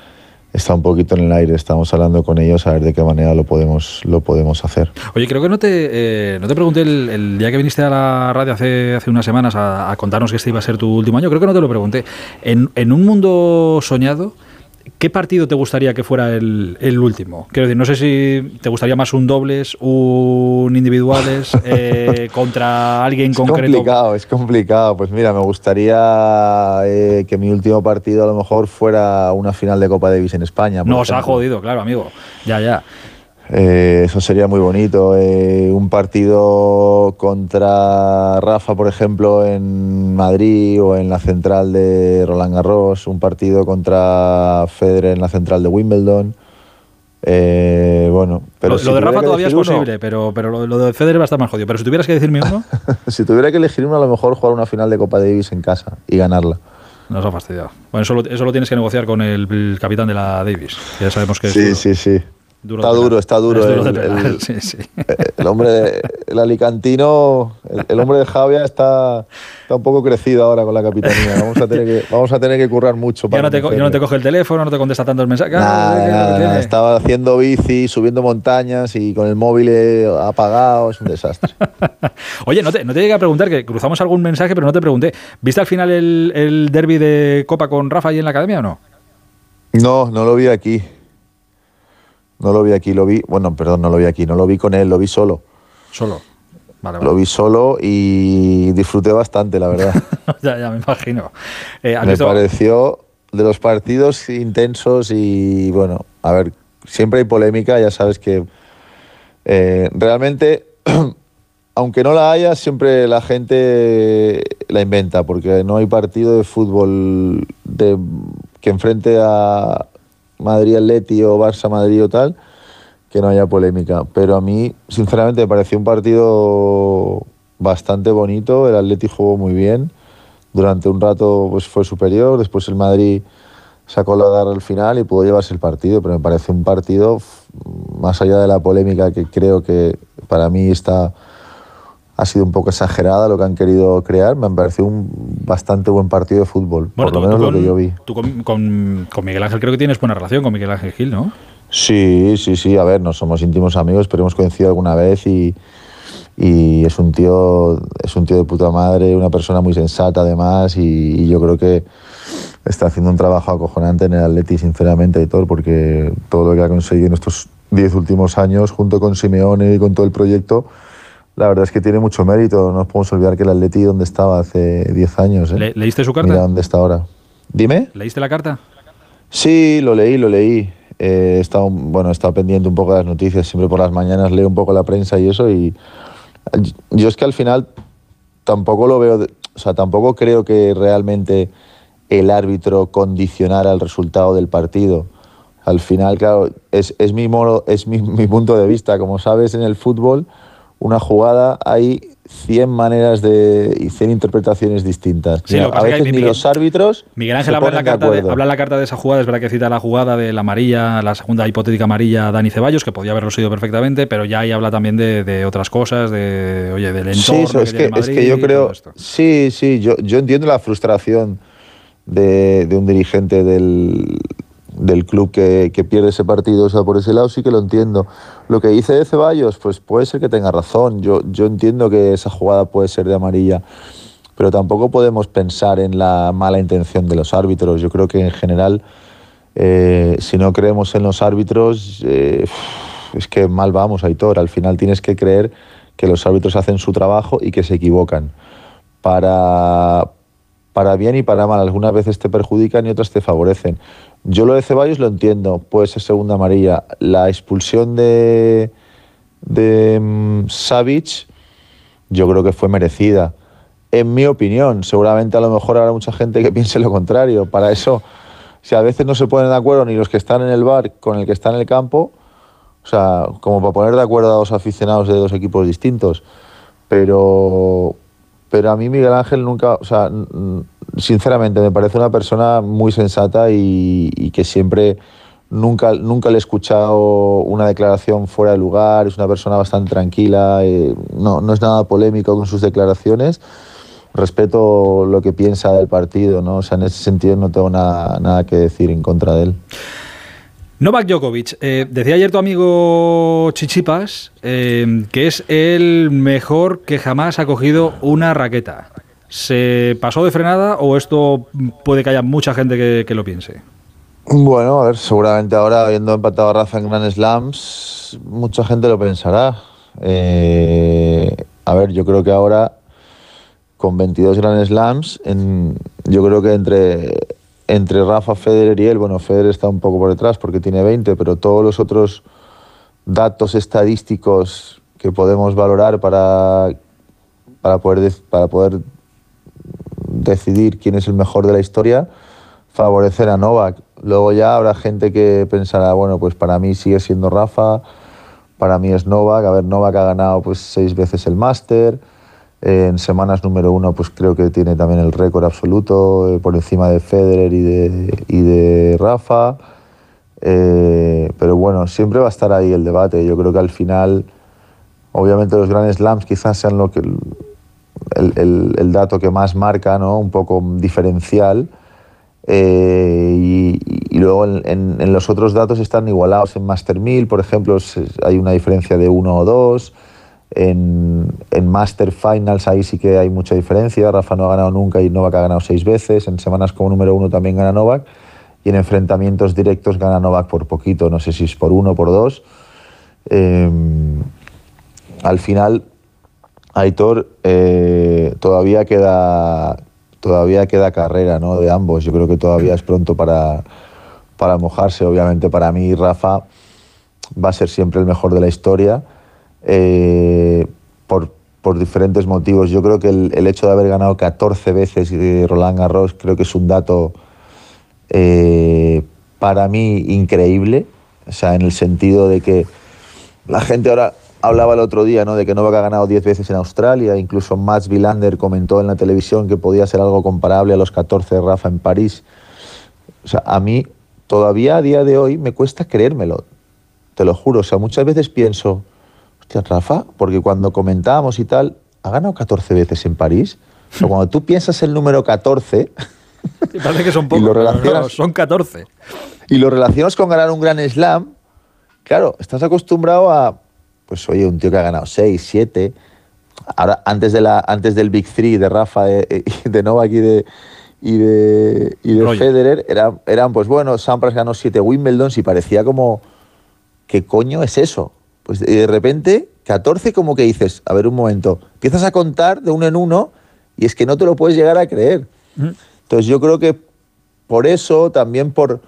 está un poquito en el aire, estamos hablando con ellos a ver de qué manera lo podemos, lo podemos hacer. Oye, creo que no te, eh, no te pregunté el, día que viniste a la radio hace, hace unas semanas a, a contarnos que este iba a ser tu último año. Creo que no te lo pregunté. En, en un mundo soñado, ¿qué partido te gustaría que fuera el, el último? Quiero decir, no sé si te gustaría más un dobles, un individuales, eh, contra alguien Es concreto. complicado, es complicado. Pues mira, me gustaría eh, que mi último partido a lo mejor fuera una final de Copa Davis en España. Nos ha ejemplo. jodido, claro, amigo. Ya, ya. Eh, eso sería muy bonito. Eh, un partido contra Rafa, por ejemplo, en Madrid o en la central de Roland Garros. Un partido contra Federer en la central de Wimbledon. Eh, bueno, pero lo, si lo de Rafa todavía es uno- posible, pero, pero lo, lo de Federer va a estar más jodido. Pero si tuvieras que decirme uno, si tuviera que elegir uno, a lo mejor jugar una final de Copa Davis en casa y ganarla. nos ha fastidiado. Bueno, eso lo, eso lo tienes que negociar con el, el capitán de la Davis. Ya sabemos que es Sí, sí, sí. Duro está duro, está duro. El, el- sí, sí. el hombre, de- el alicantino, el, el hombre de Javia está, está un poco crecido ahora con la capitanía. Vamos a tener que, vamos a tener que currar mucho Ya para no, te, ya no te coge el teléfono, no te contesta tanto el mensaje. Nada, Ah. Estaba haciendo bici, subiendo montañas y con el móvil apagado, es un desastre. Oye, no te, no te llegué a preguntar, que cruzamos algún mensaje, pero no te pregunté. ¿Viste al final el, el derby de Copa con Rafa ahí en la academia o no? No, no lo vi aquí. No lo vi aquí, lo vi, bueno, perdón, no lo vi aquí, no lo vi con él, lo vi solo. Solo. Lo vi solo y disfruté bastante, la verdad. ya, ya me imagino. Eh, me pareció de los partidos intensos y bueno, a ver, siempre hay polémica, ya sabes que eh, realmente, aunque no la haya, siempre la gente la inventa, porque no hay partido de fútbol de, que enfrente a Madrid Atleti o Barça Madrid o tal, que no haya polémica. Pero a mí, sinceramente, me pareció un partido bastante bonito. El Atleti jugó muy bien. Durante un rato pues, fue superior. Después el Madrid sacó la garra al final y pudo llevarse el partido. Pero me parece un partido, más allá de la polémica que creo que para mí está ha sido un poco exagerada lo que han querido crear. Me pareció un bastante buen partido de fútbol, por lo menos lo que yo vi. Tú con, con, Miguel Ángel creo que tienes buena relación con Miguel Ángel Gil, ¿no? Sí, sí, sí. A ver, no somos íntimos amigos, pero hemos coincidido alguna vez y, y es un tío, es un tío de puta madre, una persona muy sensata además y, yo creo que está haciendo un trabajo acojonante en el Atleti, sinceramente, todo, porque todo lo que ha conseguido en estos diez últimos años, junto con Simeone y con todo el proyecto, la verdad es que tiene mucho mérito. No nos podemos olvidar que el Atleti donde estaba hace 10 años. ¿eh? ¿Leíste su carta? Mira dónde está ahora. Dime. ¿Leíste la carta? Sí, lo leí, lo leí. Eh, he estado, bueno, he estado pendiente un poco de las noticias. Siempre por las mañanas leo un poco la prensa y eso. Y yo es que al final tampoco lo veo, o sea, tampoco creo que realmente el árbitro condicionara el resultado del partido. Al final, claro, es, es, mi, modo, es mi, mi punto de vista. Como sabes, en el fútbol una jugada hay 100 maneras de y 100 interpretaciones distintas. a veces ni los árbitros. Miguel Ángel habla en, la carta de, habla la carta de esa jugada, es verdad que cita la jugada de la amarilla, la segunda hipotética amarilla Dani Ceballos, que podía haberlo sido perfectamente, pero ya ahí habla también de, otras cosas, de oye, del entorno. Sí, es, que, es que yo creo. Sí, sí, yo, yo entiendo la frustración de, de un dirigente del, del club que, pierde ese partido, o sea, por ese lado sí que lo entiendo. Lo que dice de Ceballos, pues puede ser que tenga razón. Yo, yo entiendo que esa jugada puede ser de amarilla, pero tampoco podemos pensar en la mala intención de los árbitros. Yo creo que en general, eh, si no creemos en los árbitros, eh, es que mal vamos, Aitor. Al final tienes que creer que los árbitros hacen su trabajo y que se equivocan. Para, para bien y para mal. Algunas veces te perjudican y otras te favorecen. Yo lo de Ceballos lo entiendo, puede ser segunda amarilla. La expulsión de, de um, yo creo que fue merecida. En mi opinión, seguramente a lo mejor habrá mucha gente que piense lo contrario. Para eso, si a veces no se ponen de acuerdo ni los que están en el bar con el que está en el campo, o sea, como para poner de acuerdo a dos aficionados de dos equipos distintos. Pero, pero a mí Miguel Ángel nunca, o sea, sinceramente me parece una persona muy sensata y, que siempre nunca, nunca le he escuchado una declaración fuera de lugar, es una persona bastante tranquila, eh, no, no es nada polémico con sus declaraciones. Respeto lo que piensa del partido, ¿no? O sea, en ese sentido no tengo nada, nada que decir en contra de él. Novak Djokovic, eh, decía ayer tu amigo Chichipas eh, que es el mejor que jamás ha cogido una raqueta. ¿Se pasó de frenada o esto puede que haya mucha gente que, lo piense? Bueno, a ver, seguramente ahora, habiendo empatado a Rafa en Grand Slams, mucha gente lo pensará. Eh, a ver, yo creo que ahora, con 22 Grand Slams, yo creo que entre entre Rafa, Federer y él, bueno, Federer está un poco por detrás porque tiene 20, pero todos los otros datos estadísticos que podemos valorar para, para, poder, para poder decidir quién es el mejor de la historia favorecen a Novak. Luego ya habrá gente que pensará, bueno, pues para mí sigue siendo Rafa, para mí es Novak. A ver, Novak ha ganado pues seis veces el máster en semanas número uno, pues creo que tiene también el récord absoluto eh, por encima de Federer y de, y de Rafa. Eh, pero bueno, siempre va a estar ahí el debate. Yo creo que al final, obviamente los grandes slams quizás sean lo que, el, el, dato que más marca, ¿no? un poco diferencial. Eh, y, luego en, en, los otros datos están igualados. En Master 1000, por ejemplo, hay una diferencia de uno o dos. En, Master Finals ahí sí que hay mucha diferencia. Rafa no ha ganado nunca y Novak ha ganado seis veces. En semanas como número uno también gana Novak. Y en enfrentamientos directos gana Novak por poquito. No sé si es por uno o por dos. Em, al final, Aitor, eh, todavía queda todavía queda carrera ¿no? de ambos. Yo creo que todavía es pronto para, para mojarse. Obviamente para mí Rafa va a ser siempre el mejor de la historia eh, por, por, diferentes motivos. Yo creo que el, el, hecho de haber ganado 14 veces Roland Garros creo que es un dato eh, para mí increíble. O sea, en el sentido de que la gente ahora hablaba el otro día ¿no? de que Novak ha ganado 10 veces en Australia, incluso Mats Wilander comentó en la televisión que podía ser algo comparable a los 14 de Rafa en París. O sea, a mí todavía a día de hoy me cuesta creérmelo, te lo juro. O sea, muchas veces pienso, hostia, Rafa, porque cuando comentábamos y tal, ha ganado 14 veces en París. O sea, cuando tú piensas el número 14... Sí, parece que son pocos, lo relacionas, no, son 14. Y lo relacionas con ganar un gran slam, claro, estás acostumbrado a pues oye, un tío que ha ganado 6, 7. Ahora, antes, de la, antes del Big Three de Rafa, de, de Novak y de, y de, y de Federer, eran, eran, pues bueno, Sampras ganó 7 Wimbledon y parecía como, ¿qué coño es eso? Pues de repente, 14 como que dices, a ver un momento, empiezas a contar de uno en uno y es que no te lo puedes llegar a creer. Entonces yo creo que por eso, también por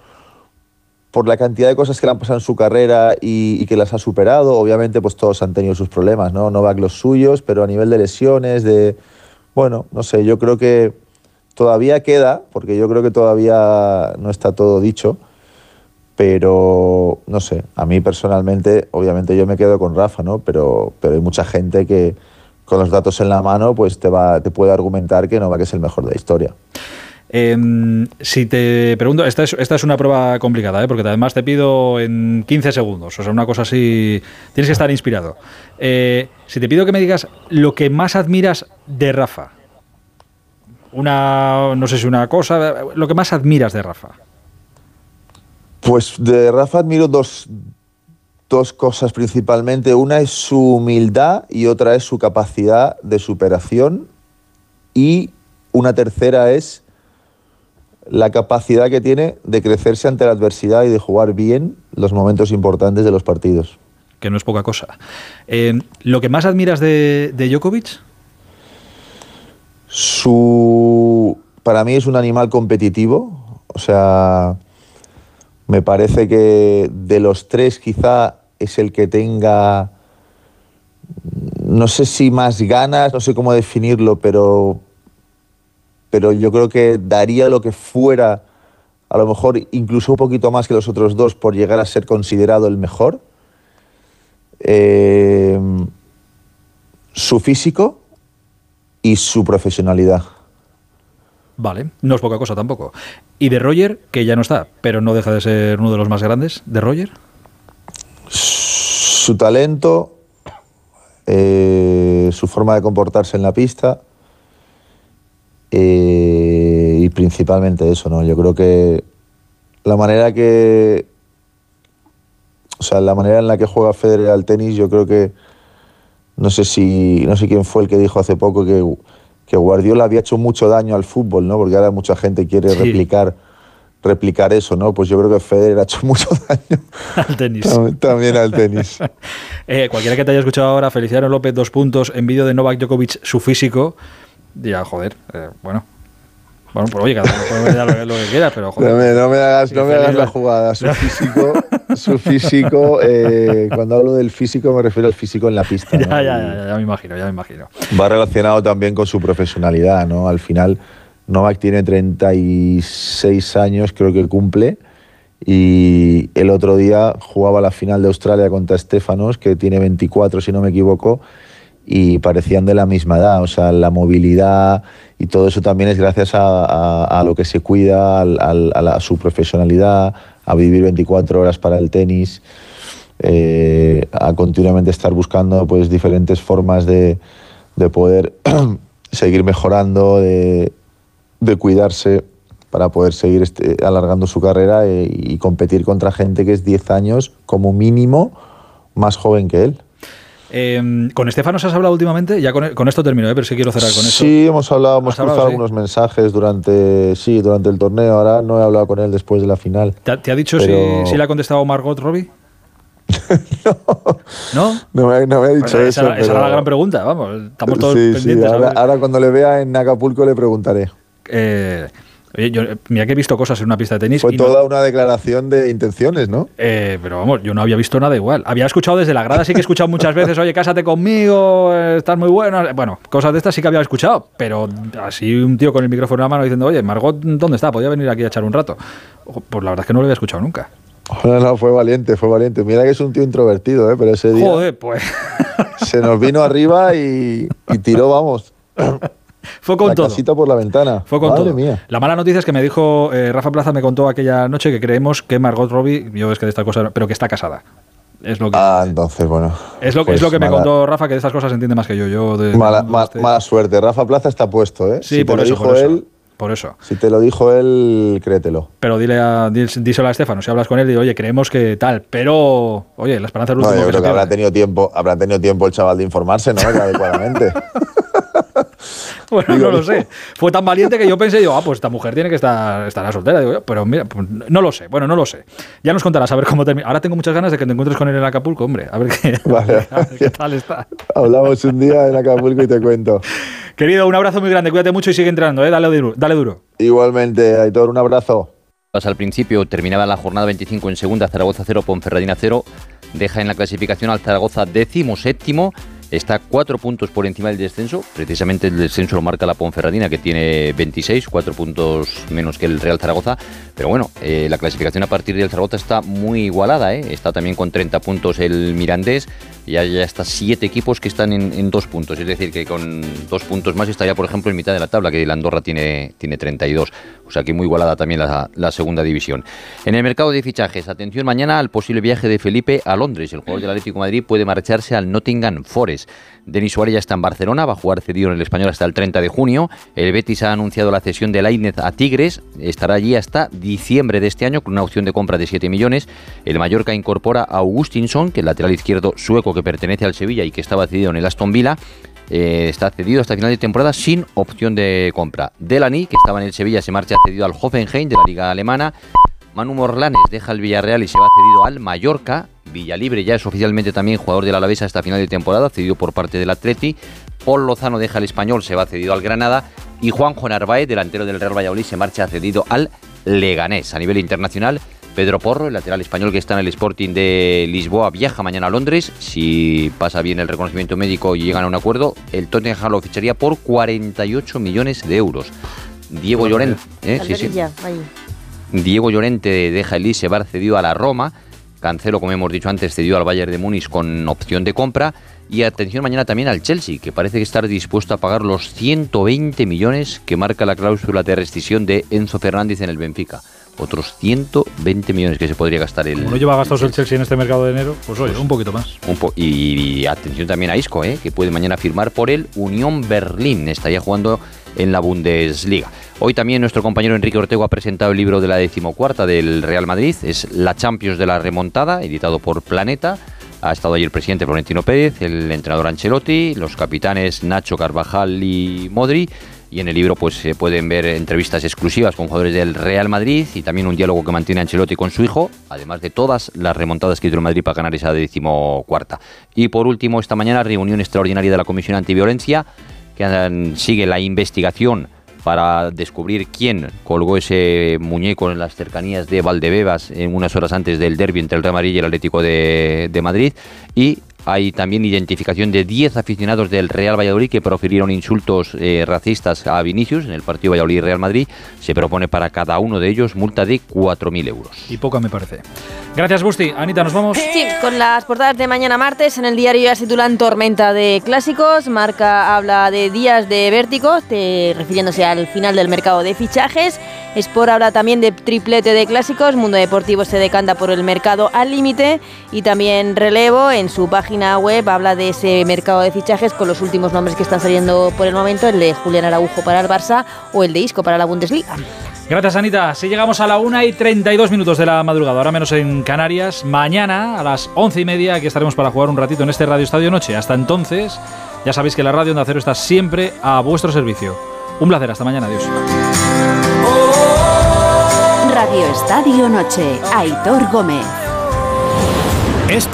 por la cantidad de cosas que le han pasado en su carrera y, que las ha superado. Obviamente, pues todos han tenido sus problemas, ¿no? Novak los suyos, pero a nivel de lesiones, de... Bueno, no sé, yo creo que todavía queda, porque yo creo que todavía no está todo dicho, pero no sé, a mí personalmente, obviamente yo me quedo con Rafa, ¿no? Pero, pero hay mucha gente que con los datos en la mano, pues te, va, te puede argumentar que Novak es el mejor de la historia. Eh, si te pregunto, esta es, esta es una prueba complicada, ¿eh? porque además te pido en 15 segundos, o sea, una cosa así, tienes que estar inspirado. Eh, si te pido que me digas lo que más admiras de Rafa, una, no sé si una cosa, lo que más admiras de Rafa. Pues de Rafa admiro dos, dos cosas principalmente. Una es su humildad y otra es su capacidad de superación. Y una tercera es la capacidad que tiene de crecerse ante la adversidad y de jugar bien los momentos importantes de los partidos. Que no es poca cosa. Eh, ¿Lo que más admiras de, de Djokovic? Su. Para mí es un animal competitivo. O sea. Me parece que de los tres, quizá es el que tenga. No sé si más ganas, no sé cómo definirlo, pero pero yo creo que daría lo que fuera, a lo mejor incluso un poquito más que los otros dos, por llegar a ser considerado el mejor. Eh, su físico y su profesionalidad. Vale, no es poca cosa tampoco. ¿Y de Roger, que ya no está, pero no deja de ser uno de los más grandes? ¿De Roger? Su talento, eh, su forma de comportarse en la pista eh, y principalmente eso, ¿no? Yo creo que la manera que. O sea, la manera en la que juega Federer al tenis, yo creo que. No sé si. No sé quién fue el que dijo hace poco que, que Guardiola había hecho mucho daño al fútbol, ¿no? Porque ahora mucha gente quiere sí. replicar replicar eso, ¿no? Pues yo creo que Federer ha hecho mucho daño al tenis. También, también al tenis. eh, cualquiera que te haya escuchado ahora, Feliciano López, dos puntos, en vídeo de Novak Djokovic, su físico, ya, joder, eh, bueno. Bueno, pues oye, cada uno puede ver lo, lo, que quiera, pero joder. No me, no me hagas, no me hagas la jugada. Su físico, su físico eh, cuando hablo del físico me refiero al físico en la pista. ya, ¿no? ya, ya, ya, me imagino, ya me imagino. Va relacionado también con su profesionalidad, ¿no? Al final, Novak tiene 36 años, creo que cumple, y el otro día jugaba la final de Australia contra Stefanos, que tiene 24, si no me equivoco, y parecían de la misma edad, o sea, la movilidad y todo eso también es gracias a, lo que se cuida, a, la, su profesionalidad, a vivir 24 horas para el tenis, eh, a continuamente estar buscando pues diferentes formas de, de poder seguir mejorando, de, de, cuidarse para poder seguir este, alargando su carrera y, y competir contra gente que es 10 años como mínimo más joven que él. Eh, ¿Con Estefano has hablado últimamente? Ya con, con esto termino, ¿eh? pero sí quiero cerrar con eso. Sí, hemos hablado, hemos cruzado hablado, algunos mensajes durante, sí, durante el torneo. Ahora no he hablado con él después de la final. ¿Te, te ha dicho pero... si, si, le ha contestado Margot Robbie? ¿No? No me, no me ha dicho Pues esa, eso. esa pero- era la gran pregunta, vamos. Estamos todos Sí, pendientes. ahora, cuando le vea en Acapulco le preguntaré. Eh, yo, mira que he visto cosas en una pista de tenis. Fue y no- toda una declaración de intenciones, ¿no? eh, pero vamos, yo no había visto nada igual. Había escuchado desde la grada, sí que he escuchado muchas veces, oye, cásate conmigo, eh, estás muy bueno. Bueno, cosas de estas sí que había escuchado, pero así un tío con el micrófono en la mano diciendo, oye, Margot, ¿dónde está? Podía venir aquí a echar un rato. Pues la verdad es que no lo había escuchado nunca. No, no, fue valiente, fue valiente. Mira que es un tío introvertido, ¿eh? pero ese día Joder, pues se nos vino arriba y, y tiró, vamos, fue con la todo. casita por la ventana. Fue con Madre todo. mía. La mala noticia es que me dijo, eh, Rafa Plaza me contó aquella noche que creemos que Margot Robbie, yo es que de estas cosas, pero que está casada. Es lo que, Ah, entonces, bueno. es lo, pues es lo que me mala- contó Rafa, que de estas cosas entiende más que yo. yo de- Mala, de ma- este- mala suerte. Rafa Plaza está puesto, ¿eh? Sí, si por te lo eso, dijo por eso. él, Por eso. si te lo dijo él, créetelo. Pero dile a, dís- díselo a Estefano, si hablas con él, dile, oye, creemos que tal, pero, oye, la esperanza es lo No, yo que creo se que habrá tenido tiempo, habrá tenido tiempo el chaval de informarse, ¿no? Adecuadamente. Bueno, Digo, no lo sé. Fue tan valiente que yo pensé, digo, ah, pues esta mujer tiene que estar estará soltera. Digo, yo, pero mira, pues, no lo sé. Bueno, no lo sé. Ya nos contarás a ver cómo termina. Ahora tengo muchas ganas de que te encuentres con él en Acapulco, hombre. A ver qué, Vale. a ver qué tal está. Hablamos un día en Acapulco y te cuento. Querido, un abrazo muy grande. Cuídate mucho y sigue entrenando, ¿eh? Dale duro. Dale duro. Igualmente, Aitor, un abrazo. Pues al principio terminaba la jornada 25 en segunda, Zaragoza 0, Ponferradina 0. Deja en la clasificación al Zaragoza décimo séptimo. Está cuatro puntos por encima del descenso. Precisamente el descenso lo marca la Ponferradina, que tiene 26, cuatro puntos menos que el Real Zaragoza. Pero bueno, eh, la clasificación a partir del Zaragoza está muy igualada. ¿eh? Está también con 30 puntos el Mirandés. Y hay hasta siete equipos que están en, en dos puntos. Es decir, que con dos puntos más estaría, por ejemplo, en mitad de la tabla, que el Andorra tiene, tiene 32. Sea que muy igualada también la, segunda división. En el mercado de fichajes, atención mañana al posible viaje de Felipe a Londres. El jugador del Atlético Madrid puede marcharse al Nottingham Forest. Denis Suárez ya está en Barcelona, va a jugar cedido en el español hasta el 30 de junio. El Betis ha anunciado la cesión de Lainez a Tigres, estará allí hasta diciembre de este año con una opción de compra de 7 millones. El Mallorca incorpora a Augustinson, que el lateral izquierdo sueco que pertenece al Sevilla y que estaba cedido en el Aston Villa. Eh, está cedido hasta final de temporada sin opción de compra. Delany, que estaba en el Sevilla, se marcha cedido al Hoffenheim de la liga alemana. Manu Morlanes deja el Villarreal y se va cedido al Mallorca. Villalibre ya es oficialmente también jugador del Alavés hasta final de temporada, cedido por parte del Atleti. Paul Lozano deja el Español, se va cedido al Granada. Y Juanjo Narváez, delantero del Real Valladolid, se marcha cedido al Leganés. A nivel internacional, Pedro Porro, el lateral español que está en el Sporting de Lisboa, viaja mañana a Londres. Si pasa bien el reconocimiento médico y llegan a un acuerdo, el Tottenham lo ficharía por 48 millones de euros. Diego Llorente, ¿eh? sí, sí. Diego Llorente deja el se va cedido a la Roma. Cancelo, como hemos dicho antes, cedido al Bayern de Múnich con opción de compra. Y atención mañana también al Chelsea, que parece que estar dispuesto a pagar los 120 millones que marca la cláusula de rescisión de Enzo Fernández en el Benfica. Otros 120 millones que se podría gastar el. Como no lleva gastos el Chelsea en este mercado de enero, pues oye, un poquito más. Un po- y, y atención también a Isco, ¿eh? que puede mañana firmar por el Unión Berlín. Estaría jugando en la Bundesliga. Hoy también nuestro compañero Enrique Ortego ha presentado el libro de la decimocuarta del Real Madrid. Es La Champions de la Remontada, editado por Planeta. Ha estado ahí el presidente Florentino Pérez, el entrenador Ancelotti, los capitanes Nacho Carvajal y Modri. Y en el libro pues se pueden ver entrevistas exclusivas con jugadores del Real Madrid y también un diálogo que mantiene Ancelotti con su hijo, además de todas las remontadas que hizo el Madrid para ganar esa decimocuarta. Y por último, esta mañana reunión extraordinaria de la Comisión Antiviolencia que sigue la investigación para descubrir quién colgó ese muñeco en las cercanías de Valdebebas en unas horas antes del derbi entre el Real Madrid y el Atlético de, de Madrid. Y hay también identificación de 10 aficionados del Real Valladolid que profirieron insultos eh, racistas a Vinicius en el partido Valladolid-Real Madrid. Se propone para cada uno de ellos multa de 4.000 euros. Y poca me parece. Gracias, Busti. Anita, nos vamos. Sí, con las portadas de mañana martes en el diario ya se titulan Tormenta de clásicos. Marca habla de días de vértigo, refiriéndose al final del mercado de fichajes. Sport habla también de triplete de clásicos. Mundo Deportivo se decanta por el mercado al límite. Y también Relevo en su página web habla de ese mercado de fichajes con los últimos nombres que están saliendo por el momento: el de Julián Araujo para el Barça o el de Isco para la Bundesliga. Gracias, Anita. Si llegamos a la 1 y 32 minutos de la madrugada, ahora menos en Canarias, mañana a las 11 y media aquí estaremos para jugar un ratito en este Radio Estadio Noche. Hasta entonces, ya sabéis que la radio Onda Cero está siempre a vuestro servicio. Un placer, hasta mañana, adiós. Radio Estadio Noche, Aitor Gómez.